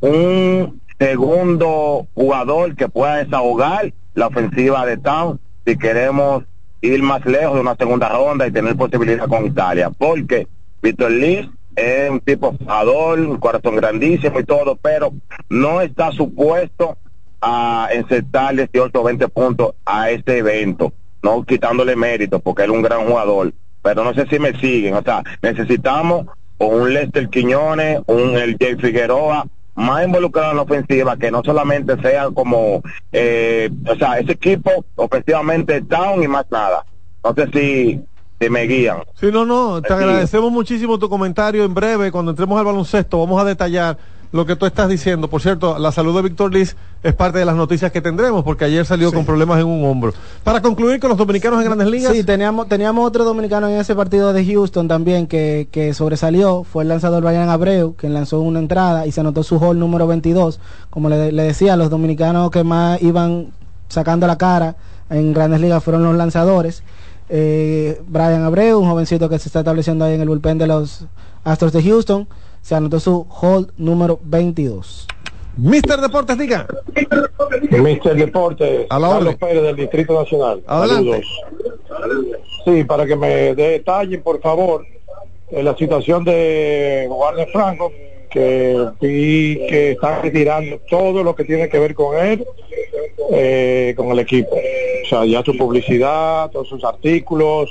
un segundo jugador que pueda desahogar la ofensiva de Town si queremos ir más lejos de una segunda ronda y tener posibilidad con Italia. Porque Víctor Liz es un tipo jugador, un corazón grandísimo y todo, pero no está supuesto a insertar 18 o 20 puntos a este evento, no quitándole mérito porque él es un gran jugador, pero no sé si me siguen, o sea, necesitamos un Lester Quiñones, un el Jay Figueroa, más involucrado en la ofensiva, que no solamente sea como, eh, o sea, ese equipo ofensivamente down y más nada. No sé si, si me guían. Sí, no, no, te agradecemos muchísimo tu comentario. En breve, cuando entremos al baloncesto, vamos a detallar lo que tú estás diciendo. Por cierto, la salud de Víctor Liz es parte de las noticias que tendremos, porque ayer salió con problemas en un hombro. Para concluir con los dominicanos en grandes ligas. Sí, teníamos, teníamos otro dominicano en ese partido de Houston también que, que sobresalió. Fue el lanzador Brian Abreu, quien lanzó una entrada y se anotó su hall número 22. Como le, le decía, los dominicanos que más iban sacando la cara en grandes ligas fueron los lanzadores. Eh, Brian Abreu, un jovencito que se está estableciendo ahí en el bullpen de los Astros de Houston, se anotó su hold número 22. Mister Deportes, diga. Mister Deportes, A la Carlos orden. Pérez del Distrito Nacional. Adelante. Saludos. Sí, para que me detallen, por favor, eh, la situación de Warner Franco, que vi que está retirando todo lo que tiene que ver con él, eh, con el equipo. O sea, ya su publicidad, todos sus artículos,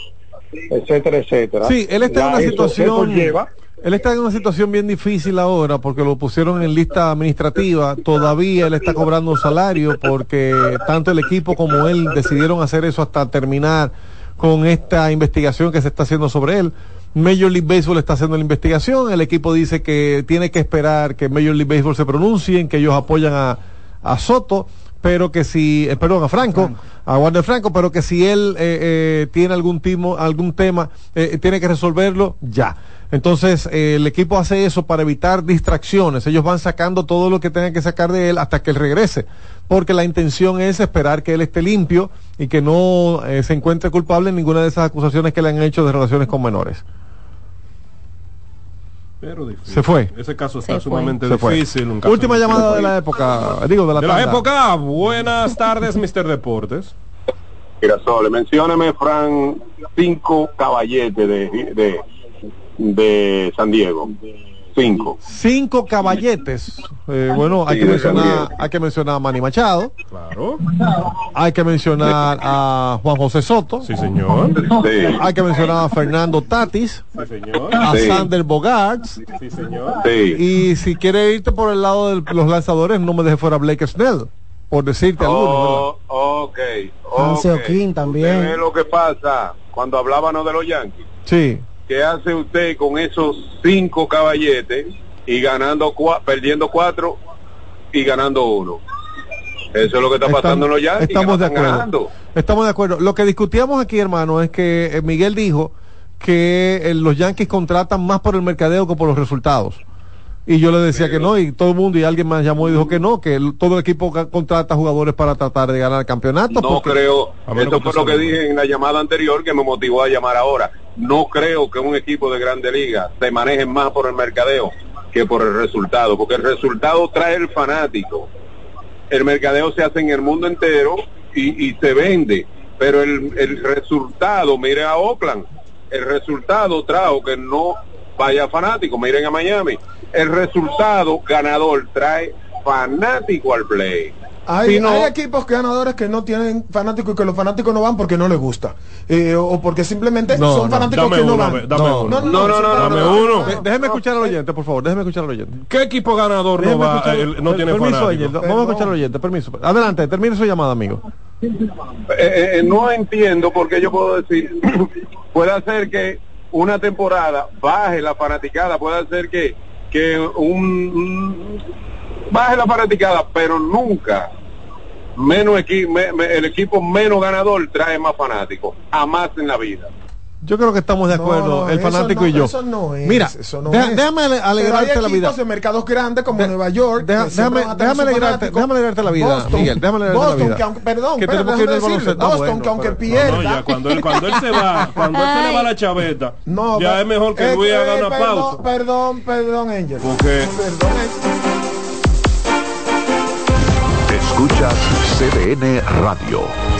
etcétera, etcétera. Sí, él está en una eso- situación. eso lleva Él está en una situación bien difícil ahora porque lo pusieron en lista administrativa. Todavía él está cobrando un salario porque tanto el equipo como él decidieron hacer eso hasta terminar con esta investigación que se está haciendo sobre él. Major League Baseball está haciendo la investigación. El equipo dice que tiene que esperar que Major League Baseball se pronuncien, que ellos apoyan a, a Soto, pero que si, eh, perdón, a Franco, a Warner Franco, pero que si él eh, eh, tiene algún timo, algún tema, eh, tiene que resolverlo ya. Entonces, eh, el equipo hace eso para evitar distracciones. Ellos van sacando todo lo que tengan que sacar de él hasta que él regrese. Porque la intención es esperar que él esté limpio y que no eh, se encuentre culpable en ninguna de esas acusaciones que le han hecho de relaciones con menores. Pero difícil. Se fue. Ese caso está sumamente Se fue. difícil. un caso Última difícil. llamada de la época, digo, de la De la época. Buenas tardes, Mr. Deportes. Girasole, mencióneme, Fran, cinco caballetes de, de, de San Diego. Cinco. Cinco caballetes. Eh, bueno, hay Sí, que mencionar, hay que mencionar a Manny Machado. Claro. Hay que mencionar a Juan José Soto. Sí, señor. Sí. Hay que mencionar a Fernando Tatis. Sí, señor. A Sí. Sander Bogarts. Sí, señor. Y si quiere irte por el lado de los lanzadores, no me deje fuera Blake Snell. Por decirte. Oh, ok. Hansel ok. King también. Usted ve lo que pasa cuando hablábamos de los Yankees. Sí. ¿Qué hace usted con esos cinco caballetes y ganando cua- perdiendo cuatro y ganando uno? Eso es lo que está pasando en los Yankees. que Estamos de acuerdo. ganando. Estamos de acuerdo. Lo que discutíamos aquí, hermano, es que eh, Miguel dijo que eh, los Yankees contratan más por el mercadeo que por los resultados. Y yo le decía que no, y todo el mundo, y alguien más llamó y dijo que no, que el- todo el equipo contrata jugadores para tratar de ganar el campeonato. No porque- creo, que fue lo que dije en la llamada anterior que me motivó a llamar ahora. No creo que un equipo de grande liga se maneje más por el mercadeo que por el resultado, porque el resultado trae el fanático. El mercadeo se hace en el mundo entero y, y se vende, pero el, el resultado, mire a Oakland, el resultado trajo que no vaya fanático, miren a Miami, el resultado ganador trae fanático al play. Hay, Pino- hay equipos ganadores que no tienen fanáticos y que los fanáticos no van porque no les gusta. Eh, o porque simplemente No, son no, fanáticos dame que no uno, van. ve- dame No, uno. no, No, no, no, no, dame no, uno. Déjeme escuchar al oyente, por favor, déjeme escuchar al oyente. ¿Qué equipo ganador no Déjeme va, escuchar- eh, no per- tiene permiso, fanático? oyente, Vamos a escuchar al oyente, permiso. Adelante, termine su llamada, amigo. Eh, eh, no entiendo por qué yo puedo decir, *clears throat* puede ser que una temporada baje la fanaticada, puede ser que, que un, un- baje la fanaticada, pero nunca menos equi- el equipo menos ganador trae más fanáticos, jamás en la vida. Yo creo que estamos de acuerdo, No, el eso fanático no- y yo. Eso no es. Mira, eso no deja- es. déjame ale- Pero alegrarte hay la vida. en mercados grandes como Nueva York. Deja- déjame, déjame alegrarte, déjame alegrarte la vida, Boston, Miguel, déjame alegrarte Boston, la vida. que aunque, perdón, Que tenemos ir Boston, bueno, que aunque pero- pierda. No, ya cuando él, cuando él se va, cuando él se le va la chaveta, No, ya pero- es mejor que eh, Luis eh, haga una perdón, pausa. Perdón, perdón, Angel. Porque. Escuchas CDN Radio,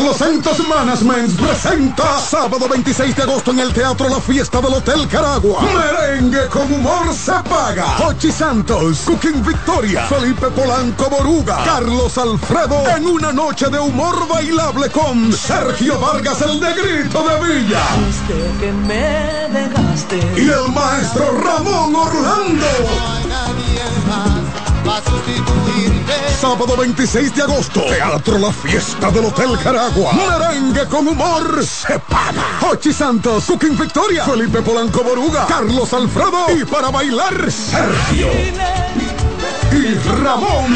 Carlos Santos Management presenta sábado 26 de agosto en el Teatro La Fiesta del Hotel Caragua. Merengue con humor se paga. Hochi Santos, Cooking Victoria, Felipe Polanco Boruga, Carlos Alfredo en una noche de humor bailable con Sergio Vargas el Negrito de Villa. que me dejaste. Y el maestro Ramón Orlando. Sábado 26 de agosto, Teatro La Fiesta del Hotel Caragua. Merengue con humor se paga. Hochi Santos, Cooking Victoria, Felipe Polanco Boruga, Carlos Alfredo y para bailar Sergio y Ramón.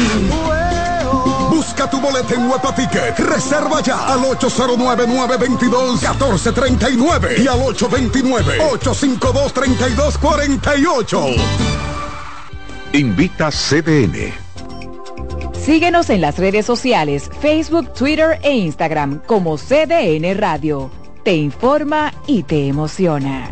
Busca tu boleta en Huepa Ticket. Reserva ya al 809-922-1439 y al 829-852-3248. Invita CDN. Síguenos en las redes sociales, Facebook, Twitter e Instagram como CDN Radio. Te informa y te emociona.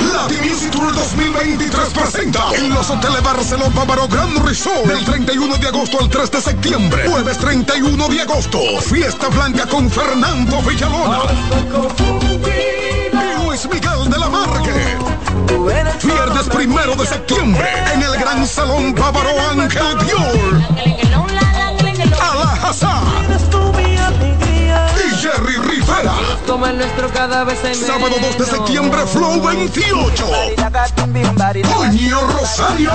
Latin Music Tour 2023 presenta en los hoteles Barcelona Bávaro Grand Resort del 31 de agosto al 3 de septiembre. Jueves 31 de agosto. Fiesta Blanca con Fernando Villalona. Y Luis Miguel de la Margue. Viernes primero de septiembre en el Gran Salón Bávaro Ángel Dior. Alajazá. Como el nuestro cada vez Sábado 2 de septiembre, Flow 28. Toño Rosario.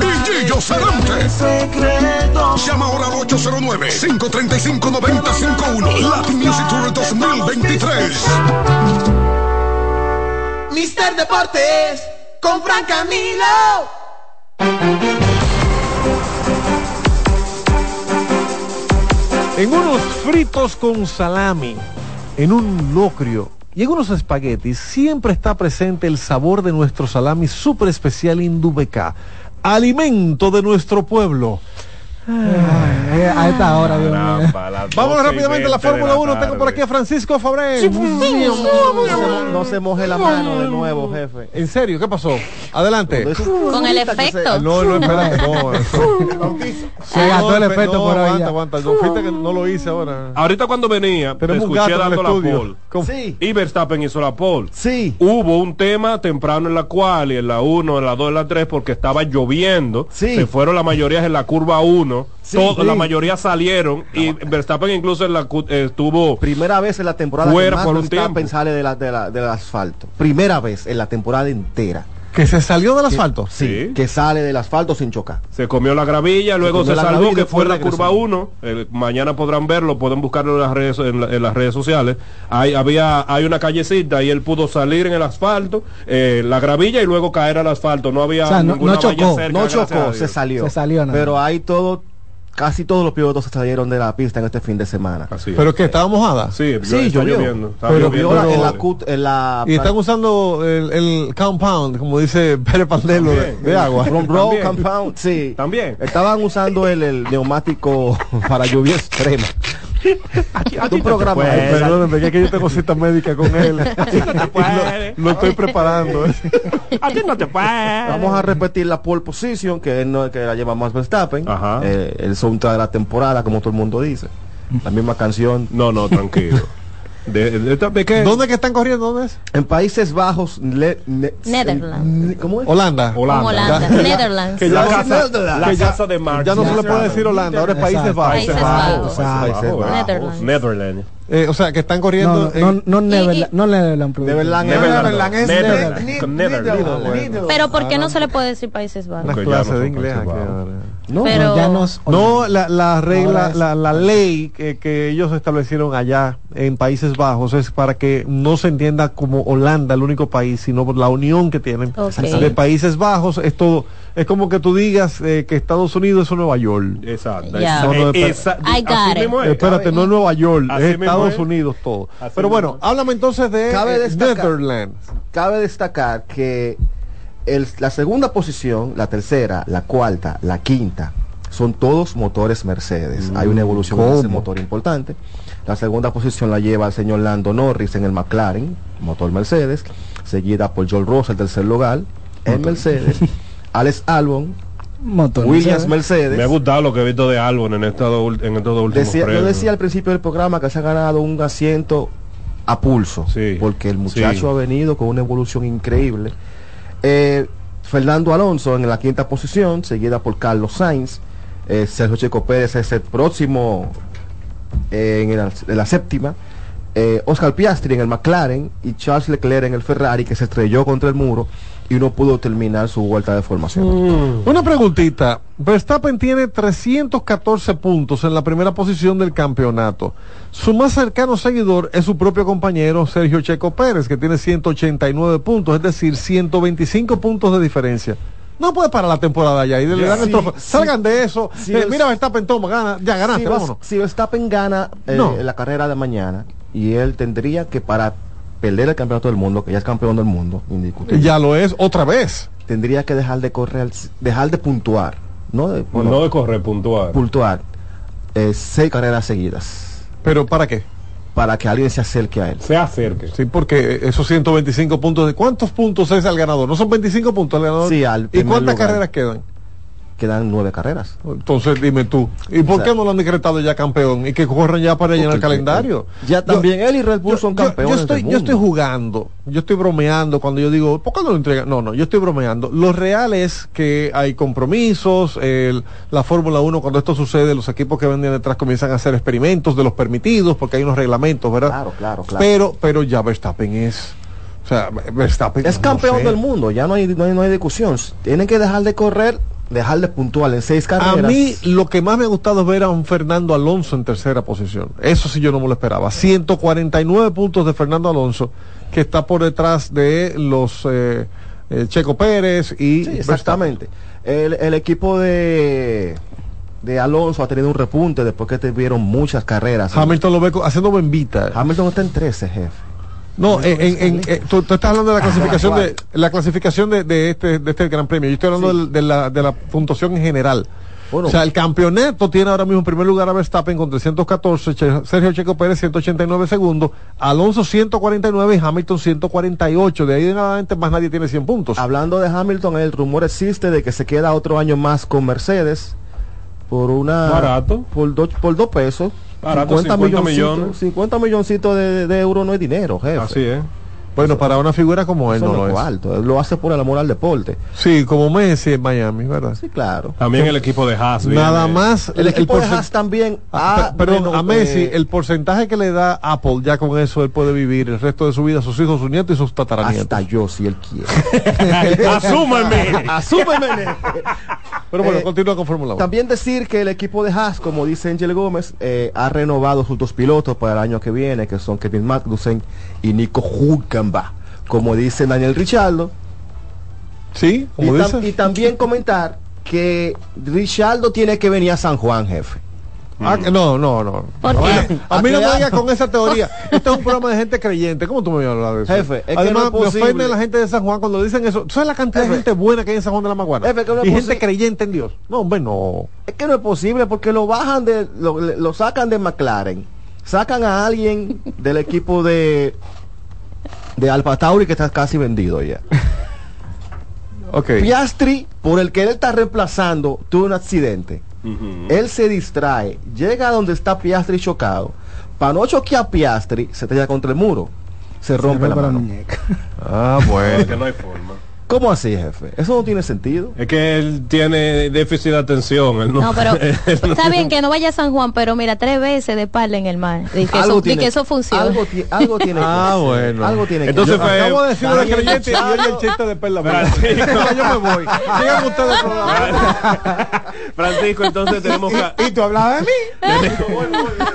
Y Gillo Sarante. Llama ahora al 809-535-9051. Latin Music Tour 2023. Mister Deportes con Fran Camilo. En unos fritos con salami, en un locrio y en unos espaguetis siempre está presente el sabor de nuestro salami super especial Indubeca, alimento de nuestro pueblo. A esta hora, Dios mío. Vamos rápidamente a la Fórmula 1. Tengo por aquí a Francisco Fabré. No se moje la mano de nuevo, jefe. ¿En serio? ¿Qué pasó? Adelante. Con el efecto. No, no, espérate, no. *laughs* Se gastó el efecto por hoy aguanta, aguanta. No, fíjate que no lo hice ahora. Ahorita cuando venía, te escuché dando la pole. ¿Cómo? Y Verstappen hizo la pole. Sí. Hubo un tema temprano en la cual y en la 1, en la 2, en la 3 porque estaba lloviendo. Sí. Se fueron la mayoría en la curva 1. Sí, Todo- sí. La mayoría salieron y Verstappen incluso en la eh, estuvo Primera vez en la temporada Fuera que por un Verstappen tiempo. sale de la, de la- del asfalto. Primera vez en la temporada entera. Que se salió del asfalto. Sí, que sale del asfalto sin chocar. Se comió la gravilla, luego se, la salvó, que fue la curva 1. mañana podrán verlo, pueden buscarlo en las redes, en, la- en las redes sociales. Hay, había, hay una callecita y él pudo salir en el asfalto, eh, la gravilla y luego caer al asfalto. No había O sea, no- ninguna no chocó, valla cerca, No chocó, se salió. Se salió nada. Pero hay todo casi todos los pilotos salieron de la pista en este fin de semana. ¿Pero que ¿Estaba mojada? Sí, Sí, está llovió. lloviendo. Está Pero lloviendo. viola en la, cut- en la Y están usando el, el compound, como dice Pérez Pandelo, de, de agua. También. Compound, sí. También. Estaban usando el, el neumático *laughs* para lluvia extrema. *laughs* Un programa. Ay, Ay, perdónenme, que es que yo tengo cita médica con *laughs* él. puede. *laughs* lo, lo estoy preparando. A ti no te puede. Vamos a repetir la pole position, que es no, que la lleva más Verstappen. Ajá. Eh, el soundtrack de la temporada, como todo el mundo dice. La misma canción. No, no, tranquilo. De, de, de- de qué? ¿Dónde que están corriendo? ¿Dónde es? En Países Bajos, le- ne- Netherlands. ¿cómo es? Holanda. Holanda. Netherlands. Que La ya, casa, Netherlands. la que ya- casa de Marx. ya no se le puede decir Holanda, ahora es Países Exacto. Bajos. Países Bajos. Bajos. Países Bajos. Netherlands. Netherlands. Eh, o sea, que están corriendo. no, no, no, Neverland, no Neverland, pero- Neverland, Neverland. Neverland es Netherlands. Netherlands. Con Netherlands. Netherlands. Pero ¿por qué no se le puede decir Países Bajos? de inglés No, Pero ya nos- No, la, la regla, es- la, la ley que, que ellos establecieron allá en Países Bajos es para que no se entienda como Holanda el único país, sino por la unión que tienen de Países Bajos. Es todo, es como que tú digas eh, que Estados Unidos es Nueva York. Exacto. Esa- No, no, esa- got así it. mismo es. Espérate, no es Nueva York, Así es Estados es. Unidos todo. Así Pero bueno, háblame entonces de Cabe eh, destacar- Netherlands. Cabe destacar que el- la segunda posición, la tercera, la cuarta, la quinta, son todos motores Mercedes. Hay una evolución en ese ¿cómo? motor importante. La segunda posición la lleva el señor Lando Norris en el McLaren, motor Mercedes, seguida por Joel Ross, el tercer lugar, en Mercedes, *laughs* Alex Albon, Motor, Williams Mercedes. Mercedes. Me ha gustado lo que he visto de Albon en estos en estos dos últimos Decía- yo decía al principio del programa que se ha ganado un asiento a pulso, Sí, porque el muchacho sí. ha venido con una evolución increíble. Eh, Fernando Alonso en la quinta posición, seguida por Carlos Sainz. Eh, Sergio Checo Pérez es el próximo eh, en, en la séptima. Oscar Piastri en el McLaren y Charles Leclerc en el Ferrari que se estrelló contra el muro y no pudo terminar su vuelta de formación. Una preguntita. Verstappen tiene 314 puntos en la primera posición del campeonato. Su más cercano seguidor es su propio compañero Sergio Checo Pérez, que tiene 189 puntos, es decir, 125 puntos de diferencia. No puede parar la temporada ya y le dan el Sí, trofeo. sí. Salgan de eso. Sí, Eh, es- mira, Verstappen, toma, gana, ya ganaste, si, vámonos. si Verstappen gana eh, No. la carrera de mañana y él tendría que para perder el campeonato del mundo, que ya es campeón del mundo, indiscutible, Ya lo es otra vez. tendría que dejar de correr, dejar de puntuar, no de, bueno, no de correr puntual. puntuar eh, seis carreras seguidas ¿Pero para qué? para que alguien se acerque a él. Se acerque. Sí, porque esos 125 puntos, ¿de cuántos puntos es el ganador? ¿No son 25 puntos el ganador? Sí, al ¿Y cuántas lugar. carreras quedan? Quedan nueve carreras. Entonces dime tú, ¿y por O sea, qué no lo han decretado ya campeón? Y que corran ya para llenar el Porque, calendario. Ya también él y Red Bull son campeones Yo, estoy, del yo estoy jugando, yo estoy bromeando cuando yo digo, ¿por qué no lo entregan? No, no, yo estoy bromeando. Lo real es que hay compromisos, el- la Fórmula 1, cuando esto sucede, los equipos que venden detrás comienzan a hacer experimentos de los permitidos, porque hay unos reglamentos, ¿verdad? Claro, claro, claro. Pero, pero ya Verstappen es, o sea, Verstappen es no campeón sé. del mundo, ya no hay, no hay, no hay discusión. Tienen que dejar de correr, dejar de puntuar en seis A carreras. mí lo que más me ha gustado es ver a un Fernando Alonso en tercera posición. Eso sí yo no me lo esperaba. 149 puntos de Fernando Alonso, que está por detrás de los eh, eh, Checo Pérez y Sí, exactamente. El, el equipo de, de Alonso ha tenido un repunte después que tuvieron muchas carreras. Hamilton lo ve haciendo bembita. Hamilton está en 13, jefe. No, en, en- en- eh, tú, tú estás hablando de la clasificación ¿cuál? de la clasificación de, de este de este Gran Premio. Yo estoy hablando de, la, de la puntuación en general. Bueno. o sea, el campeonato tiene ahora mismo en primer lugar a Verstappen con 314, Che- Sergio Checo Pérez 189 segundos, Alonso 149 y Hamilton 148. De ahí en adelante más nadie tiene 100 puntos. Hablando de Hamilton, el rumor existe de que se queda otro año más con Mercedes por una Barato. por dos por dos pesos. Barato, 50 milloncitos- millones. 50 milloncitos de, de euros no es dinero, jefe. Así es. Bueno, para una figura como él Eso no no lo es alto. Él lo hace por el amor al deporte. Sí, como Messi en Miami, ¿verdad? Sí, claro. También el equipo de Haas. Nada viene- más El, equipo de Haas también Ah, ha pe- perdón, reno- a Messi, eh, el porcentaje que le da Apple, ya con eso él puede vivir el resto de su vida, sus hijos, sus nietos y sus tataranietos. hasta yo si él quiere. *laughs* Asúmeme. Asúmeme. Pero bueno, Eh, continúa con Fórmula 1. También decir que el equipo de Haas, como dice Angel Gómez, eh, ha renovado sus dos pilotos para el año que viene, que son Kevin Magnussen y Nico Como dice Daniel Richardo. Sí, Y, tam- también comentar que Richardo tiene que venir a San Juan, jefe. Ah, que no, no, no. ¿Por A qué? mí- A mí no me digas con esa teoría. *laughs* Este es un programa de gente creyente. ¿Cómo tú me vas a hablar de eso? Jefe, es que Además, no es me la gente de San Juan cuando dicen eso. ¿Sabes la cantidad de gente buena que hay en San Juan de la Maguana? Jefe, que no es y gente creyente en Dios. No, hombre, no. Es que no es posible porque lo bajan de, lo, lo sacan de McLaren, sacan a alguien del equipo de de Alfa Tauri que está casi vendido ya. *laughs* Ok. Piastri, por el que él está reemplazando, tuvo un accidente. Él se distrae, llega a donde está Piastri chocado. Para no choquear a Piastri, se estrella contra el muro. Se rompe la mano. Ah, bueno. *laughs* que no hay forma. ¿Cómo así, jefe? Eso no tiene sentido. Es que él tiene déficit de atención. él no, No, pero *laughs* está bien que no vaya a San Juan, pero mira, tres veces de pala en el mar. Y que, Algo eso, y tiene- que eso funciona. Algo, ti- algo tiene *laughs* que Ah, bueno. Algo tiene Entonces que fue- Acabo de decirlo de Daniel creyente y oye el chiste de Perla. Francisco. *laughs* yo me voy. Sigan ustedes el programa. Francisco, entonces tenemos, ca- Y tú hablabas de mí.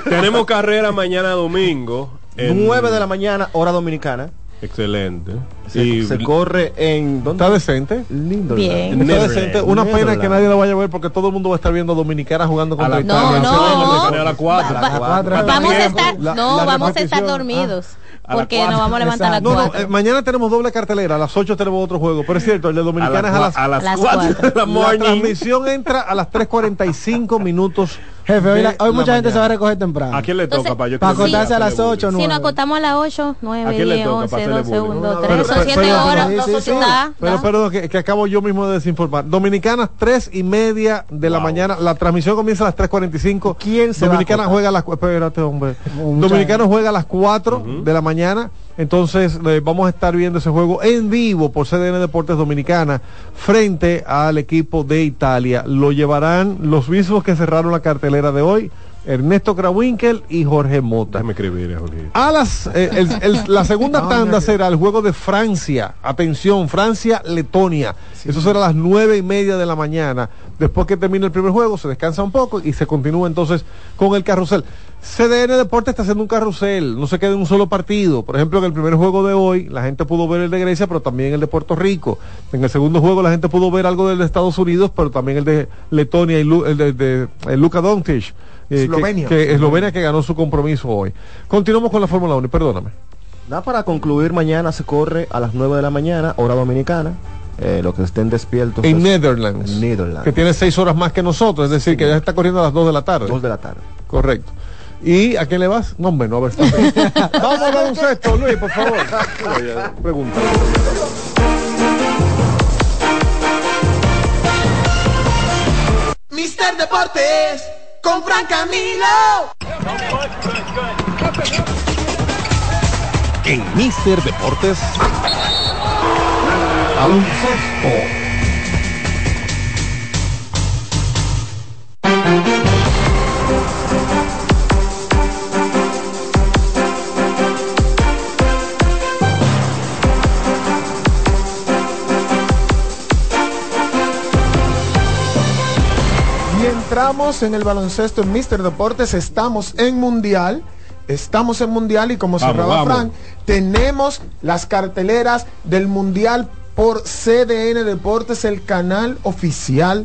tenemos carrera mañana domingo. en- 9 de la mañana, hora dominicana. Excelente. Se, y se corre en. ¿dónde? ¿Está decente? Lindo. Bien. Está decente. Una pena que nadie lo vaya a ver porque todo el mundo va a estar viendo Dominicana jugando contra la- Italia. No, no. a las cuatro. Va- va- cuatro. vamos a estar, La- no, la vamos a estar dormidos. A porque nos vamos a levantar a las No, no, eh, mañana tenemos doble cartelera. A las 8 tenemos otro juego. Pero es cierto, el de Dominicana es a las, a las Las 4 de cuatro. la La morning. transmisión entra a las 3.45 minutos. Jefe, hoy, la- hoy la mucha gente se va a mañana. recoger temprano. ¿A quién le Entonces, toca para yo para acostarse a las Telemundo? ocho, Si nueve. nos acostamos a las 8, ¿A 9, quién le 10, toca 11, para hacerle 12, 1, bullying? 2, Pero- 3, son pero- 7 pero- horas. sí, sí, sí. da, Pero da. perdón, que, que acabo yo mismo de desinformar. Dominicanas, 3 y media de la mañana. La transmisión comienza a las 3.45. ¿Quién se va a Dominicana juega a las... Espérate, hombre. Mucha Dominicano juega a las 4 de la mañana. Entonces eh, vamos a estar viendo ese juego en vivo por CDN Deportes Dominicana frente al equipo de Italia. Lo llevarán los mismos que cerraron la cartelera de hoy. Ernesto Krawinkel y Jorge Mota. Déjame escribir, Jorge. A las, eh, el- el- la segunda tanda será el juego de Francia. Atención, Francia-Letonia. Eso será a las nueve y media de la mañana. Después que termine el primer juego, se descansa un poco y se continúa entonces con el carrusel. CDN Deportes está haciendo un carrusel, no se queda en un solo partido. Por ejemplo, en el primer juego de hoy, la gente pudo ver el de Grecia, pero también el de Puerto Rico. En el segundo juego, la gente pudo ver algo del de Estados Unidos, pero también el de Letonia y Lu- el de, de- el Luka Doncic. eh, Eslovenia. Que, Eslovenia que ganó su compromiso hoy. Continuamos con la Fórmula 1, y perdóname. Nada para concluir, mañana se corre a las 9 de la mañana, hora dominicana. Eh, los que estén despiertos. En es- Netherlands. en Netherlands. Que tiene seis horas más que nosotros, es decir, que ya está corriendo a las 2 de la tarde. 2 de la tarde. Correcto. ¿Y a quién le vas? No, hombre, no, a ver. *laughs* Vamos a dar un sexto, Luis, por favor. Pregunta. Mister Deportes con Fran Camilo. En Mister Deportes. Baloncesto. Entramos en el baloncesto en Mister Deportes, estamos en Mundial. Estamos en Mundial y como Vamos, cerraba vamos. Frank, tenemos las carteleras del Mundial por CDN Deportes, el canal oficial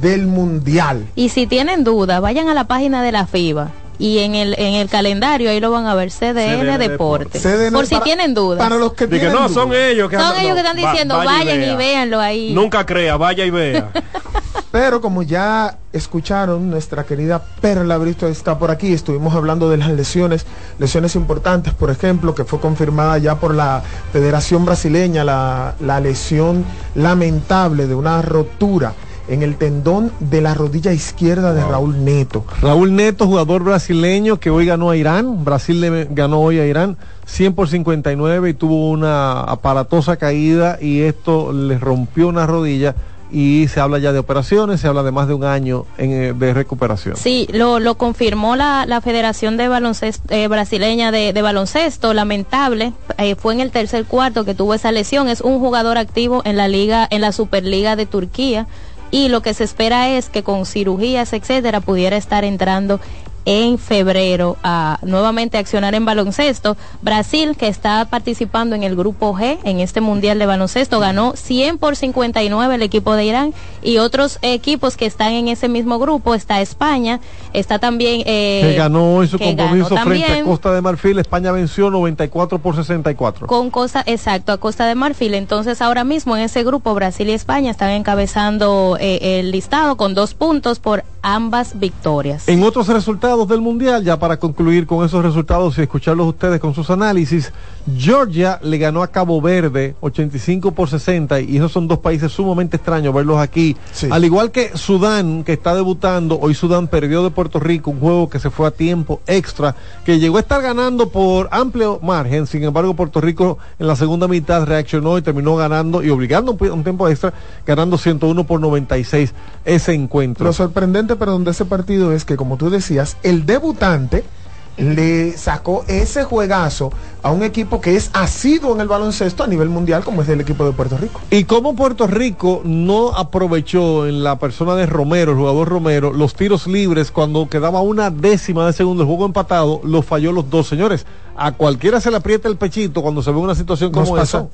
del Mundial. Y si tienen duda, vayan a la página de la FIBA. Y en el, en el calendario ahí lo van a ver, CDN, CDN Deportes. CDN Por si para- tienen dudas. Para los que tienen no, dudas. son ellos que Son andan- ellos que están va- diciendo, vaya vayan y vea. véanlo ahí. Nunca crea, vaya y vea. *laughs* Pero como ya escucharon, nuestra querida Perla Brito está por aquí. Estuvimos hablando de las lesiones, lesiones importantes, por ejemplo, que fue confirmada ya por la Federación Brasileña, la, la lesión lamentable de una rotura en el tendón de la rodilla izquierda de Raúl Neto. Raúl Neto, jugador brasileño que hoy ganó a Irán. Brasil le ganó hoy a Irán 100 por 59 y tuvo una aparatosa caída y esto le rompió una rodilla y se habla ya de operaciones, se habla de más de un año en, eh, de recuperación. Sí, lo, lo confirmó la, la Federación de Baloncesto eh, Brasileña de, de Baloncesto, lamentable, eh, fue en el tercer cuarto que tuvo esa lesión, es un jugador activo en la liga, en la Superliga de Turquía, y lo que se espera es que con cirugías, etcétera, pudiera estar entrando en febrero a nuevamente accionar en baloncesto. Brasil, que está participando en el grupo G en este Mundial de Baloncesto, ganó 100 por 59 el equipo de Irán y otros equipos que están en ese mismo grupo. Está España, está también... Eh, que ganó hoy su compromiso frente a. Costa de Marfil. España venció 94 por 64. con Costa, exacto, a Costa de Marfil. Entonces, ahora mismo en ese grupo, Brasil y España están encabezando eh, el listado con dos puntos por ambas victorias. En otros resultados del Mundial, ya para concluir con esos resultados y escucharlos ustedes con sus análisis, Georgia le ganó a Cabo Verde 85 por 60 y esos son dos países sumamente extraños verlos aquí. Al igual que Sudán, que está debutando, hoy Sudán perdió de Puerto Rico un juego que se fue a tiempo extra, que llegó a estar ganando por amplio margen, sin embargo Puerto Rico en la segunda mitad reaccionó y terminó ganando y obligando un, tiempo extra, ganando 101 por 96 ese encuentro. Lo sorprendente, perdón, de ese partido es que, como tú decías, el debutante le sacó ese juegazo a un equipo que es asiduo en el baloncesto a nivel mundial, como es el equipo de Puerto Rico. Y como Puerto Rico no aprovechó en la persona de Romero, el jugador Romero, los tiros libres cuando quedaba una décima de segundo el juego empatado, lo falló los dos señores. A cualquiera se le aprieta el pechito cuando se ve una situación como esa.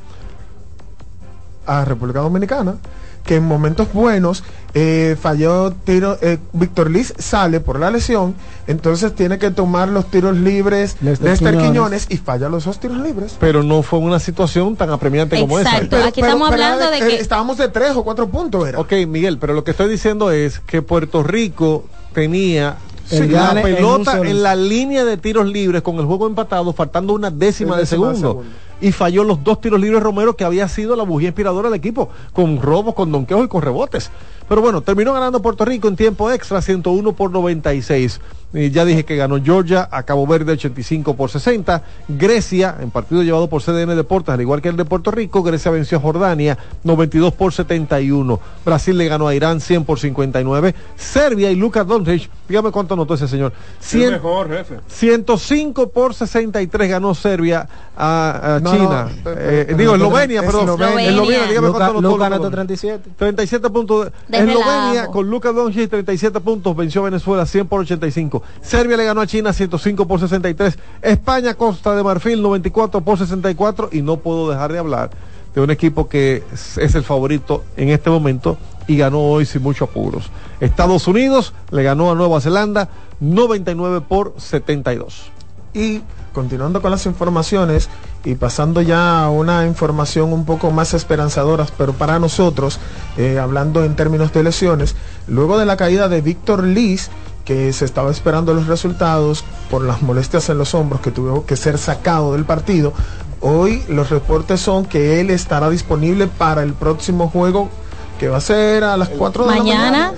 A República Dominicana, que en momentos buenos eh, falló tiro, eh, Víctor Liz sale por la lesión, entonces tiene que tomar los tiros libres Lester Lester Quiñones. Quiñones y falla los dos tiros libres. Pero no fue una situación tan apremiante como esa. Exacto, aquí estamos hablando de que- estábamos de tres o cuatro puntos, era. Ok, Miguel, pero lo que estoy diciendo es que Puerto Rico tenía la en pelota en, la línea de tiros libres con el juego empatado, faltando una décima de Décima de segundo. Y falló los dos tiros libres Romero, que había sido la bujía inspiradora del equipo, con robos, con donqueos y con rebotes. Pero bueno, terminó ganando Puerto Rico en tiempo extra, 101 por 96. Y ya dije que ganó Georgia a Cabo Verde 85 por 60. Grecia, en partido llevado por CDN Deportes, al igual que el de Puerto Rico, Grecia venció a Jordania 92 por 71. Brasil le ganó a Irán 100 por 59. Serbia y Lucas Doncic, dígame cuánto anotó ese señor. El 100 mejor, jefe. 105 por 63 ganó Serbia a, a No, China. no, Eh, pero- digo, Eslovenia, perdón. Eslovenia. Dígame Luca, cuánto anotó Luca anotó Doncic. 37. 37 puntos. De Eslovenia con Lucas Doncic 37 puntos venció a Venezuela 100 por 85. Serbia le ganó a China 105 por 63. España Costa de Marfil 94 por 64 y no puedo dejar de hablar de un equipo que es es el favorito en este momento y ganó hoy sin muchos apuros. Estados Unidos le ganó a Nueva Zelanda 99 por 72. Y continuando con las informaciones y pasando ya a una información un poco más esperanzadora, pero para nosotros, eh, hablando en términos de lesiones, luego de la caída de Víctor Liz, que se estaba esperando los resultados por las molestias en los hombros que tuvo que ser sacado del partido, hoy los reportes son que él estará disponible para el próximo juego que va a ser a las 4 de la Mañana. mañana.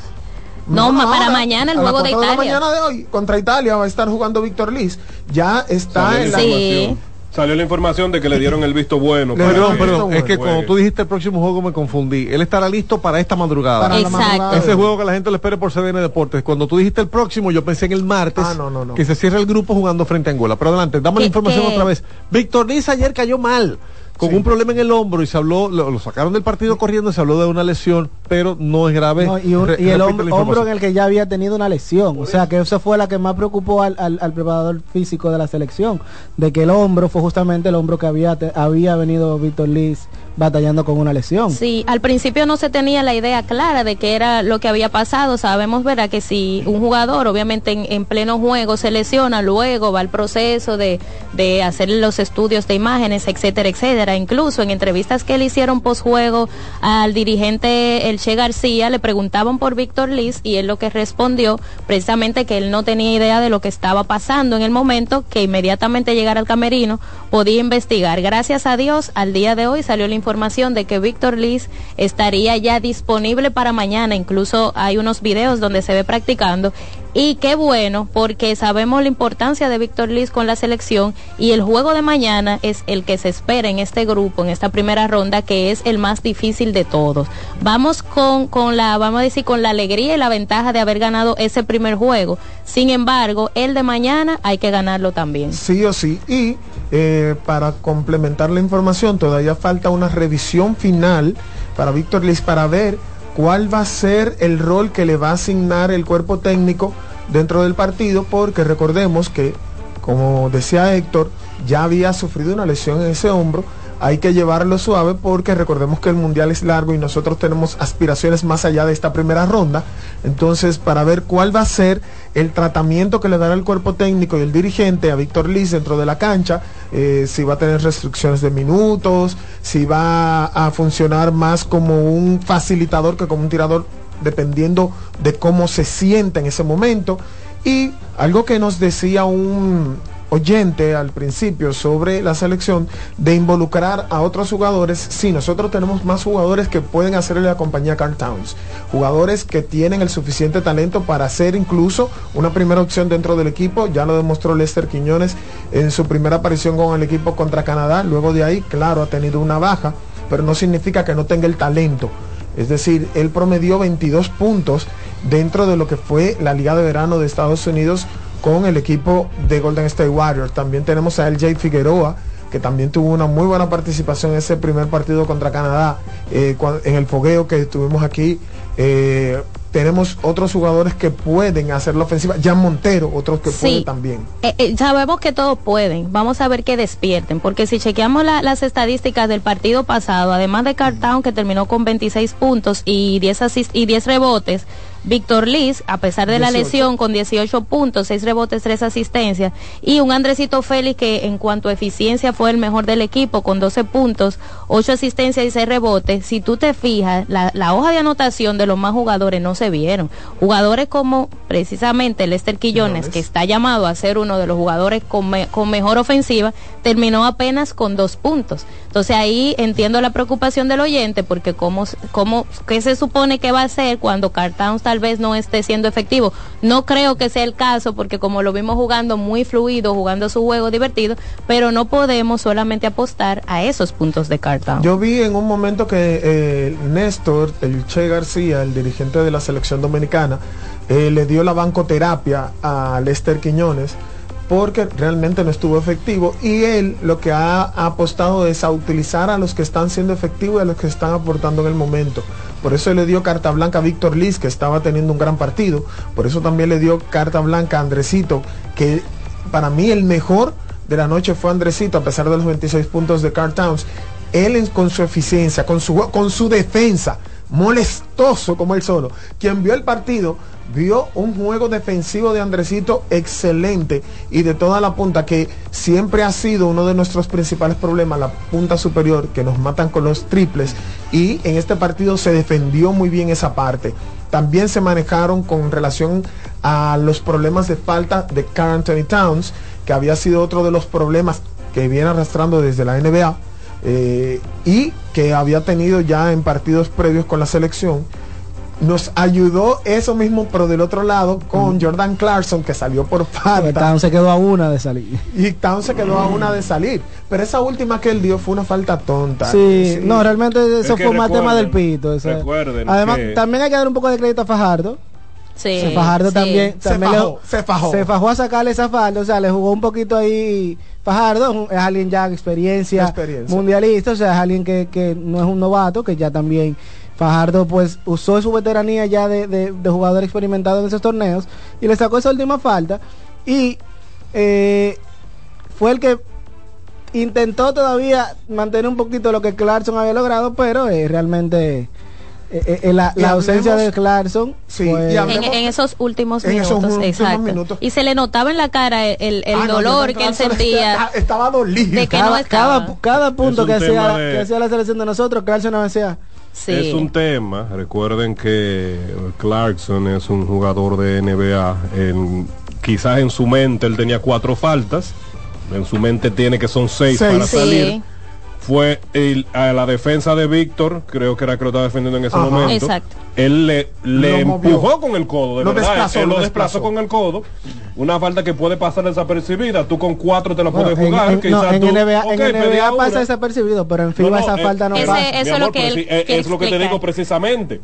No, ma- para ahora, mañana el juego de 4 Italia. la mañana de hoy contra Italia va a estar jugando Víctor Liz. Ya está en la información. Salió la información de que le dieron el visto bueno. para Perdón, que- perdón, es que juegue. cuando tú dijiste el próximo juego me confundí. Él estará listo para esta madrugada. Para la Exacto. madrugada. Ese juego que la gente lo espere por CDN Deportes. Cuando tú dijiste el próximo, yo pensé en el martes Ah, no, no, no. que se cierra el grupo jugando frente a Angola. Pero adelante, dame la ¿Qué- información qué? otra vez. Víctor Liz ayer cayó mal. Con un problema en el hombro y se habló, lo, lo sacaron del partido corriendo, se habló de una lesión, pero no es grave. No, y, un- Re- y el hombro, en el que ya había tenido una lesión. O sea, que eso fue la que más preocupó al, al- al preparador físico de la selección. De que el hombro fue justamente el hombro que había, te- había venido Víctor Liz batallando con una lesión. Sí, al principio no se tenía la idea clara de qué era lo que había pasado. Sabemos, verá, que si un jugador, obviamente en, en pleno juego, se lesiona, luego va al proceso de, de hacer los estudios de imágenes, etcétera, etcétera. Incluso en entrevistas que le hicieron posjuego al dirigente El Che García, le preguntaban por Víctor Liz y él lo que respondió precisamente que él no tenía idea de lo que estaba pasando en el momento, que inmediatamente llegara al camerino podía investigar. Gracias a Dios, al día de hoy salió la información de que Víctor Liz estaría ya disponible para mañana. Incluso hay unos videos donde se ve practicando. Y qué bueno, porque sabemos la importancia de Víctor Liz con la selección y el juego de mañana es el que se espera en este grupo, en esta primera ronda, que es el más difícil de todos. Vamos con, con la, vamos a decir, con la alegría y la ventaja de haber ganado ese primer juego. Sin embargo, el de mañana hay que ganarlo también. Sí o sí. Y eh, para complementar la información, todavía falta una revisión final para Víctor Liz para ver cuál va a ser el rol que le va a asignar el cuerpo técnico dentro del partido porque recordemos que, como decía Héctor, ya había sufrido una lesión en ese hombro. Hay que llevarlo suave porque recordemos que el mundial es largo y nosotros tenemos aspiraciones más allá de esta primera ronda. Entonces, para ver cuál va a ser el tratamiento que le dará el cuerpo técnico y el dirigente a Víctor Liz dentro de la cancha, eh, si va a tener restricciones de minutos, si va a funcionar más como un facilitador que como un tirador, dependiendo de cómo se sienta en ese momento. Y algo que nos decía un oyente al principio sobre la selección de involucrar a otros jugadores. Sí, nosotros tenemos más jugadores que pueden hacerle la compañía Carl Towns. Jugadores que tienen el suficiente talento para ser incluso una primera opción dentro del equipo. Ya lo demostró Lester Quiñones en su primera aparición con el equipo contra Canadá. Luego de ahí, claro, ha tenido una baja, pero no significa que no tenga el talento. Es decir, él promedió 22 puntos dentro de lo que fue la Liga de Verano de Estados Unidos con el equipo de Golden State Warriors. También tenemos a LJ Figueroa, que también tuvo una muy buena participación en ese primer partido contra Canadá, eh, en el fogueo que tuvimos aquí. Eh, tenemos otros jugadores que pueden hacer la ofensiva. Jan Montero, otros que pueden también. Eh, sabemos que todos pueden. Vamos a ver que despierten. Porque si chequeamos las estadísticas del partido pasado, además de Cartown, que terminó con 26 puntos y 10, y 10 rebotes, Víctor Liz, a pesar de la lesión, con 18 puntos, 6 rebotes, 3 asistencias, y un Andresito Félix que en cuanto a eficiencia fue el mejor del equipo, con 12 puntos, 8 asistencias y 6 rebotes. Si tú te fijas, la, hoja de anotación de los más jugadores no se vieron. Jugadores como precisamente Lester Quillones, que está llamado a ser uno de los jugadores con, con mejor ofensiva, terminó apenas con 2 puntos. Entonces ahí entiendo la preocupación del oyente, porque cómo, cómo, ¿qué se supone que va a hacer cuando Cartown está tal vez no esté siendo efectivo. No creo que sea el caso porque como lo vimos jugando muy fluido, jugando su juego divertido, pero no podemos solamente apostar a esos puntos de carta. Yo vi en un momento que eh, Néstor, el Che García, el dirigente de la selección dominicana, eh, le dio la bancoterapia a Lester Quiñones porque realmente no estuvo efectivo y él lo que ha, apostado es a utilizar a los que están siendo efectivos y a los que están aportando en el momento. Por eso le dio carta blanca a Víctor Liz, que estaba teniendo un gran partido. Por eso también le dio carta blanca a Andresito, que para mí el mejor de la noche fue Andresito, a pesar de los 26 puntos de Carl Towns. Él con su eficiencia, con su, con su defensa, molestoso como él solo. Quien vio el partido vio un juego defensivo de Andresito excelente y de toda la punta que siempre ha sido uno de nuestros principales problemas, la punta superior, que nos matan con los triples y en este partido se defendió muy bien esa parte. También se manejaron con relación a los problemas de falta de Carl Anthony Towns, que había sido otro de los problemas que viene arrastrando desde la NBA eh, y que había tenido ya en partidos previos con la selección. Nos ayudó eso mismo, pero del otro lado con Jordan Clarkson que salió por falta. Town se quedó a una de salir. Y Town se quedó a una de salir. Pero esa última que él dio fue una falta tonta. Sí, no, realmente eso fue más tema del pito. Además, también hay que dar un poco de crédito a Fajardo. Sí, Fajardo también, se, fajó, se fajó. Se fajó a sacarle esa falta, o sea, le jugó un poquito ahí Fajardo es alguien ya experiencia, experiencia, mundialista, o sea, es alguien que, que, no es un novato, que ya también Fajardo pues usó su veteranía ya de, de, jugador experimentado en esos torneos y le sacó esa última falta y eh, fue el que intentó todavía mantener un poquito lo que Clarkson había logrado, pero eh, realmente eh, eh, la, ausencia de Clarkson en, esos últimos minutos, y se le notaba en la cara el, el, dolor que él sentía. *laughs* estaba dolido. Cada, cada, punto que hacía, que hacía la selección de nosotros Clarkson hacía Es un tema, recuerden que Clarkson es un jugador de NBA, en, quizás en su mente él tenía cuatro faltas, en su mente tiene que son seis, para salir fue el, a la defensa de Víctor, creo que era que lo estaba defendiendo en ese momento. Exacto. Él le, le empujó con el codo, de lo verdad. Desplazó, él lo, desplazó. con el codo. Una falta que puede pasar desapercibida. Tú con cuatro te la puedes jugar. En, no, en NBA, en NBA pasa desapercibido, pero en FIBA esa falta no pasa. Eso es lo que, él, es lo que te digo precisamente.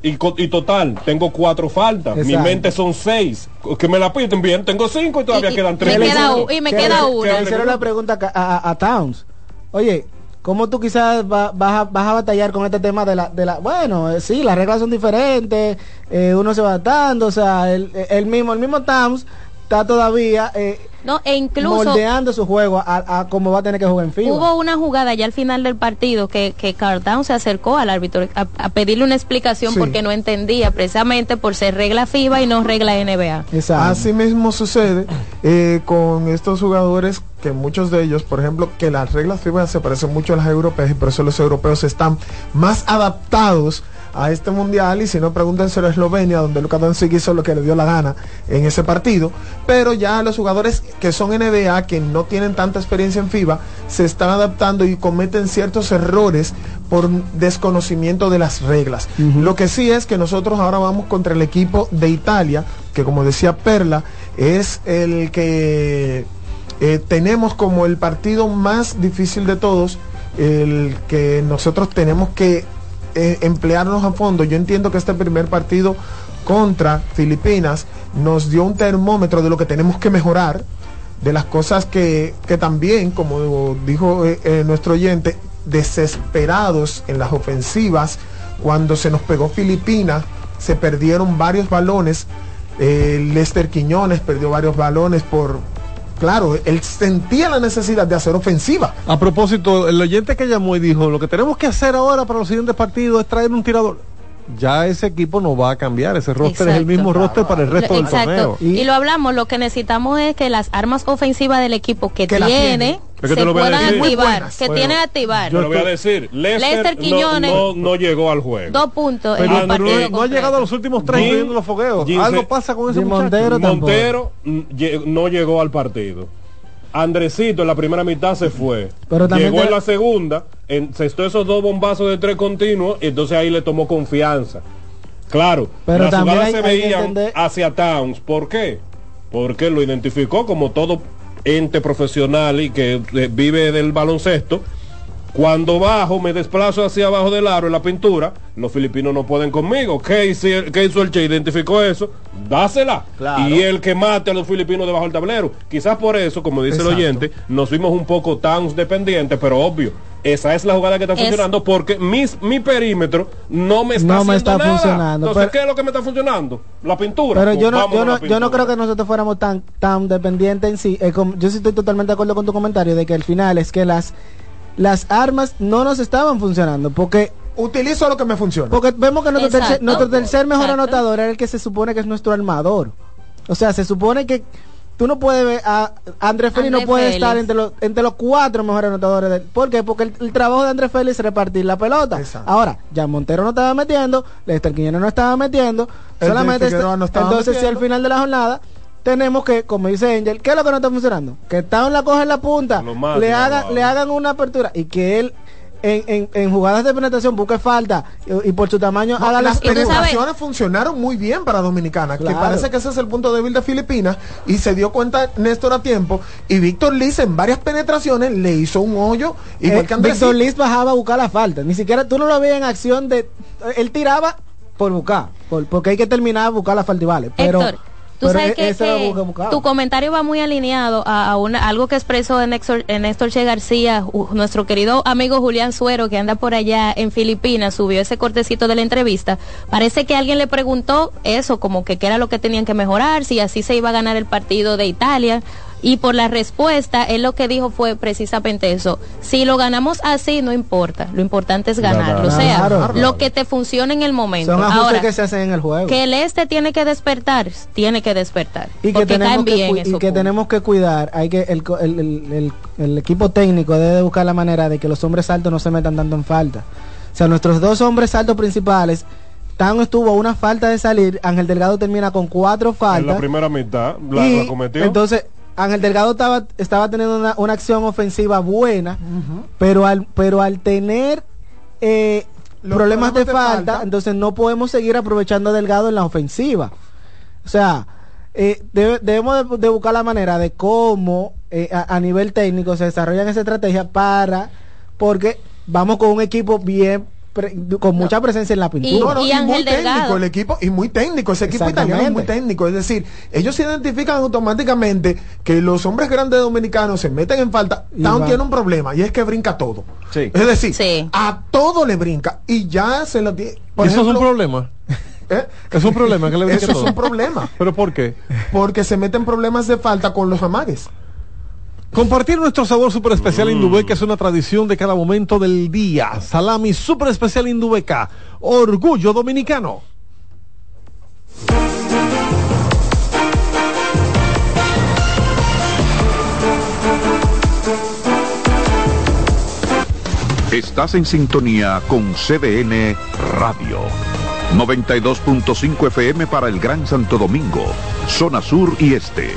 Y, y, total, tengo cuatro faltas. Mi mente son seis. Que me la piden bien, tengo cinco y todavía quedan tres. y me queda una. Le hicieron la pregunta a, a, a Towns Oye, ¿Cómo tú quizás va- vas, a, vas a batallar con este tema de la... De la bueno, eh, sí, las reglas son diferentes, eh, uno se va adaptando, o sea, el, el mismo, el mismo Towns está todavía eh, No, e incluso moldeando su juego a, a cómo va a tener que jugar en FIBA. hubo una jugada ya al final del partido que, que Carl Towns se acercó al árbitro a, a pedirle una explicación Sí. porque no entendía precisamente por ser regla FIBA y no regla NBA. Así mismo sucede eh, con estos jugadores que muchos de ellos, por ejemplo, que las reglas FIBA se parecen mucho a las europeas y por eso los europeos están más adaptados a este mundial y si no pregúntenselo a Eslovenia donde Luka Doncic hizo lo que le dio la gana en ese partido. Pero ya los jugadores que son NBA que no tienen tanta experiencia en FIBA se están adaptando y cometen ciertos errores por desconocimiento de las reglas. Lo que sí es que nosotros ahora vamos contra el equipo de Italia que como decía Perla es el que eh, tenemos como el partido más difícil de todos, el que nosotros tenemos que eh, emplearnos a fondo. Yo entiendo que este primer partido contra Filipinas nos dio un termómetro de lo que tenemos que mejorar, de las cosas que, que también, como dijo eh, eh, nuestro oyente, desesperados en las ofensivas, cuando se nos pegó Filipinas, se perdieron varios balones. Eh, Lester Quiñones perdió varios balones por, claro, él sentía la necesidad de hacer ofensiva. A propósito, el oyente que llamó y dijo, lo que tenemos que hacer ahora para los siguientes partidos es traer un tirador. Ya ese equipo no va a cambiar, ese roster es el Exacto. mismo roster para el resto del Exacto. torneo. Y, lo hablamos, lo que necesitamos es que las armas ofensivas del equipo que, Que tiene tiene. Es que se puedan activar, que Bueno, tienen activar. Yo lo voy a decir. Lester, Lester no- Quiñones. no, no llegó al juego. Dos puntos en Pero el no, partido no ha completo. llegado a los últimos tres incluyendo los fogueos. Algo pasa con ese. Montero. Montero no llegó al partido. Andresito en la primera mitad se fue. Pero llegó te- en la segunda, encestó esos dos bombazos de tres continuos, y entonces ahí le tomó confianza. Claro, Pero las también jugadas hay- se hay veían entender- hacia Towns. ¿Por qué? Porque lo identificó como todo ente profesional y que eh, vive del baloncesto. Cuando bajo, me desplazo hacia abajo del aro en la pintura, los filipinos no pueden conmigo. ¿Qué hizo, el- qué hizo el Che? Identificó eso, dásela. Claro. Y el que mate a los filipinos debajo del tablero. Quizás por eso, como dice Exacto. el oyente, nos fuimos un poco tan dependientes, pero obvio. Esa es la jugada que está Es- funcionando porque mis, mi perímetro no me está No me haciendo está nada. funcionando, Entonces, pero- ¿qué es lo que me está funcionando? La pintura. Pero Pues yo no, yo no, yo no creo que nosotros fuéramos tan, tan dependientes en sí. Eh, com- yo sí estoy totalmente de acuerdo con tu comentario de que al final es que las, las armas no nos estaban funcionando. Porque Utilizo lo que me funciona. Porque vemos que nuestro tercer, Exacto. nuestro tercer mejor Exacto. anotador era el que se supone que es nuestro armador. O sea, se supone que tú no puedes ver a Andrés Félix no puede Félix. estar entre los entre los cuatro mejores anotadores del, ¿Por qué? Porque el, el trabajo de Andrés Félix es repartir la pelota. Exacto. Ahora, ya Montero no estaba metiendo, Lester Quiñones no estaba metiendo, El solamente este- no estaba entonces si al final de la jornada tenemos que, como dice Angel, ¿qué es lo que no está funcionando? Que Town la coge en la punta, más le hagan, le hagan una apertura y que él en, en, en jugadas de penetración busque falta y, y por su tamaño No, haga las penetraciones funcionaron muy bien para Dominicana, que parece que ese es el punto débil de Filipinas y se dio cuenta Néstor a tiempo y Víctor Liz en varias penetraciones le hizo un hoyo igual Eh, Víctor Liz bajaba a buscar la falta. Ni siquiera tú no lo veías en acción de. Él tiraba por buscar. por- porque hay que terminar a buscar la falta y vale. Pero, Héctor, tú pero sabes e- que, que tu comentario va muy alineado a, a una- algo que expresó en Néstor, en Néstor Che García, nuestro querido amigo Julián Suero, que anda por allá en Filipinas, subió ese cortecito de la entrevista. Parece que alguien le preguntó eso, como que qué era lo que tenían que mejorar, si así se iba a ganar el partido de Italia. Y por la respuesta, él lo que dijo fue precisamente eso. Si lo ganamos así, no importa. Lo importante es ganarlo. O sea, Claro. lo que te funcione en el momento. Son ajustes Ahora, que se hacen en el juego. que el este tiene que despertar, tiene que despertar. y que tenemos caen que, y que tenemos que cuidar hay que el, co- el, el- el- el equipo técnico debe buscar la manera de que los hombres altos no se metan tanto en falta o sea nuestros dos hombres altos principales Tan estuvo a una falta de salir Ángel Delgado termina con cuatro En la faltas primera mitad la, y la cometió. entonces Ángel Delgado estaba, estaba teniendo una, una acción ofensiva buena, pero al pero al tener eh, problemas, problemas de, falta, falta. entonces no podemos seguir aprovechando a Delgado en la ofensiva. O sea, eh, debe- debemos de, de buscar la manera de cómo eh, a, a nivel técnico se desarrollan esa estrategia para, porque vamos con un equipo bien pre- con mucha presencia en la pintura. No, no, muy técnico el equipo y muy técnico ese equipo italiano es muy técnico es decir ellos identifican automáticamente que los hombres grandes dominicanos se meten en falta Y Town tiene un problema y es que brinca todo Sí. es decir a todo le brinca y ya se lo tiene por ¿Y eso es un problema? ¿eh? Es un problema que le brinque eso es un problema ¿Pero por qué? porque se meten problemas de falta con los amagues Compartir nuestro sabor super especial Indubeca es una tradición de cada momento del día. Salami super especial Indubeca. Orgullo dominicano. Estás en sintonía con CDN Radio. 92.5 FM para el Gran Santo Domingo, zona sur y este.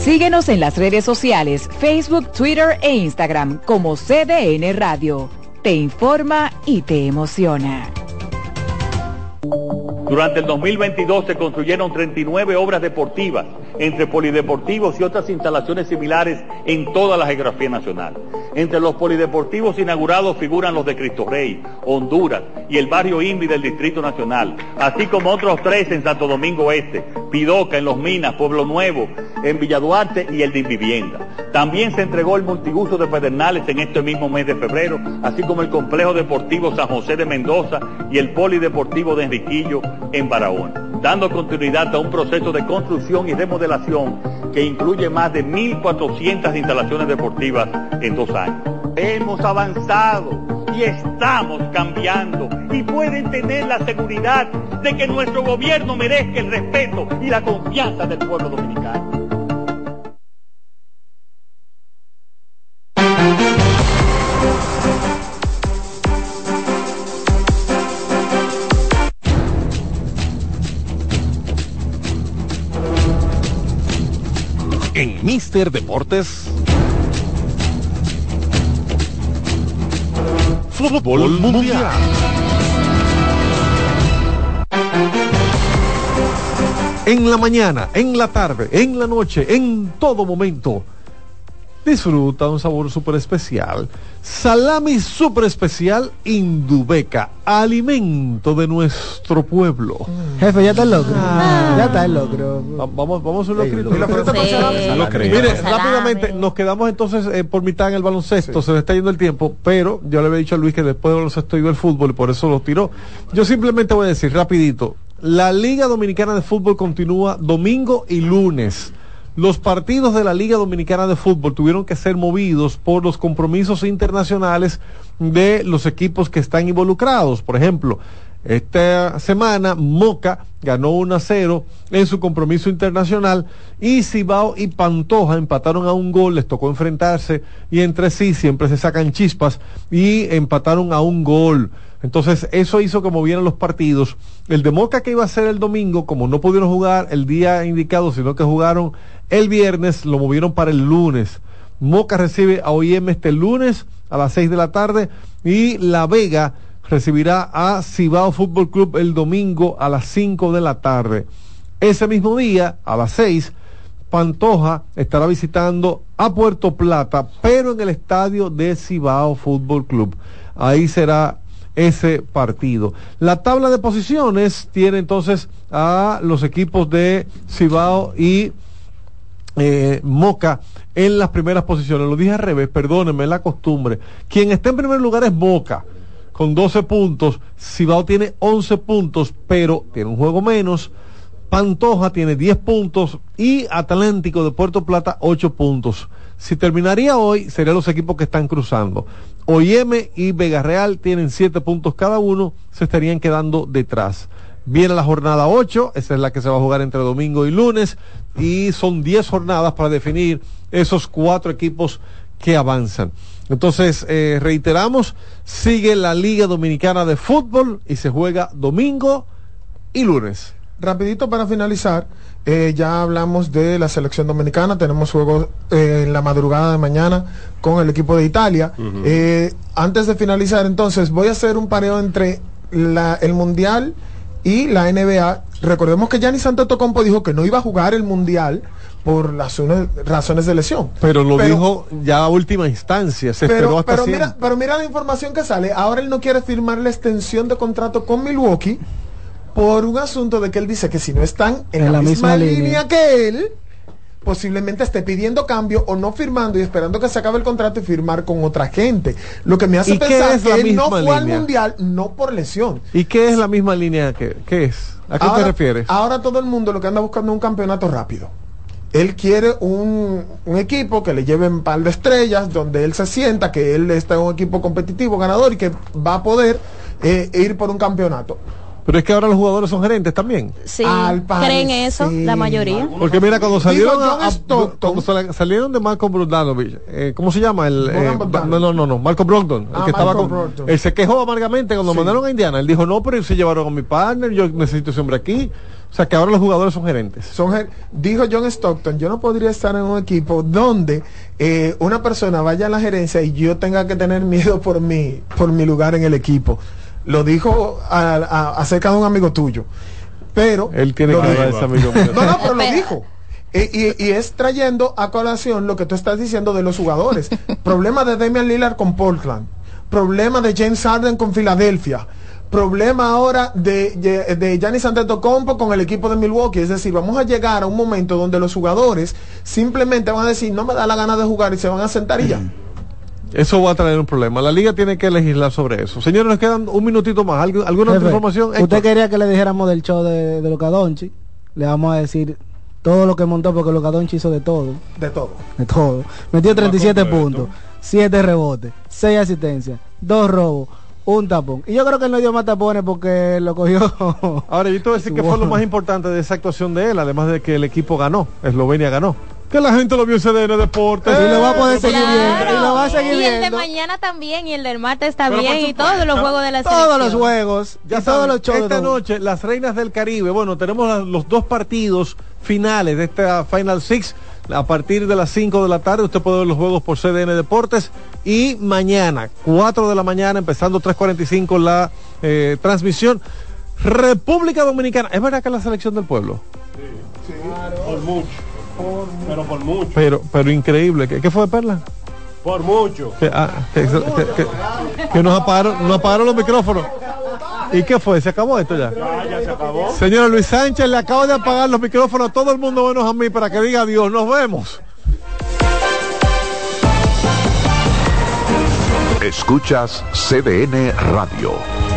Síguenos en las redes sociales, Facebook, Twitter e Instagram como CDN Radio. Te informa y te emociona. Durante el 2022 se construyeron 39 obras deportivas, entre polideportivos y otras instalaciones similares en toda la geografía nacional. Entre los polideportivos inaugurados figuran los de Cristo Rey, Honduras y el barrio Invi del Distrito Nacional, así como otros tres en Santo Domingo Este, Pidoca en Los Minas, Pueblo Nuevo, en Villaduarte y el de Vivienda. También se entregó el multiuso de Pedernales en este mismo mes de febrero, así como el complejo deportivo San José de Mendoza y el polideportivo de Enriquillo en Barahona, dando continuidad a un proceso de construcción y remodelación que incluye más de 1.400 instalaciones deportivas en dos años. Hemos avanzado y estamos cambiando y pueden tener la seguridad de que nuestro gobierno merezca el respeto y la confianza del pueblo dominicano. En Mister Deportes. Fútbol Mundial. En la mañana, en la tarde, en la noche, en todo momento. Disfruta un sabor súper especial. Salami súper especial Indubeca, alimento de nuestro pueblo. Jefe, ya está el locro. Ya está el locro. Vamos, vamos a un locrito. Mire, rápidamente, nos quedamos entonces eh, por mitad en el baloncesto, se le está yendo el tiempo, pero yo le había dicho a Luis que después del baloncesto iba el fútbol y por eso lo tiró. Yo simplemente voy a decir rapidito, la Liga Dominicana de Fútbol continúa domingo y lunes. Los partidos de la Liga Dominicana de Fútbol tuvieron que ser movidos por los compromisos internacionales de los equipos que están involucrados. Por ejemplo, esta semana Moca ganó 1 a 0 en su compromiso internacional y Cibao y Pantoja empataron a un gol, les tocó enfrentarse y entre sí siempre se sacan chispas y empataron a un gol. Entonces eso hizo que movieran los partidos. El de Moca que iba a ser el domingo, como no pudieron jugar el día indicado, sino que jugaron el viernes, lo movieron para el lunes. Moca recibe a OIM este lunes a las 6 de la tarde y La Vega recibirá a Cibao Fútbol Club el domingo a las 5 de la tarde. Ese mismo día, a las 6, Pantoja estará visitando a Puerto Plata, pero en el estadio de Cibao Fútbol Club. Ahí será ese partido. La tabla de posiciones tiene entonces a los equipos de Cibao y eh, Moca en las primeras posiciones. Lo dije al revés, perdónenme, la costumbre. Quien está en primer lugar es Moca, con 12 puntos. Cibao tiene 11 puntos, pero tiene un juego menos. Pantoja tiene 10 puntos y Atlántico de Puerto Plata 8 puntos. Si terminaría hoy, serían los equipos que están cruzando. OIM y Vega Real tienen siete puntos cada uno, se estarían quedando detrás. Viene la jornada 8, esa es la que se va a jugar entre domingo y lunes, y son 10 jornadas para definir esos cuatro equipos que avanzan. Entonces, eh, reiteramos, sigue la Liga Dominicana de Fútbol y se juega domingo y lunes. Rapidito para finalizar, eh, ya hablamos de la selección dominicana, tenemos juegos eh, en la madrugada de mañana con el equipo de Italia. Eh, antes de finalizar, entonces, voy a hacer un pareo entre la- el Mundial y la NBA. Recordemos que Gianni Antetokounmpo dijo que no iba a jugar el Mundial por las razones de lesión. Pero lo dijo ya a última instancia, se esperó Pero, hasta pero mira, pero mira la información que sale. Ahora él no quiere firmar la extensión de contrato con Milwaukee por un asunto de que él dice que si no están en, la, misma, línea. que él, posiblemente esté pidiendo cambio o no firmando y esperando que se acabe el contrato y firmar con otra gente. Lo que me hace ¿Y qué pensar es que él no fue al mundial no por lesión. ¿Y qué es la misma línea que qué es? ¿A qué te refieres? Ahora todo el mundo lo que anda buscando es un campeonato rápido. Él quiere un, un equipo que le lleve un par de estrellas, donde él se sienta que él está en un equipo competitivo, ganador y que va a poder eh, ir por un campeonato. Pero es que ahora los jugadores son gerentes también. Sí, Al creen eso, la mayoría. Porque mira, cuando salieron, a- a- Stockton. cuando sal- salieron de Malcolm Brogdanovic, eh, ¿cómo se llama? El, eh, no, no, no, no, Malcolm Brogdon, el Ah, que estaba con, Brogdon. él se quejó amargamente cuando Sí. mandaron a Indiana. Él dijo, no, pero se llevaron a mi partner, yo necesito ese hombre aquí. O sea, que ahora los jugadores son gerentes. Son dijo John Stockton, yo no podría estar en un equipo donde eh, una persona vaya a la gerencia y yo tenga que tener miedo por mi, por mi lugar en el equipo. Lo dijo a- a- acerca de un amigo tuyo. Pero Él tiene que hablar ese amigo mío. No, no, pero lo dijo. E- y, y es trayendo a colación lo que tú estás diciendo de los jugadores. *laughs* Problema de Damian Lillard con Portland. Problema de James Harden con Filadelfia. Problema ahora de, de, de Giannis Antetokounmpo con el equipo de Milwaukee. Es decir, vamos a llegar a un momento donde los jugadores simplemente van a decir, no me da la gana de jugar y se van a sentar y ya. Eso va a traer un problema. La liga tiene que legislar sobre eso. Señores, nos quedan un minutito más. ¿Algu- ¿Alguna otra información? Usted Héctor? quería que le dijéramos del show de, de Luka Doncic. Le vamos a decir todo lo que montó porque Luka Doncic hizo de todo. De todo. De todo. Metió 37 completo. puntos, 7 rebotes, 6 asistencias, 2 robos, un tapón. Y yo creo que él no dio más tapones porque lo cogió. Ahora, yo te voy a decir *laughs* que fue lo más importante de esa actuación de él, además de que el equipo ganó, Eslovenia ganó. Que la gente lo vio en CDN Deportes. Y lo va a poder seguir Claro. viendo. Y lo va a seguir Y el de viendo. mañana también, y el del martes también, y todos los juegos de la Todos los juegos. Ya y todos los shows. esta noche, las reinas del Caribe. Bueno, tenemos los dos partidos finales de esta Final Six. A partir de las 5 de la tarde, usted puede ver los juegos por CDN Deportes. Y mañana, 4 de la mañana, empezando 3.45 la eh, transmisión. República Dominicana. ¿Es verdad que es la selección del pueblo? Por mucho. Pero por mucho. Pero, pero increíble. ¿Qué, qué fue, Perla? Por mucho. Que, ah, que- que- que- que nos apagaron, nos apagaron los micrófonos. ¿Y qué fue? ¿Se acabó esto ya? Ya, ya se acabó. Señor Luis Sánchez, le acabo de apagar los micrófonos a todo el mundo menos a mí para que diga adiós. Nos vemos. Escuchas CDN Radio,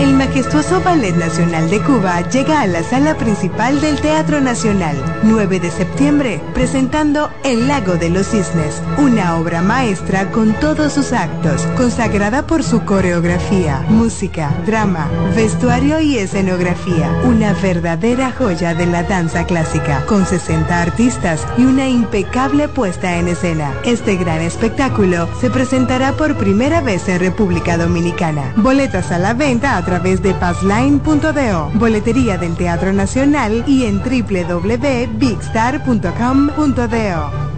El majestuoso Ballet Nacional de Cuba llega a la sala principal del Teatro Nacional, 9 de septiembre, presentando El Lago de los Cisnes, una obra maestra con todos sus actos, consagrada por su coreografía, música, drama, vestuario y escenografía, una verdadera joya de la danza clásica, con 60 artistas y una impecable puesta en escena. Este gran espectáculo se presentará por primera vez en República Dominicana. Boletas a la venta a través de passline.do, boletería del Teatro Nacional y en www.bigstar.com.do.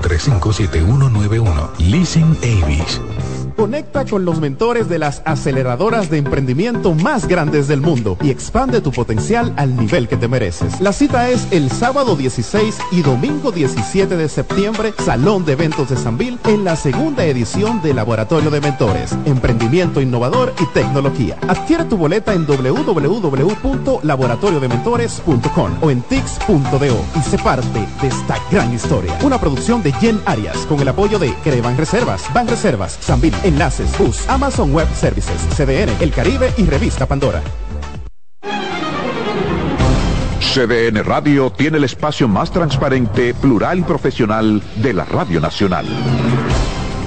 809-535-7191. Leasing Avis. Conecta con los mentores de las aceleradoras de emprendimiento más grandes del mundo y expande tu potencial al nivel que te mereces. La cita es el sábado 16 y domingo 17 de septiembre, Salón de Eventos de Sanvil, en la segunda edición de Laboratorio de Mentores, Emprendimiento Innovador y Tecnología. Adquiere tu boleta en www.laboratoriodementores.com o en tix.do y sé parte de esta gran historia. Una producción de Jen Arias con el apoyo de Crevan Reservas, Ban Reservas, Sanvil, Enlaces, Bus, Amazon Web Services, CDN, El Caribe y Revista Pandora. CDN Radio tiene el espacio más transparente, plural y profesional de la Radio Nacional.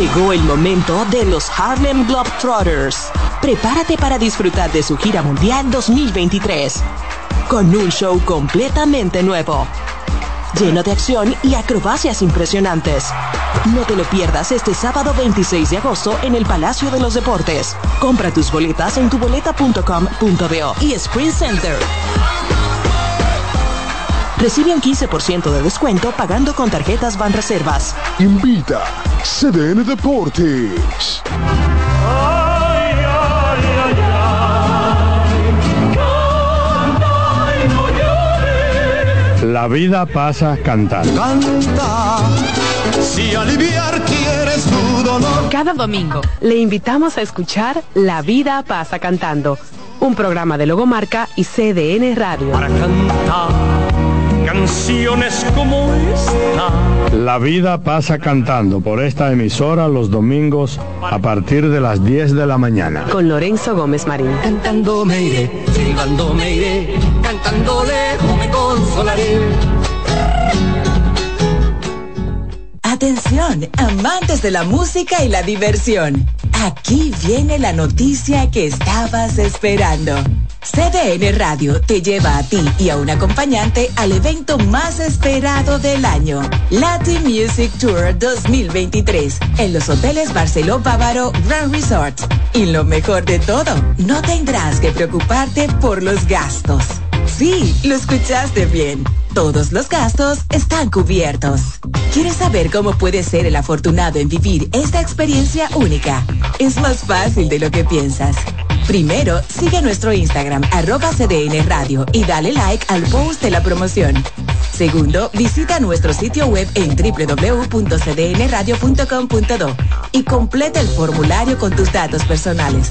Llegó el momento de los Harlem Globetrotters. Prepárate para disfrutar de su gira mundial 2023 con un show completamente nuevo, lleno de acción y acrobacias impresionantes. No te lo pierdas este sábado 26 de agosto en el Palacio de los Deportes. Compra tus boletas en tuboleta.com.do y Sprint Center. Recibe un 15% de descuento pagando con tarjetas Banreservas. Invita CDN Deportes. La vida pasa cantando. Canta, si aliviar quieres tu dolor. Cada domingo le invitamos a escuchar La vida pasa cantando, un programa de Logomarca y CDN Radio. Para cantar canciones como esta. La vida pasa cantando por esta emisora los domingos a partir de las 10 de la mañana. Con Lorenzo Gómez Marín. Cantando me iré, silbando me iré, cantando lejos me consolaré. Atención, amantes de la música y la diversión. Aquí viene la noticia que estabas esperando. CDN Radio te lleva a ti y a un acompañante al evento más esperado del año, Latin Music Tour 2023, en los hoteles Barceló Bávaro Grand Resort. Y lo mejor de todo, no tendrás que preocuparte por los gastos. Sí, lo escuchaste bien. Todos los gastos están cubiertos. ¿Quieres saber cómo puedes ser el afortunado en vivir esta experiencia única? Es más fácil de lo que piensas. Primero, sigue nuestro Instagram, arroba CDN Radio, y dale like al post de la promoción. Segundo, visita nuestro sitio web en www.cdnradio.com.do y completa el formulario con tus datos personales.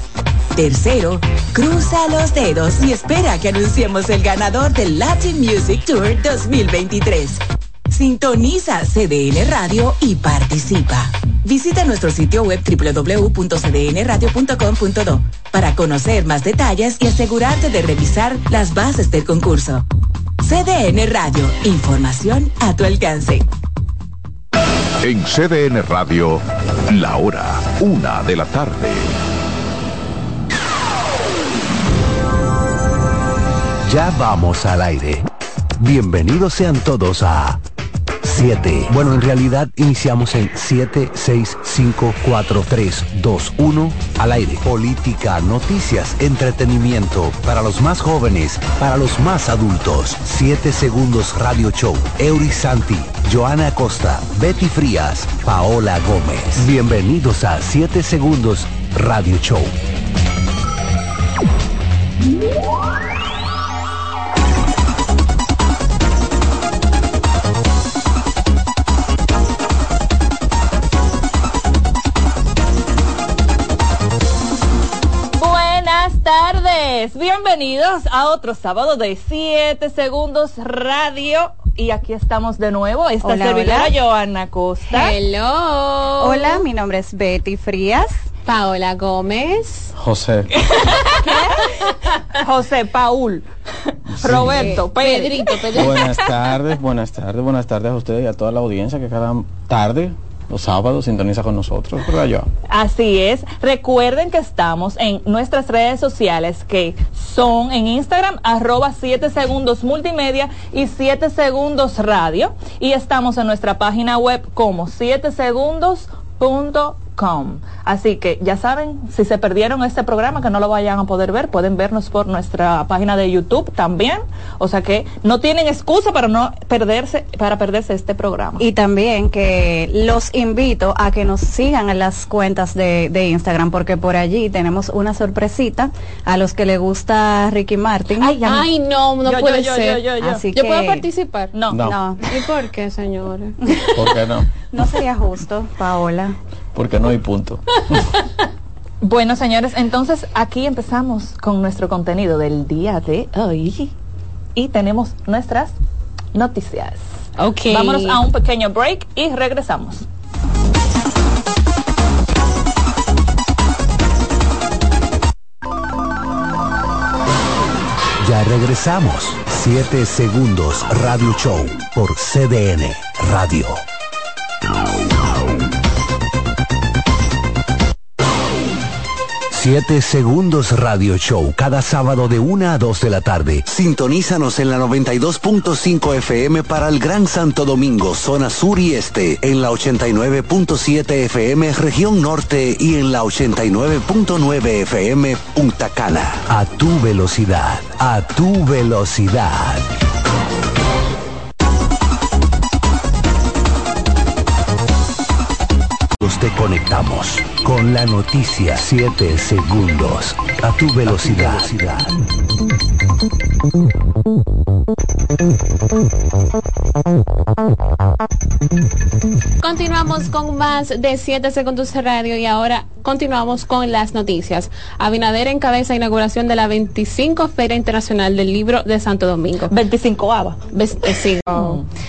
Tercero, cruza los dedos y espera que anunciemos el ganador del Latin Music Tour 2023. Sintoniza CDN Radio y participa. Visita nuestro sitio web www.cdnradio.com.do para conocer más detalles y asegurarte de revisar las bases del concurso. CDN Radio, información a tu alcance. En CDN Radio, la hora, una de la tarde. Ya vamos al aire. Bienvenidos sean todos a 7. Bueno, en realidad iniciamos en 7, 6, 5, 4, 3, 2, 1 al aire. Política, noticias, entretenimiento para los más jóvenes, para los más adultos. 7 segundos Radio Show. Eury Santi, Joana Acosta, Betty Frías, Paola Gómez. Bienvenidos a 7 segundos Radio Show. Tardes, bienvenidos a otro sábado de 7 segundos radio. Y aquí estamos de nuevo, esta Hola, servidora hola. Joana Costa. Hello. Hola, mi nombre es Betty Frías. Paola Gómez. José. *laughs* José Paul. Roberto, Pedrito, Pedrito. Buenas tardes, buenas tardes, buenas tardes a ustedes y a toda la audiencia que cada tarde los sábados, sintoniza con nosotros, ¿verdad? Así es. Recuerden que estamos en nuestras redes sociales que son en Instagram arroba 7 segundos multimedia y 7 segundos radio. Y estamos en nuestra página web como 7 segundos.com Así que ya saben, si se perdieron este programa, que no lo vayan a poder ver, pueden vernos por nuestra página de YouTube también. O sea que no tienen excusa para no perderse, para perderse este programa. Y también que los invito a que nos sigan en las cuentas de, Instagram, porque por allí tenemos una sorpresita a los que le gusta Ricky Martin. Ay, no, no puede ser. Yo, puedo participar? No. no. ¿Y por qué, señores? ¿Por qué no? No sería justo, Paola porque no hay punto. *laughs* bueno, señores, entonces aquí empezamos con nuestro contenido del día de hoy y tenemos nuestras noticias. Ok. Vámonos a un pequeño break y regresamos. Ya regresamos. 7 segundos Radio Show por CDN Radio. 7 Segundos Radio Show, cada sábado de 1 a 2 de la tarde. Sintonízanos en la 92.5 FM para el Gran Santo Domingo, zona sur y este, en la 89.7 FM, región norte y en la 89.9 FM, Punta Cana. A tu velocidad, a tu velocidad. Te conectamos con la noticia 7 segundos a tu velocidad. Continuamos con más de 7 segundos de radio y ahora continuamos con las noticias. Abinader encabeza inauguración de la 25 Feria Internacional del Libro de Santo Domingo. 25 ABA. sí.